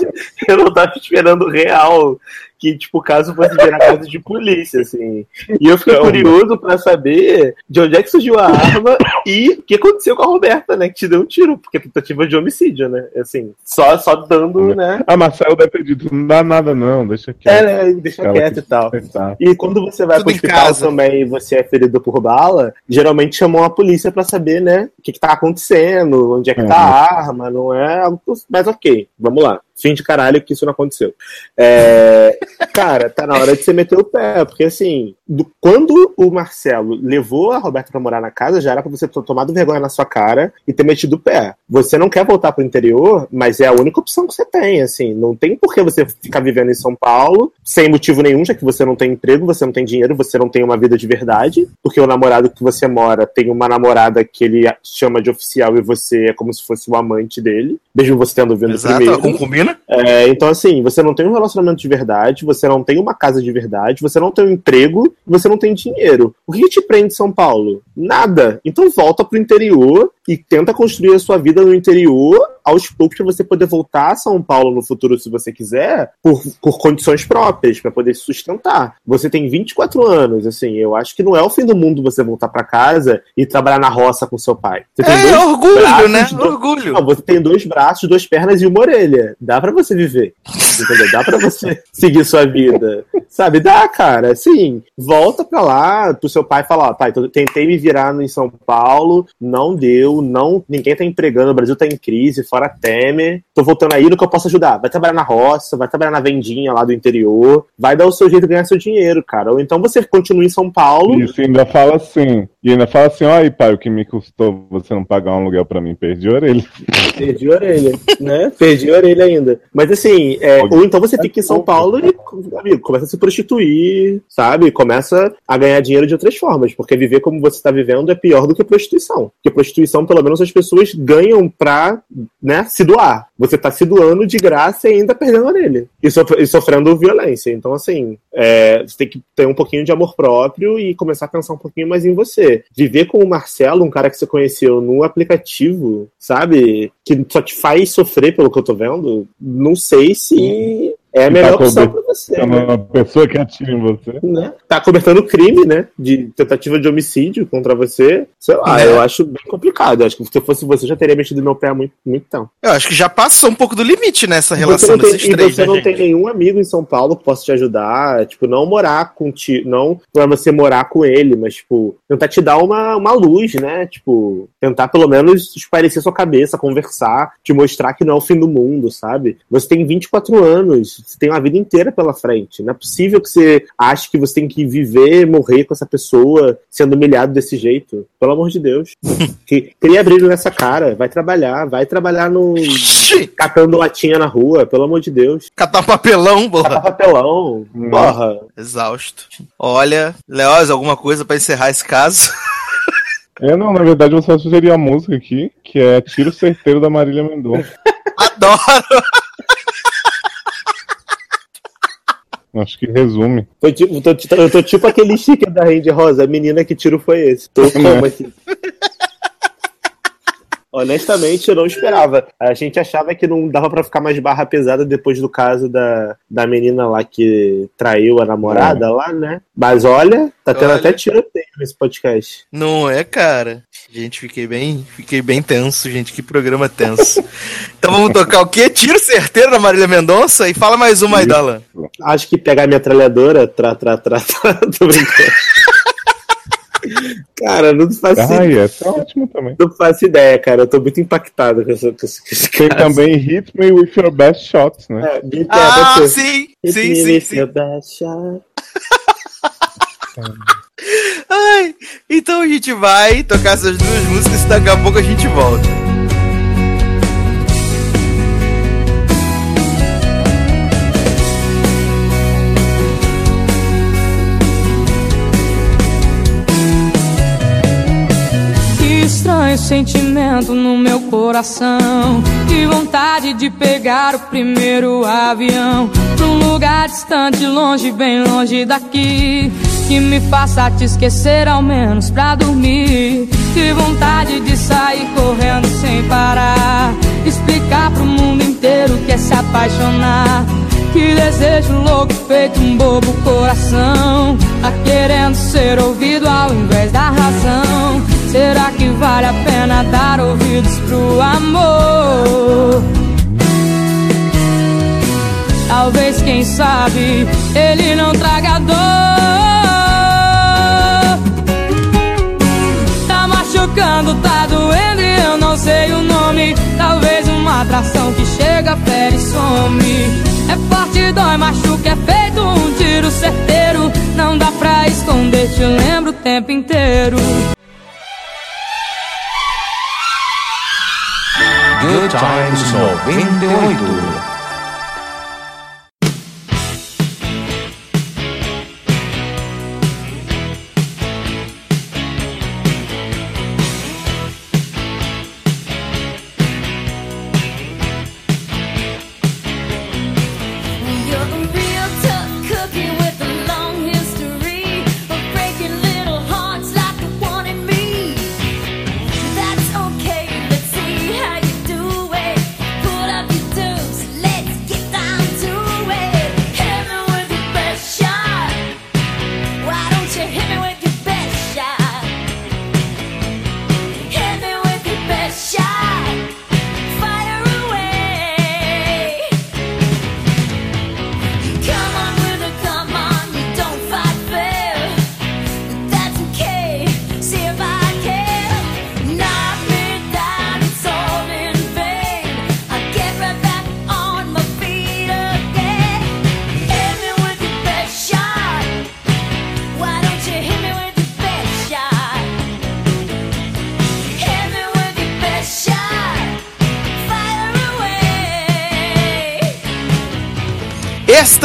eu não tava esperando real que, tipo, o caso fosse virar (laughs) caso de polícia, assim. E eu fiquei curioso pra saber de onde é que surgiu a arma e o que aconteceu com a Roberta, né? Que te deu um tiro, porque tentativa de homicídio, né? Assim, só, só dando, né? Ah, Marcelo deve ter dito, não dá nada não, deixa É, quieto. né? Deixa Ela quieto e tal. E quando você vai Tudo pro hospital casa. também e você é ferido por bala, geralmente chamam a polícia pra saber, né, o que, que tá acontecendo, onde é que tá a arma, não é algo. Mas ok, vamos lá. Fim de caralho que isso não aconteceu. É, cara, tá na hora de você meter o pé, porque assim, do- quando o Marcelo levou a Roberta pra morar na casa, já era pra você ter tomado vergonha na sua cara e ter metido o pé. Você não quer voltar pro interior, mas é a única opção que você tem, assim. Não tem por que você ficar vivendo em São Paulo sem motivo nenhum, já que você não tem emprego, você não tem dinheiro, você não tem uma vida de verdade, porque o namorado que você mora tem uma namorada que ele chama de oficial e você é como se fosse o amante dele, mesmo você tendo vindo Exato, primeiro. concubina. (laughs) É, então, assim, você não tem um relacionamento de verdade, você não tem uma casa de verdade, você não tem um emprego, você não tem dinheiro. O que te prende em São Paulo? Nada. Então volta pro interior e tenta construir a sua vida no interior aos poucos pra você poder voltar a São Paulo no futuro, se você quiser, por, por condições próprias, pra poder se sustentar. Você tem 24 anos, assim, eu acho que não é o fim do mundo você voltar pra casa e trabalhar na roça com seu pai. Você tem É dois orgulho, braços, né? dois- Orgulho. não, você tem dois braços, duas pernas e uma orelha. Dá pra você viver. Entendeu? Dá pra você (laughs) seguir sua vida. Sabe? Dá, cara. Assim, volta pra lá pro seu pai falar, ó, pai, tentei me virar em São Paulo, não deu, não, ninguém tá empregando, o Brasil tá em crise, fora Temer. Tô voltando aí no que eu posso ajudar. Vai trabalhar na roça, vai trabalhar na vendinha lá do interior, vai dar o seu jeito de ganhar seu dinheiro, cara. Ou então você continua em São Paulo. Isso ainda fala assim. E ainda fala assim, ó aí, pai, o que me custou você não pagar um aluguel pra mim, perdi a orelha. Perdi a orelha, né? Perdi a orelha ainda. Mas assim, é, ou então você fica em São Paulo e, amigo, começa a se prostituir, sabe? Começa a ganhar dinheiro de outras formas, porque viver como você está vivendo é pior do que prostituição. Porque prostituição, pelo menos, as pessoas ganham pra, né, se doar. Você tá se doando de graça e ainda perdendo orelha. E, e sofrendo violência. Então, assim, é, você tem que ter um pouquinho de amor próprio e começar a pensar um pouquinho mais em você. Viver com o Marcelo, um cara que você conheceu no aplicativo, sabe? Que só te faz sofrer pelo que eu tô vendo, não sei se é a E melhor tá opção você. É né? uma pessoa que atira em você. né? Tá cobertando crime, né? De tentativa de homicídio contra você. Sei lá, É. eu acho bem complicado. Eu acho que se eu fosse você, eu já teria mexido meu pé há muito, muito tempo. Eu acho que já passou um pouco do limite nessa você relação não tem, desses e três, você né, não gente? tem nenhum amigo em São Paulo que possa te ajudar. Tipo, não morar contigo. Não pra você morar com ele, mas, tipo, tentar te dar uma, uma luz, né? Tipo, tentar pelo menos esparecer sua cabeça, conversar, te mostrar que não é o fim do mundo, sabe? Você tem 24 anos, você tem uma vida inteira pela frente. Não é possível que você ache que você tem que viver, morrer com essa pessoa sendo humilhado desse jeito. Pelo amor de Deus. (laughs) que, cria brilho nessa cara. Vai trabalhar, vai trabalhar no. Catando latinha na rua, pelo amor de Deus. Catar papelão, Catar porra. papelão. Hum. Porra. Exausto. Olha, Leoz, alguma coisa pra encerrar esse caso? (laughs) É, não, na verdade eu só sugeri a música aqui, que é Tiro Certeiro da Marília Mendonça. (laughs) Adoro! Acho que resume. Tô tipo, tô, eu tô tipo aquele sticker da Randy Rosa, a menina que tiro foi esse. Tô como assim? (laughs) Honestamente, eu não esperava. A gente achava que não dava pra ficar mais barra pesada depois do caso da, da menina lá que traiu a namorada lá, né? Mas olha, tá tendo Olha. até tiroteio nesse podcast. Não é, cara? Gente, fiquei bem, fiquei bem tenso, gente. Que programa tenso. então vamos tocar o quê? Tiro certeiro da Marília Mendonça? E fala mais uma aí, Dalan. Acho que pegar a metralhadora, tra, tra, tra, tra, (laughs) tô brincando. Cara, não faço, Ai, essa é ótimo também. não faço ideia, cara. Eu tô muito impactado com, essa, com esse, Tem caso. também Hit Me With Your Best Shots, né? É, beat é, Ah, ser. sim, Hit sim, me sim, with sim. your best shot. (laughs) Ai, então a gente vai tocar essas duas músicas e daqui a pouco a gente volta. Estranho sentimento no meu coração. Que vontade de pegar o primeiro avião. Pra um lugar distante, longe, bem longe daqui. Que me faça te esquecer ao menos pra dormir. Que vontade de sair correndo sem parar. Explicar pro mundo inteiro que é se apaixonar. Que desejo louco feito um bobo coração Tá querendo ser ouvido ao invés da razão Será que vale a pena dar ouvidos pro amor? Talvez, quem sabe, ele não traga dor. Tá machucando, tá doendo e eu não sei o nome. Talvez uma atração que chega, fere e some. É forte, dói, machuca, é feito um tiro certeiro. Não dá pra esconder, te lembro o tempo inteiro Good Times 98. You're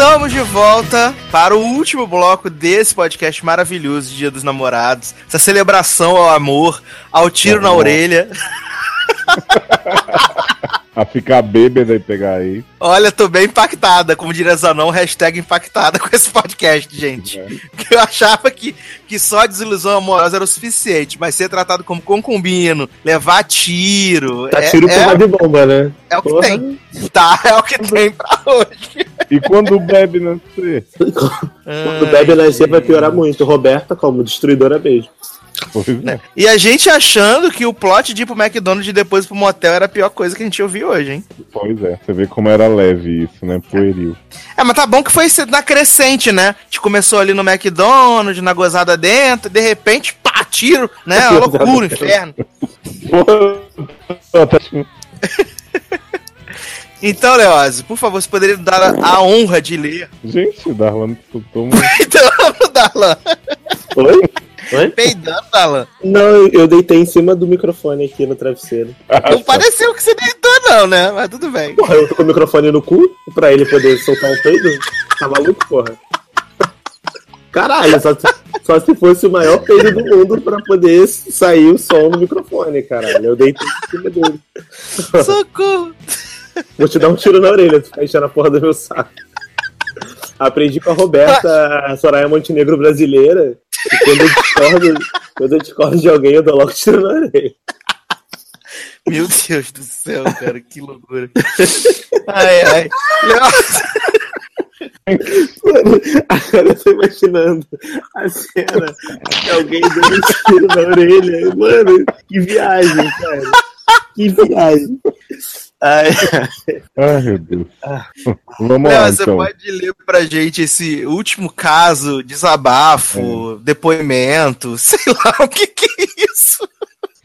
Estamos de volta para o último bloco desse podcast maravilhoso, Dia dos Namorados. Essa celebração ao amor, ao tiro na Amor. orelha. A ficar bêbada e pegar aí. Olha, tô bem impactada, como diria Zanão, hashtag impactada com esse podcast, gente. Porque (laughs) eu achava que, que só a desilusão amorosa era o suficiente, mas ser tratado como concubino, levar tiro. Tá é, tiro é, porra de bomba, né? é o que Porra. tem. Tá, é o que tem pra hoje. E quando bebe nascer? (laughs) Quando bebe nascer vai piorar muito. Roberta, como destruidora mesmo. Pois é. E a gente achando que o plot de ir pro McDonald's e depois pro motel era a pior coisa que a gente ouviu hoje, hein? Pois é. Você vê como era leve isso, né? Pueril. É, mas tá bom que foi na crescente, né? A gente começou ali no McDonald's, na gozada dentro, de repente, pá, tiro, né? Loucura, inferno. (laughs) Então, Leoz, por favor, você poderia dar a, a honra de ler. Gente, Darlan (laughs) escutou muito. Então, Darlan. Oi? Oi? Peidando, Darlan. Não, eu deitei em cima do microfone aqui no travesseiro. Não pareceu que você deitou, não, né? Mas tudo bem. Porra, eu tô com o microfone no cu pra ele poder soltar um peido? Tá maluco, porra? Caralho, só, só se fosse o maior peido do mundo pra poder sair o som no microfone, caralho. Eu deitei em cima dele. Socorro. Vou te dar um tiro na orelha, tu ficar enchendo a porra do meu saco. Aprendi com a Roberta, a Soraya Montenegro brasileira. E quando eu discordo, quando eu discordo de alguém, eu dou logo tiro na orelha. Meu Deus do céu, cara, que loucura. Ai, ai. Mano, agora eu tô imaginando a cena de alguém dando um tiro na orelha. Mano, que viagem, cara. Que viagem. Ai. Ai, meu Deus. (laughs) Vamos Léo, lá, você então. pode ler pra gente esse último caso, desabafo, depoimento, (laughs) sei lá, o que que é isso?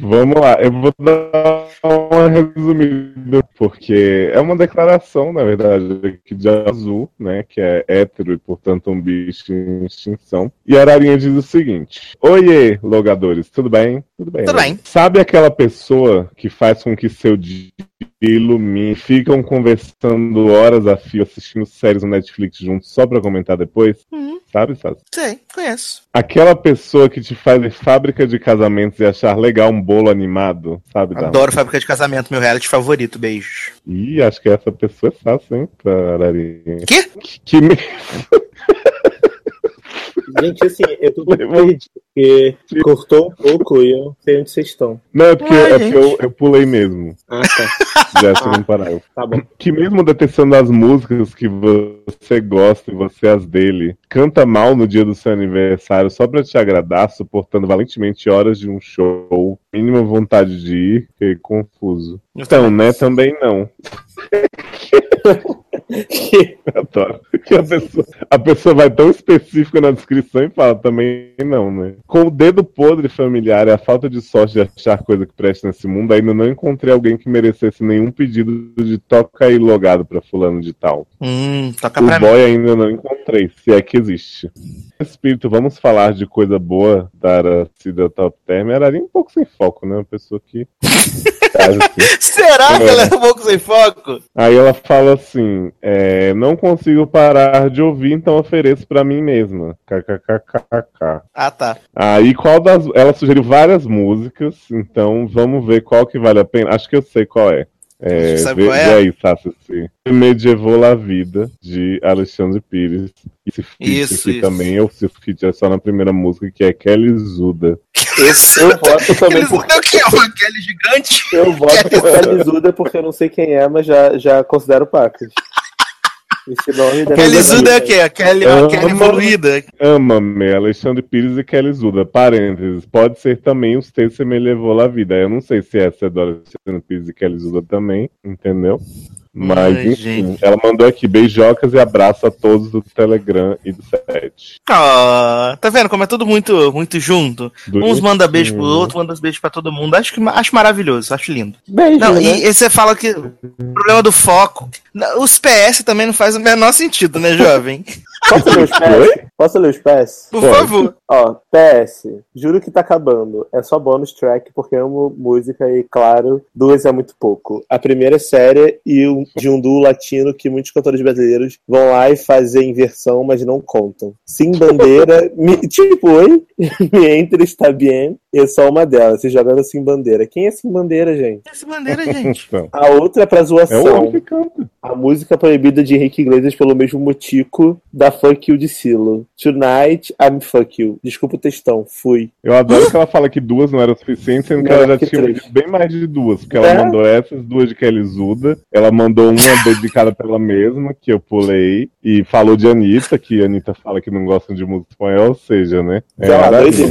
Vamos lá, eu vou dar uma resumida, porque é uma declaração, na verdade, aqui de azul, né? Que é hétero e, portanto, um bicho em extinção. E a Ararinha diz o seguinte: Oiê, logadores, tudo bem? Tudo bem. Tudo né? bem. Sabe aquela pessoa que faz com que seu dia ilumine, ficam conversando horas a fio, assistindo séries no Netflix juntos só pra comentar depois? Uhum. Sabe, sabe? Sei, conheço. Aquela pessoa que te faz fábrica de casamentos e achar legal um bolo animado, sabe? Adoro Fábrica de Casamento, meu reality favorito, beijos. Ih, acho que essa pessoa é fácil, hein, pra Ararinha. Quê? Que, que me- (laughs) Gente, assim, eu tô muito perdido, porque cortou um pouco e eu não sei onde vocês estão. Não, é porque, Ué, é porque eu, eu pulei mesmo. Ah, tá. Já segundo parágrafo. Tá bom. Que mesmo detestando as músicas que você gosta e você as dele, canta mal no dia do seu aniversário só pra te agradar, suportando valentemente horas de um show, mínima vontade de ir, fiquei confuso. Então, né, também não. (laughs) (laughs) Adoro. Que a, pessoa, a pessoa vai tão específica na descrição e fala também não, né? Com o dedo podre familiar e a falta de sorte de achar coisa que preste nesse mundo, ainda não encontrei alguém que merecesse nenhum pedido de toca aí logado pra fulano de tal. Hum, toca O boy mim. ainda não encontrei, se é que existe. Espírito, vamos falar de coisa boa da Aracida Top Term. Era ali um pouco sem foco, né? Uma pessoa que. (laughs) Será que É. ela é um pouco sem foco? Aí ela fala assim: é, não consigo parar de ouvir, então ofereço pra mim mesma. KKKKK. Ah, tá. Aí qual das. Ela sugeriu várias músicas, então vamos ver qual que vale a pena. Acho que eu sei qual é. É, Sabe vê, qual é? aí, Sassi. Medievou la Vida, de Alexandre Pires. E se feat Isso, isso. também, se o feat é só na primeira música, que é Kelly Zuda. Esse. Eu voto também Eles por... não o que é uma Kelly gigante? Eu voto por Calizuda porque eu não sei quem é, mas já, já considero pacas. Esse nome deve Kelly Zuda é o quê? A Kelly, a Ama- Kelly evoluída. Ama-me, Alexandre Pires e Kelly Zuda. Parênteses, pode ser também os textos me levou la vida. Eu não sei se essa é do Alexandre Pires e Kelly Zuda também, entendeu? Mas, Ai, enfim, gente. ela mandou aqui beijocas e abraço a todos do Telegram e do set. Ah, tá vendo como é tudo muito, muito junto? Uns manda beijo pro outro, manda beijo pra todo mundo. Acho que acho maravilhoso, acho lindo. Beijo, Não, né? e, e você fala que o problema do foco. Os PS também não faz o menor sentido, né, jovem? (laughs) Posso ler os PS? Posso ler os PS? Por Pode. favor. Ó, PS, juro que tá acabando. É só bônus track porque amo música e, claro, duas é muito pouco. A primeira é séria e um- de um duo latino que muitos cantores brasileiros vão lá e fazem inversão, mas não contam. Sim Bandeira, (laughs) me, tipo, oi? (laughs) Me entre está bien. E é só uma delas, se jogando Sim Bandeira. Quem é Sim Bandeira, gente? Essa bandeira, (laughs) gente. A outra é pra é zoação. canta. A música proibida de Henrique Iglesias pelo mesmo motico da Fuck You de Silo. Tonight, I'm Fuck You. Desculpa o textão, fui. Eu adoro que ela fala que duas não eram suficientes, sendo que Não, ela já que tinha três. bem mais de duas, porque ela É? mandou essas duas de Kelly Zuda, ela mandou uma dedicada pra ela mesma, que eu pulei, e falou de Anitta, que a Anitta fala que não gosta de música espanhol, ou seja, né? É, Ararinha.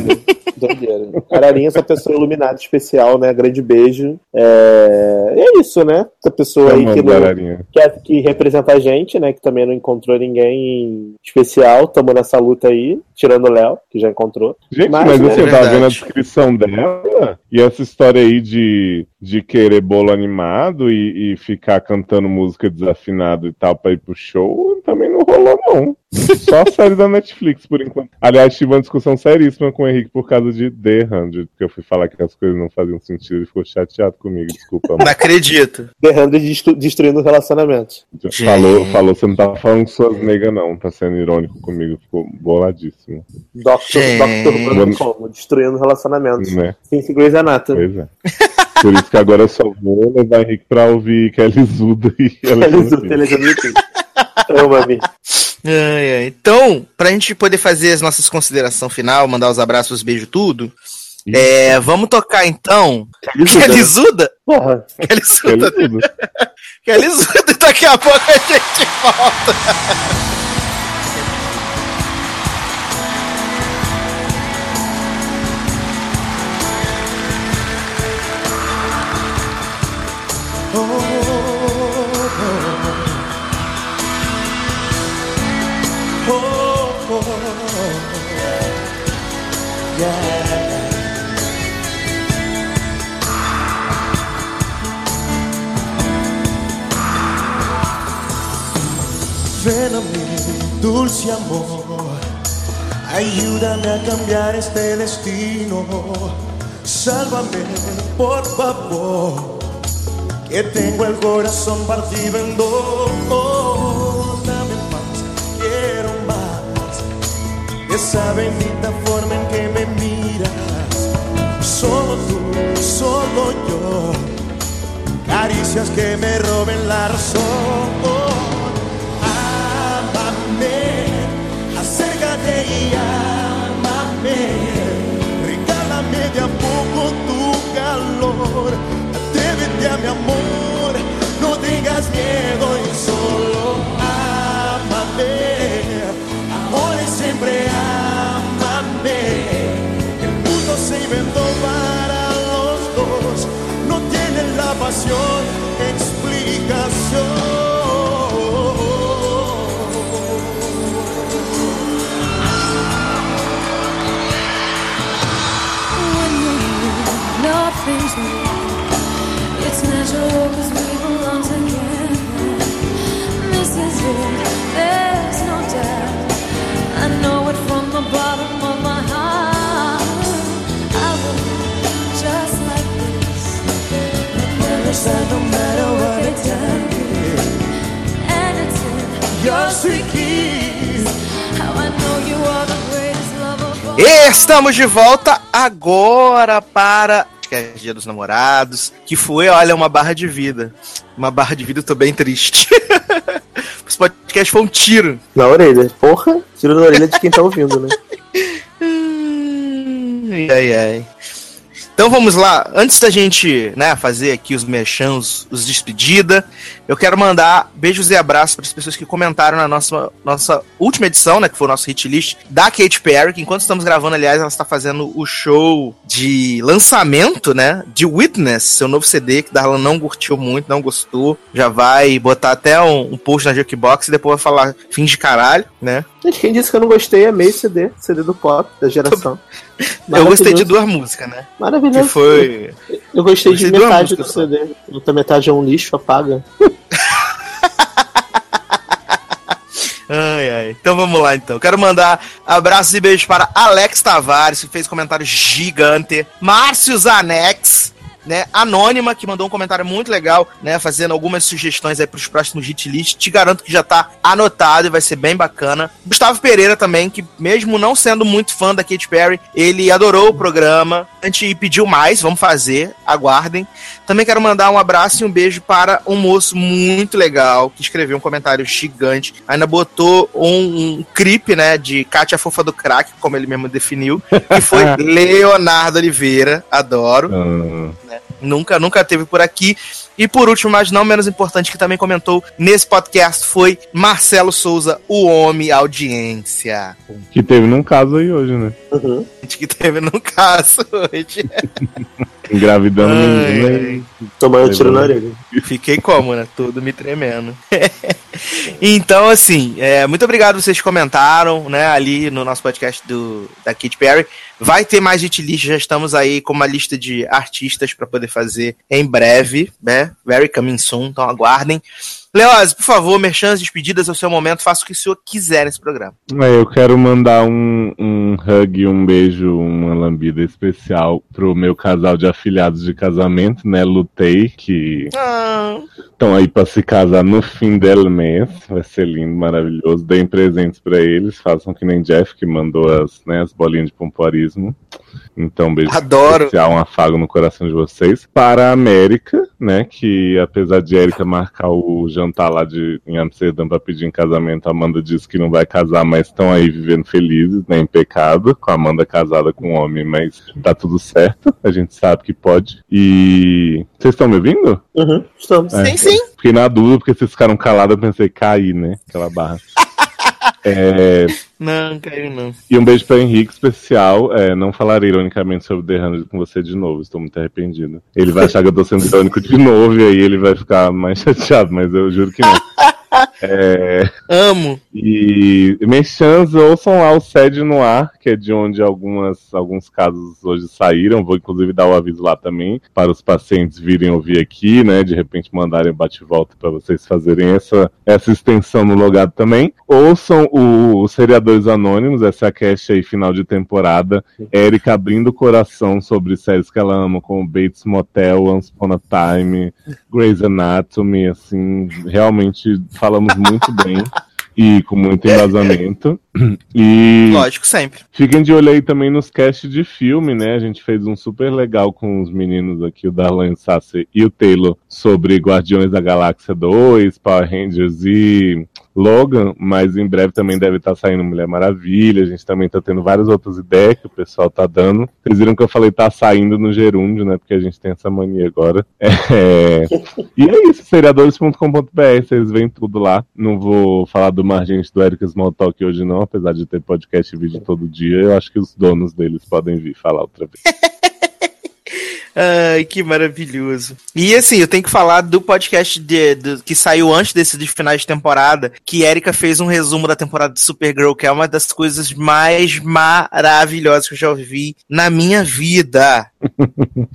doideira. Ararinha, essa pessoa iluminada especial, né? Grande beijo. É, é isso, né? Essa pessoa aí que, não, que, é- que representa a gente, né? Que também não encontrou ninguém especial. Tamo nessa luta aí, tirando o Léo, que já encontrou. Gente, Mas, mas, né, assim, é eu verdade. vendo a descrição dela, e essa história aí de, de querer bolo animado e, e ficar cantando música desafinado e tal pra ir pro show, também não rolou, não. Só a série da Netflix, por enquanto. Aliás, tive uma discussão seríssima com o Henrique por causa de The 100, porque eu fui falar que as coisas não faziam sentido, ele ficou chateado comigo, desculpa. Não acredito. Derrando e destru- destruindo relacionamentos. Falou, falou, você não tava falando com suas negas, não, tá sendo irônico comigo, ficou boladíssimo. Doctor. Doctor Who como? Destruindo relacionamentos. Né? Sim, sim, Grey's Anatomy. Pois é. Por isso que agora eu só vou levar Henrique pra ouvir Kelly Zuda (laughs) e Eles Alexandre o Pires. Telejamito. Ama-me. Ai, ai. Então, pra gente poder fazer as nossas considerações final, mandar os abraços, beijo, tudo, É, vamos tocar então. Lisuda, né? Kelisuda? Porra. Kelisuda. (laughs) E daqui a pouco a gente volta. Ven dulce amor, ayúdame a cambiar este destino. Sálvame, por favor, que tengo el corazón partido en dos. Dame más, quiero más. Esa bendita forma en que me miras. Solo tú, solo yo. Caricias que me roben la razón. Ámame, acércate y ámame. Regálame de a poco tu calor. Atrévete a mi amor, no tengas miedo y solo ámame. Ahora y siempre ámame. El mundo se inventó para los dos. No tiene la pasión Estamos de volta agora para que é Dia dos Namorados, que foi, olha, uma barra de vida. Uma barra de vida, eu tô bem triste. (laughs) Esse podcast foi um tiro. Na orelha. Porra, tiro na orelha de quem tá ouvindo, né? (laughs) Ai, ai. Então vamos lá, antes da gente né, fazer aqui os merchans, os despedida, eu quero mandar beijos e abraços para as pessoas que comentaram na nossa, nossa última edição, né, que foi o nosso hit list da Katy Perry, que enquanto estamos gravando, aliás, ela está fazendo o show de lançamento, né, de Witness, seu novo CD, que Darlan não curtiu muito, não gostou, já vai botar até um, um post na Jukebox e depois vai falar fim de caralho, né. Quem disse que eu não gostei, amei esse CD, CD do pop, da geração. (laughs) Eu gostei de duas músicas, né, Maravilhoso. que foi... Eu gostei Gostei de metade do música só. CD. Outra metade é um lixo, apaga. (laughs) Ai, ai. Então vamos lá, então. Quero mandar abraços e beijos para Alex Tavares, que fez comentário gigante. Márcio Zanex, né? Anônima, que mandou um comentário muito legal, né? Fazendo algumas sugestões aí para os próximos hit list. Te garanto que já tá anotado e vai ser bem bacana. Gustavo Pereira também, que mesmo não sendo muito fã da Katy Perry, ele adorou o programa. A gente pediu mais, vamos fazer, aguardem. Também quero mandar um abraço e um beijo para um moço muito legal que escreveu um comentário gigante. Ainda botou um, um clipe, né, de Kátia Fofa do Crack, como ele mesmo definiu, que foi (laughs) Leonardo Oliveira. Adoro. Ah, Nunca, nunca teve por aqui. E por último, mas não menos importante, que também comentou nesse podcast foi Marcelo Souza, o homem audiência. que teve num caso aí hoje, né? Uhum. (laughs) Que teve no caso hoje. (laughs) Engravidando ai. e- Tomando tiro na orelha. Fiquei como, né? Tudo me tremendo. (laughs) então, assim, é, muito obrigado vocês que comentaram, né, ali no nosso podcast do, da Katy Perry. Vai ter mais hit list, já estamos aí com uma lista de artistas para poder fazer em breve, né? Very coming soon, então aguardem. Leoz, por favor, merchans, despedidas é o seu momento, faça o que o senhor quiser nesse programa. É, eu quero mandar um, um hug, um beijo, uma lambida especial pro meu casal de afilhados de casamento, né? Lutei, que Ah, estão aí pra se casar no fim del mês. Vai ser lindo, maravilhoso. Deem presentes pra eles, façam que nem Jeff, que mandou as, né, as bolinhas de pompoarismo. Então, um beijo Adoro. especial, um afago no coração de vocês. Para a América, né? Que apesar de Erika marcar o jantar lá de, em Amsterdã para pedir em casamento, a Amanda disse que não vai casar, mas estão aí vivendo felizes, né? Em pecado, com a Amanda casada com um homem, mas tá tudo certo. A gente sabe que pode. E. Vocês estão me ouvindo? Uhum, estamos. É. Sim, sim. Fiquei na dúvida, porque vocês ficaram calados, eu pensei, cair, né? Aquela barra. (laughs) É, Não, caiu não. e um beijo para Henrique especial. É, não falarei ironicamente sobre The 100 com você de novo, estou muito arrependido. Ele vai achar que eu tô sendo irônico de novo e aí ele vai ficar mais (laughs) chateado, mas eu juro que não. (laughs) É, Amo. e Mexãs, ouçam lá o Sede no Ar, que é de onde algumas, alguns casos hoje saíram. Vou inclusive dar o aviso lá também, para os pacientes virem ouvir aqui, né? De repente mandarem bate-volta para vocês fazerem essa, essa extensão no logado também. Ouçam o, os Seriadores Anônimos, essa é cast aí final de temporada. Érica abrindo o coração sobre séries que ela ama, como Bates Motel, Once Upon a Time, Grey's Anatomy, assim, realmente falamos muito bem e com muito embasamento. E Lógico, sempre. fiquem de olho aí também nos casts de filme, né? A gente fez um super legal com os meninos aqui, o Darlan Sasser e o Taylor, sobre Guardiões da Galáxia 2, Power Rangers e Logan, mas em breve também deve estar saindo Mulher Maravilha. A gente também tá tendo várias outras ideias que o pessoal tá dando. Vocês viram que eu falei tá saindo no gerúndio, né? Porque a gente tem essa mania agora. (laughs) É... E é isso, seriadores.com.br, vocês veem tudo lá. Não vou falar do Margente do Eric Smalltalk hoje não, apesar de ter podcast e vídeo todo dia. Eu acho que os donos deles podem vir falar outra vez. (laughs) Ai, que maravilhoso. E assim, eu tenho que falar do podcast de, que saiu antes desse de finais de temporada, que Erika fez um resumo da temporada de Supergirl, que é uma das coisas mais maravilhosas que eu já ouvi na minha vida. (laughs)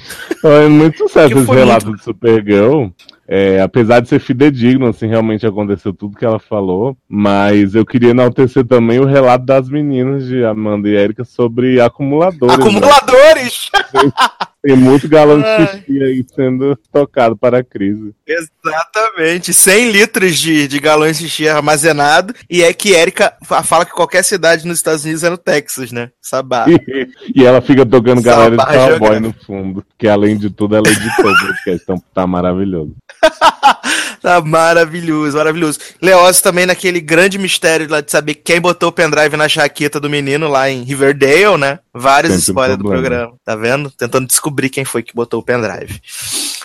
É muito sucesso esse relato de Supergirl. É, apesar de ser fidedigno, assim, realmente aconteceu tudo que ela falou. Mas eu queria enaltecer também o relato das meninas de Amanda e Erika sobre acumuladores. né? (laughs) Tem muito galão de xixi aí sendo tocado para a crise. Exatamente, 100 litros de, de galões de xixi armazenado. E é que Erika fa- fala que qualquer cidade nos Estados Unidos é no Texas, né? Sabá. (laughs) E ela fica tocando galera de cowboy no fundo. Que além de tudo, ela editou o podcast, então tá maravilhoso. (laughs) (laughs) Tá maravilhoso, maravilhoso. Leoz também naquele grande mistério lá de saber quem botou o pendrive na jaqueta do menino lá em Riverdale, né? Vários um spoilers do programa, tá vendo? Tentando descobrir quem foi que botou o pendrive.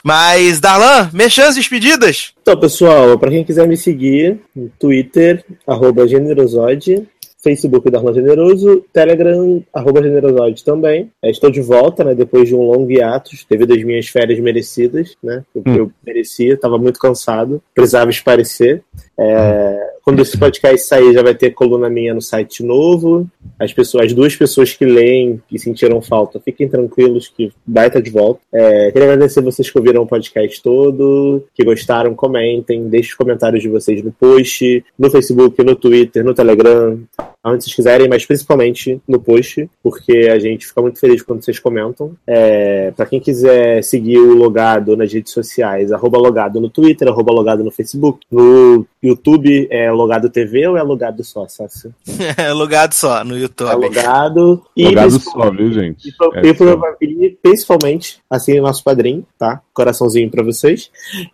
Mas, Darlan, mexãs despedidas? Então, pessoal, pra quem quiser me seguir, no Twitter, arroba Generosode, Facebook Darlan Generoso, Telegram, arroba Generosode também. É, estou de volta, né, depois de um longo hiato, devido às minhas férias merecidas, né, o que Hum. eu merecia, estava muito cansado, precisava esparecer. É, quando esse podcast sair, já vai ter coluna minha no site novo. As pessoas, as duas pessoas que leem e sentiram falta, fiquem tranquilos que vai estar de volta. É, queria agradecer vocês que ouviram o podcast todo, que gostaram, comentem, deixem os comentários de vocês no post, no Facebook, no Twitter, no Telegram, onde vocês quiserem, mas principalmente no post, porque a gente fica muito feliz quando vocês comentam. É, para quem quiser seguir o Logado nas redes sociais, arroba Logado no Twitter, arroba Logado no Facebook, no YouTube é Logado TV ou é Logado só, Sácio? (laughs) É logado só no É YouTube. Logado. E Logado principalmente- só, viu, gente? e, pro- É e só. e principalmente, assim, o nosso padrinho, tá? Coraçãozinho pra vocês.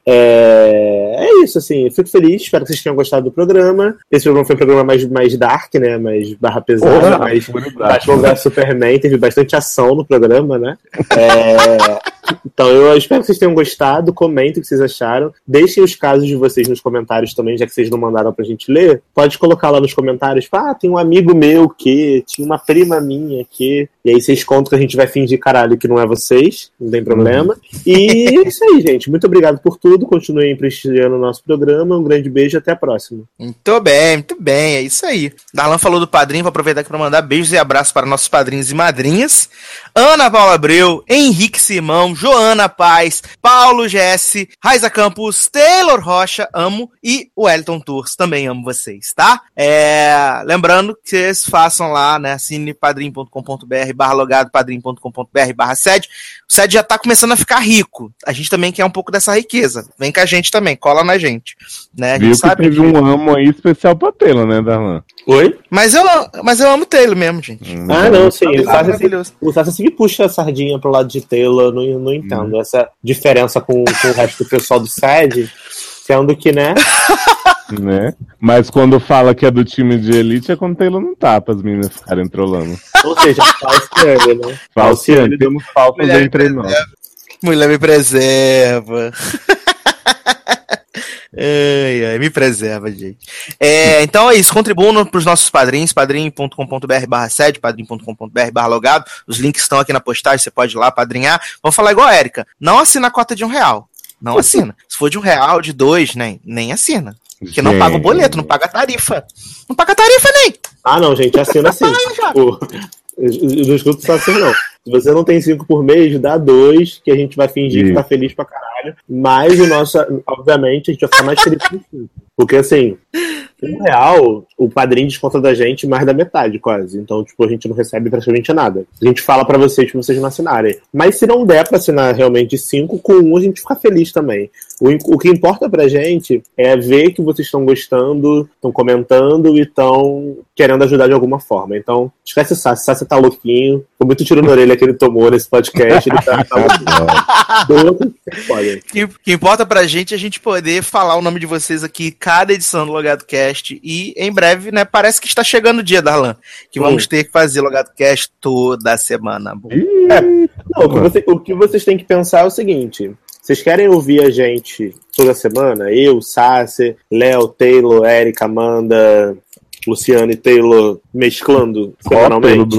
É, é isso, assim, eu fico feliz, espero que vocês tenham gostado do programa. Esse programa foi um programa mais, mais dark, né? Mais barra pesada, Porra, mais pura dark. Batman vs Superman, teve bastante ação no programa, né? É, (laughs) então eu espero que vocês tenham gostado, comentem o que vocês acharam. Deixem os casos de vocês nos comentários também, já que vocês não mandaram pra gente ler. Pode colocar lá nos comentários, tipo, ah, tem um amigo meu que, tinha uma prima minha que. E aí vocês contam que a gente vai fingir caralho que não é vocês, não tem problema. E é isso aí, gente. Muito obrigado por tudo. Continuem prestigiando o nosso programa. Um grande beijo e até a próxima. Muito bem, muito bem, é isso aí. Darlan falou do padrinho, vou aproveitar aqui para mandar beijos e abraços para nossos padrinhos e madrinhas. Ana Paula Abreu, Henrique Simão, Joana Paz, Paulo Jesse, Raiza Campos, Taylor Rocha, amo, e o Wellington Tours, também amo vocês, tá? É, lembrando que vocês façam lá, né, assine padrim.com.br barra logado, padrim.com.br barra sede. O sede já tá começando a ficar rico. A gente também quer um pouco dessa riqueza. Vem com a gente também, cola na gente. Né? A gente Viu que teve um amo aí especial pra Taylor, né, Darlan? Oi? Mas eu, mas eu amo Taylor mesmo, gente. Ah, não, sim. O Sasha, maravilhoso. o Sasha sempre puxa a sardinha pro lado de Taylor, não, não entendo. Essa diferença com, com o resto do pessoal do SED, sendo que, né? (laughs) né? Mas quando fala que é do time de elite é quando Taylor não tá, para as meninas ficarem trolando. Ou seja, falciane, né? Falciane, temos faltas Mulher entre nós. Mulher me preserva. (laughs) Ai, ai, me preserva, gente. É, então é isso, contribuam para os nossos padrinhos, padrim.com.br barra sede, padrim.com.br barra logado. Os links estão aqui na postagem, você pode ir lá padrinhar. Vamos falar igual a Erika. Não assina a cota de um real. Não assina. Se for de um real, de dois, nem, nem assina. Porque não paga o boleto, não paga a tarifa. Não paga a tarifa, nem. Ah, não, gente, assina tipo, não escuto só assim, não. Se você não tem cinco por mês, dá dois, que a gente vai fingir que tá feliz pra caralho. Mas o nosso, obviamente, a gente vai ficar mais feliz com cinco. Porque assim, um real, o padrinho desconta da gente mais da metade, quase. Então, tipo, a gente não recebe praticamente nada. A gente fala pra vocês pra vocês não assinarem. Mas se não der pra assinar realmente cinco, com um a gente fica feliz também. O, o que importa pra gente é ver que vocês estão gostando, estão comentando e estão querendo ajudar de alguma forma. Então, esquece o Sassi. Sassi tá louquinho. Foi muito tiro na orelha que ele tomou nesse podcast. Ele tá, tá (laughs) louquinho. O que, que importa pra gente é a gente poder falar o nome de vocês aqui, cada edição do Logado Cast. E em breve, né? Parece que está chegando o dia, Darlan. Que vamos Hum. ter que fazer Logado Cast toda semana. É, não, o, que você- o que vocês têm que pensar é o seguinte: vocês querem ouvir a gente toda semana? Eu, Sassi, Léo, Taylor, Erika, Amanda, Luciano e Taylor mesclando semanalmente?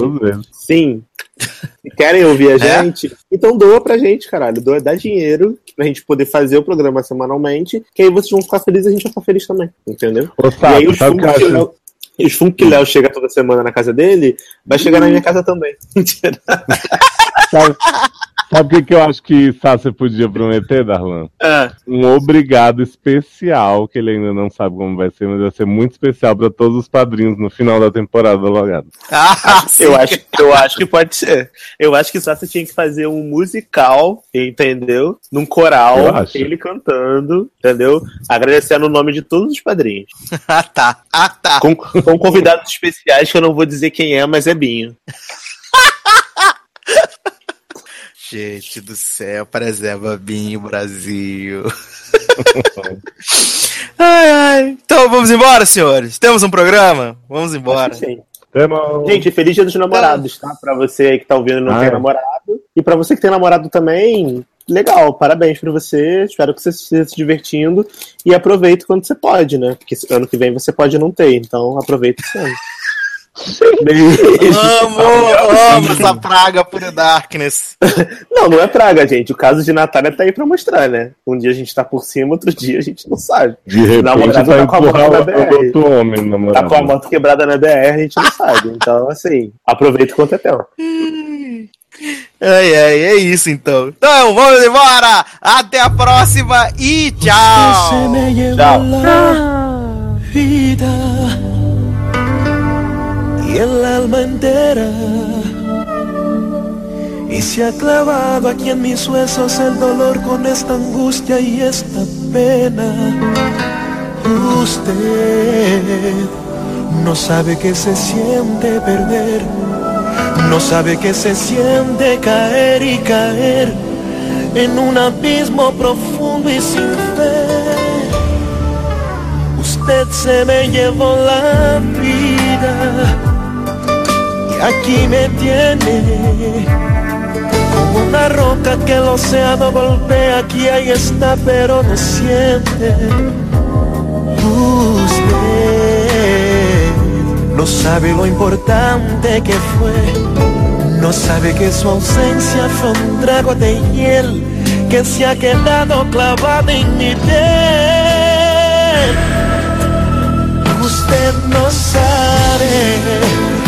Sim. Se querem ouvir a (laughs) É? gente, então doa pra gente, caralho. Doa, dá dinheiro pra gente poder fazer o programa semanalmente, que aí vocês vão ficar felizes e a gente vai ficar feliz também. Entendeu? Ô, e aí os o e os que Léo chega toda semana na casa dele, vai chegar na minha casa também. (laughs) Sabe, sabe o que, que eu acho que Sassi podia prometer, Darlan? Ah. Um obrigado especial, que ele ainda não sabe como vai ser, mas vai ser muito especial para todos os padrinhos no final da temporada do Logado. Ah, eu, acho, eu acho que pode ser. Eu acho que Sassi tinha que fazer um musical, entendeu? Num coral, ele cantando, entendeu? Agradecendo o nome de todos os padrinhos. (laughs) Ah, tá. Ah, tá. Com, com convidados especiais que eu não vou dizer quem é, mas é Binho. Gente do céu, preserva Binho, Brasil. (laughs) ai, ai. Então vamos embora, senhores. Temos um programa? Vamos embora. Sim. Temos- Gente, feliz dia dos namorados, tá? Pra você aí que tá ouvindo e não Ah, tem é. namorado. E pra você que tem namorado também, legal, parabéns pra você. Espero que você esteja se divertindo. E aproveita quando você pode, né? Porque ano que vem você pode não ter, então aproveita esse ano. (laughs) Amo, amo essa praga pura darkness. Não, não é praga, gente. O caso de Natália tá aí pra mostrar, né? Um dia a gente tá por cima, outro dia a gente não sabe. De repente Namorado vai tá com a moto na BR. homem, Tá com a moto quebrada na BR, a gente não sabe. Então, assim, aproveita enquanto é tempo. Ai, ai, é isso então. Então, vamos embora. Até a próxima e tchau. Se y el alma entera. Y se ha clavado aquí en mis huesos el dolor con esta angustia y esta pena. Usted no sabe que se siente perder. No sabe que se siente caer y caer en un abismo profundo y sin fe. Usted se me llevó la vida aquí me tiene como una roca que el océano golpea. Aquí ahí está, pero no siente. Usted no sabe lo importante que fue. No sabe que su ausencia fue un trago de hiel que se ha quedado clavado en mi piel. Usted no sabe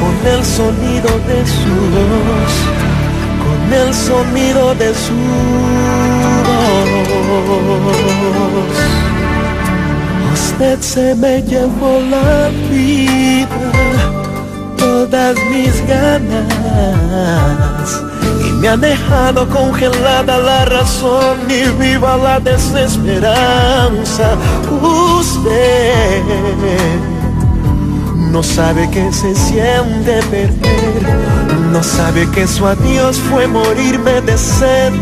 con el sonido de su voz, con el sonido de su voz. Usted se me llevó la vida, todas mis ganas, y me ha dejado congelada la razón y viva la desesperanza. Usted no sabe que se siente perder, no sabe que su adiós fue morirme de sed,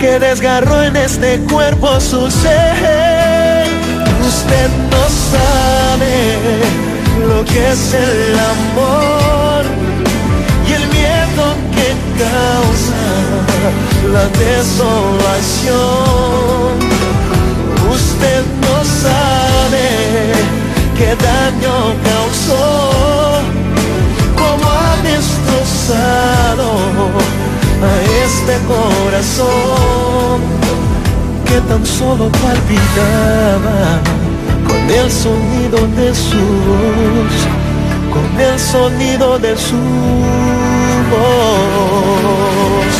que desgarró en este cuerpo su ser. Usted no sabe lo que es el amor y el miedo que causa la desolación. Usted no sabe qué daño causó, cómo ha destrozado a este corazón que tan solo palpitaba con el sonido de su voz, con el sonido de su voz.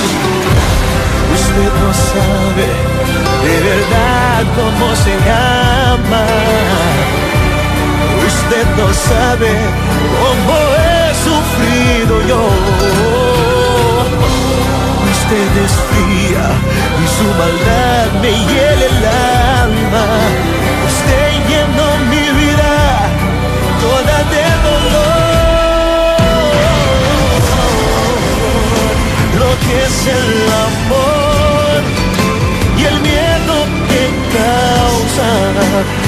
Usted no sabe de verdad cómo se ama. Usted no sabe cómo he sufrido yo. Usted es fría y su maldad me hiela el alma. Usted llenó mi vida toda de dolor. Lo que es el amor y el miedo que causa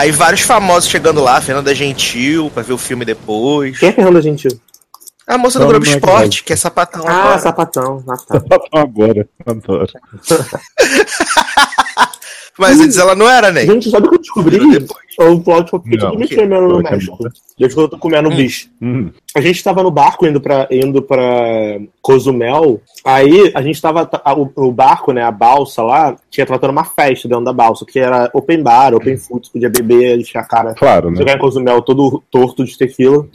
Aí vários famosos chegando lá, Fernanda Gentil, pra ver o filme depois. Quem é Fernanda Gentil? A moça do Globo lá, Esporte, que é sapatão Ah, agora. sapatão. Ah, tá. (laughs) Agora, adoro. (laughs) Mas antes ela não era, né? Gente, sabe o que eu descobri? O plot foi Não, tudo me que- tremendo no é México. Desde quando eu tô comendo Hum. bicho. Hum, A gente tava no barco indo pra, indo pra Cozumel. Aí a gente tava. a- O, o barco, né? A balsa lá, tinha tratando uma festa dentro da balsa, que era open bar, open food, você podia beber, encher a cara. claro, né? Jogar em Cozumel todo torto de tequila.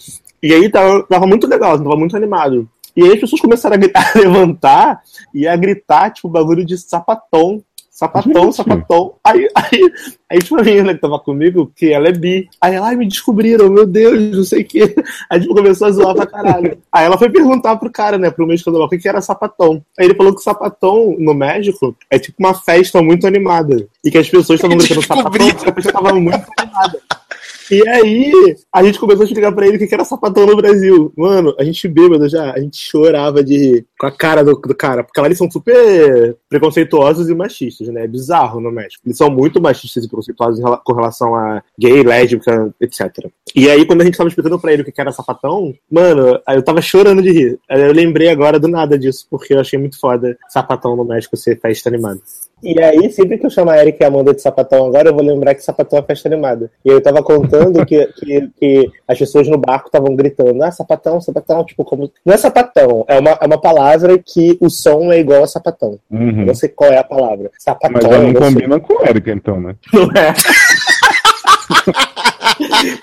E aí tava, tava muito legal, assim, tava muito animado. E aí as pessoas começaram a, gritar, (laughs) a levantar e a gritar, tipo, bagulho de sapatão. Sapatão, Gente. sapatão. Aí, aí, aí tinha uma menina que tava comigo, que ela é bi. Aí ela, ai, me descobriram, meu Deus, não sei o quê. Aí tipo, começou a zoar pra caralho. Aí ela foi perguntar pro cara, né, pro mexicano lá, o que que era sapatão. Aí ele falou que sapatão, no México, é tipo uma festa muito animada. E que as pessoas estavam gritando (laughs) sapatão porque a pessoa tava muito animada. E aí, a gente começou a explicar pra ele o que era sapatão no Brasil. Mano, a gente bêbado já, a gente chorava de rir com a cara do, do cara, porque lá eles são super preconceituosos e machistas, né? É bizarro no México. Eles são muito machistas e preconceituosos com relação a gay, lésbica, etc. E aí, quando a gente tava explicando pra ele o que era sapatão, mano, eu tava chorando de rir. Eu lembrei agora do nada disso, porque eu achei muito foda sapatão no México ser festa animada. E aí, sempre que eu chamar a Erika e a Amanda de sapatão agora, eu vou lembrar que sapatão é festa animada. E eu tava contando que, que, que as pessoas no barco estavam gritando, ah, sapatão, sapatão, tipo, como. Não é sapatão, é uma, é uma palavra que o som é igual a sapatão. Uhum. Não sei qual é a palavra. Sapatão. Mas já não sei. combina com o Erika, então, né? Não é. (laughs)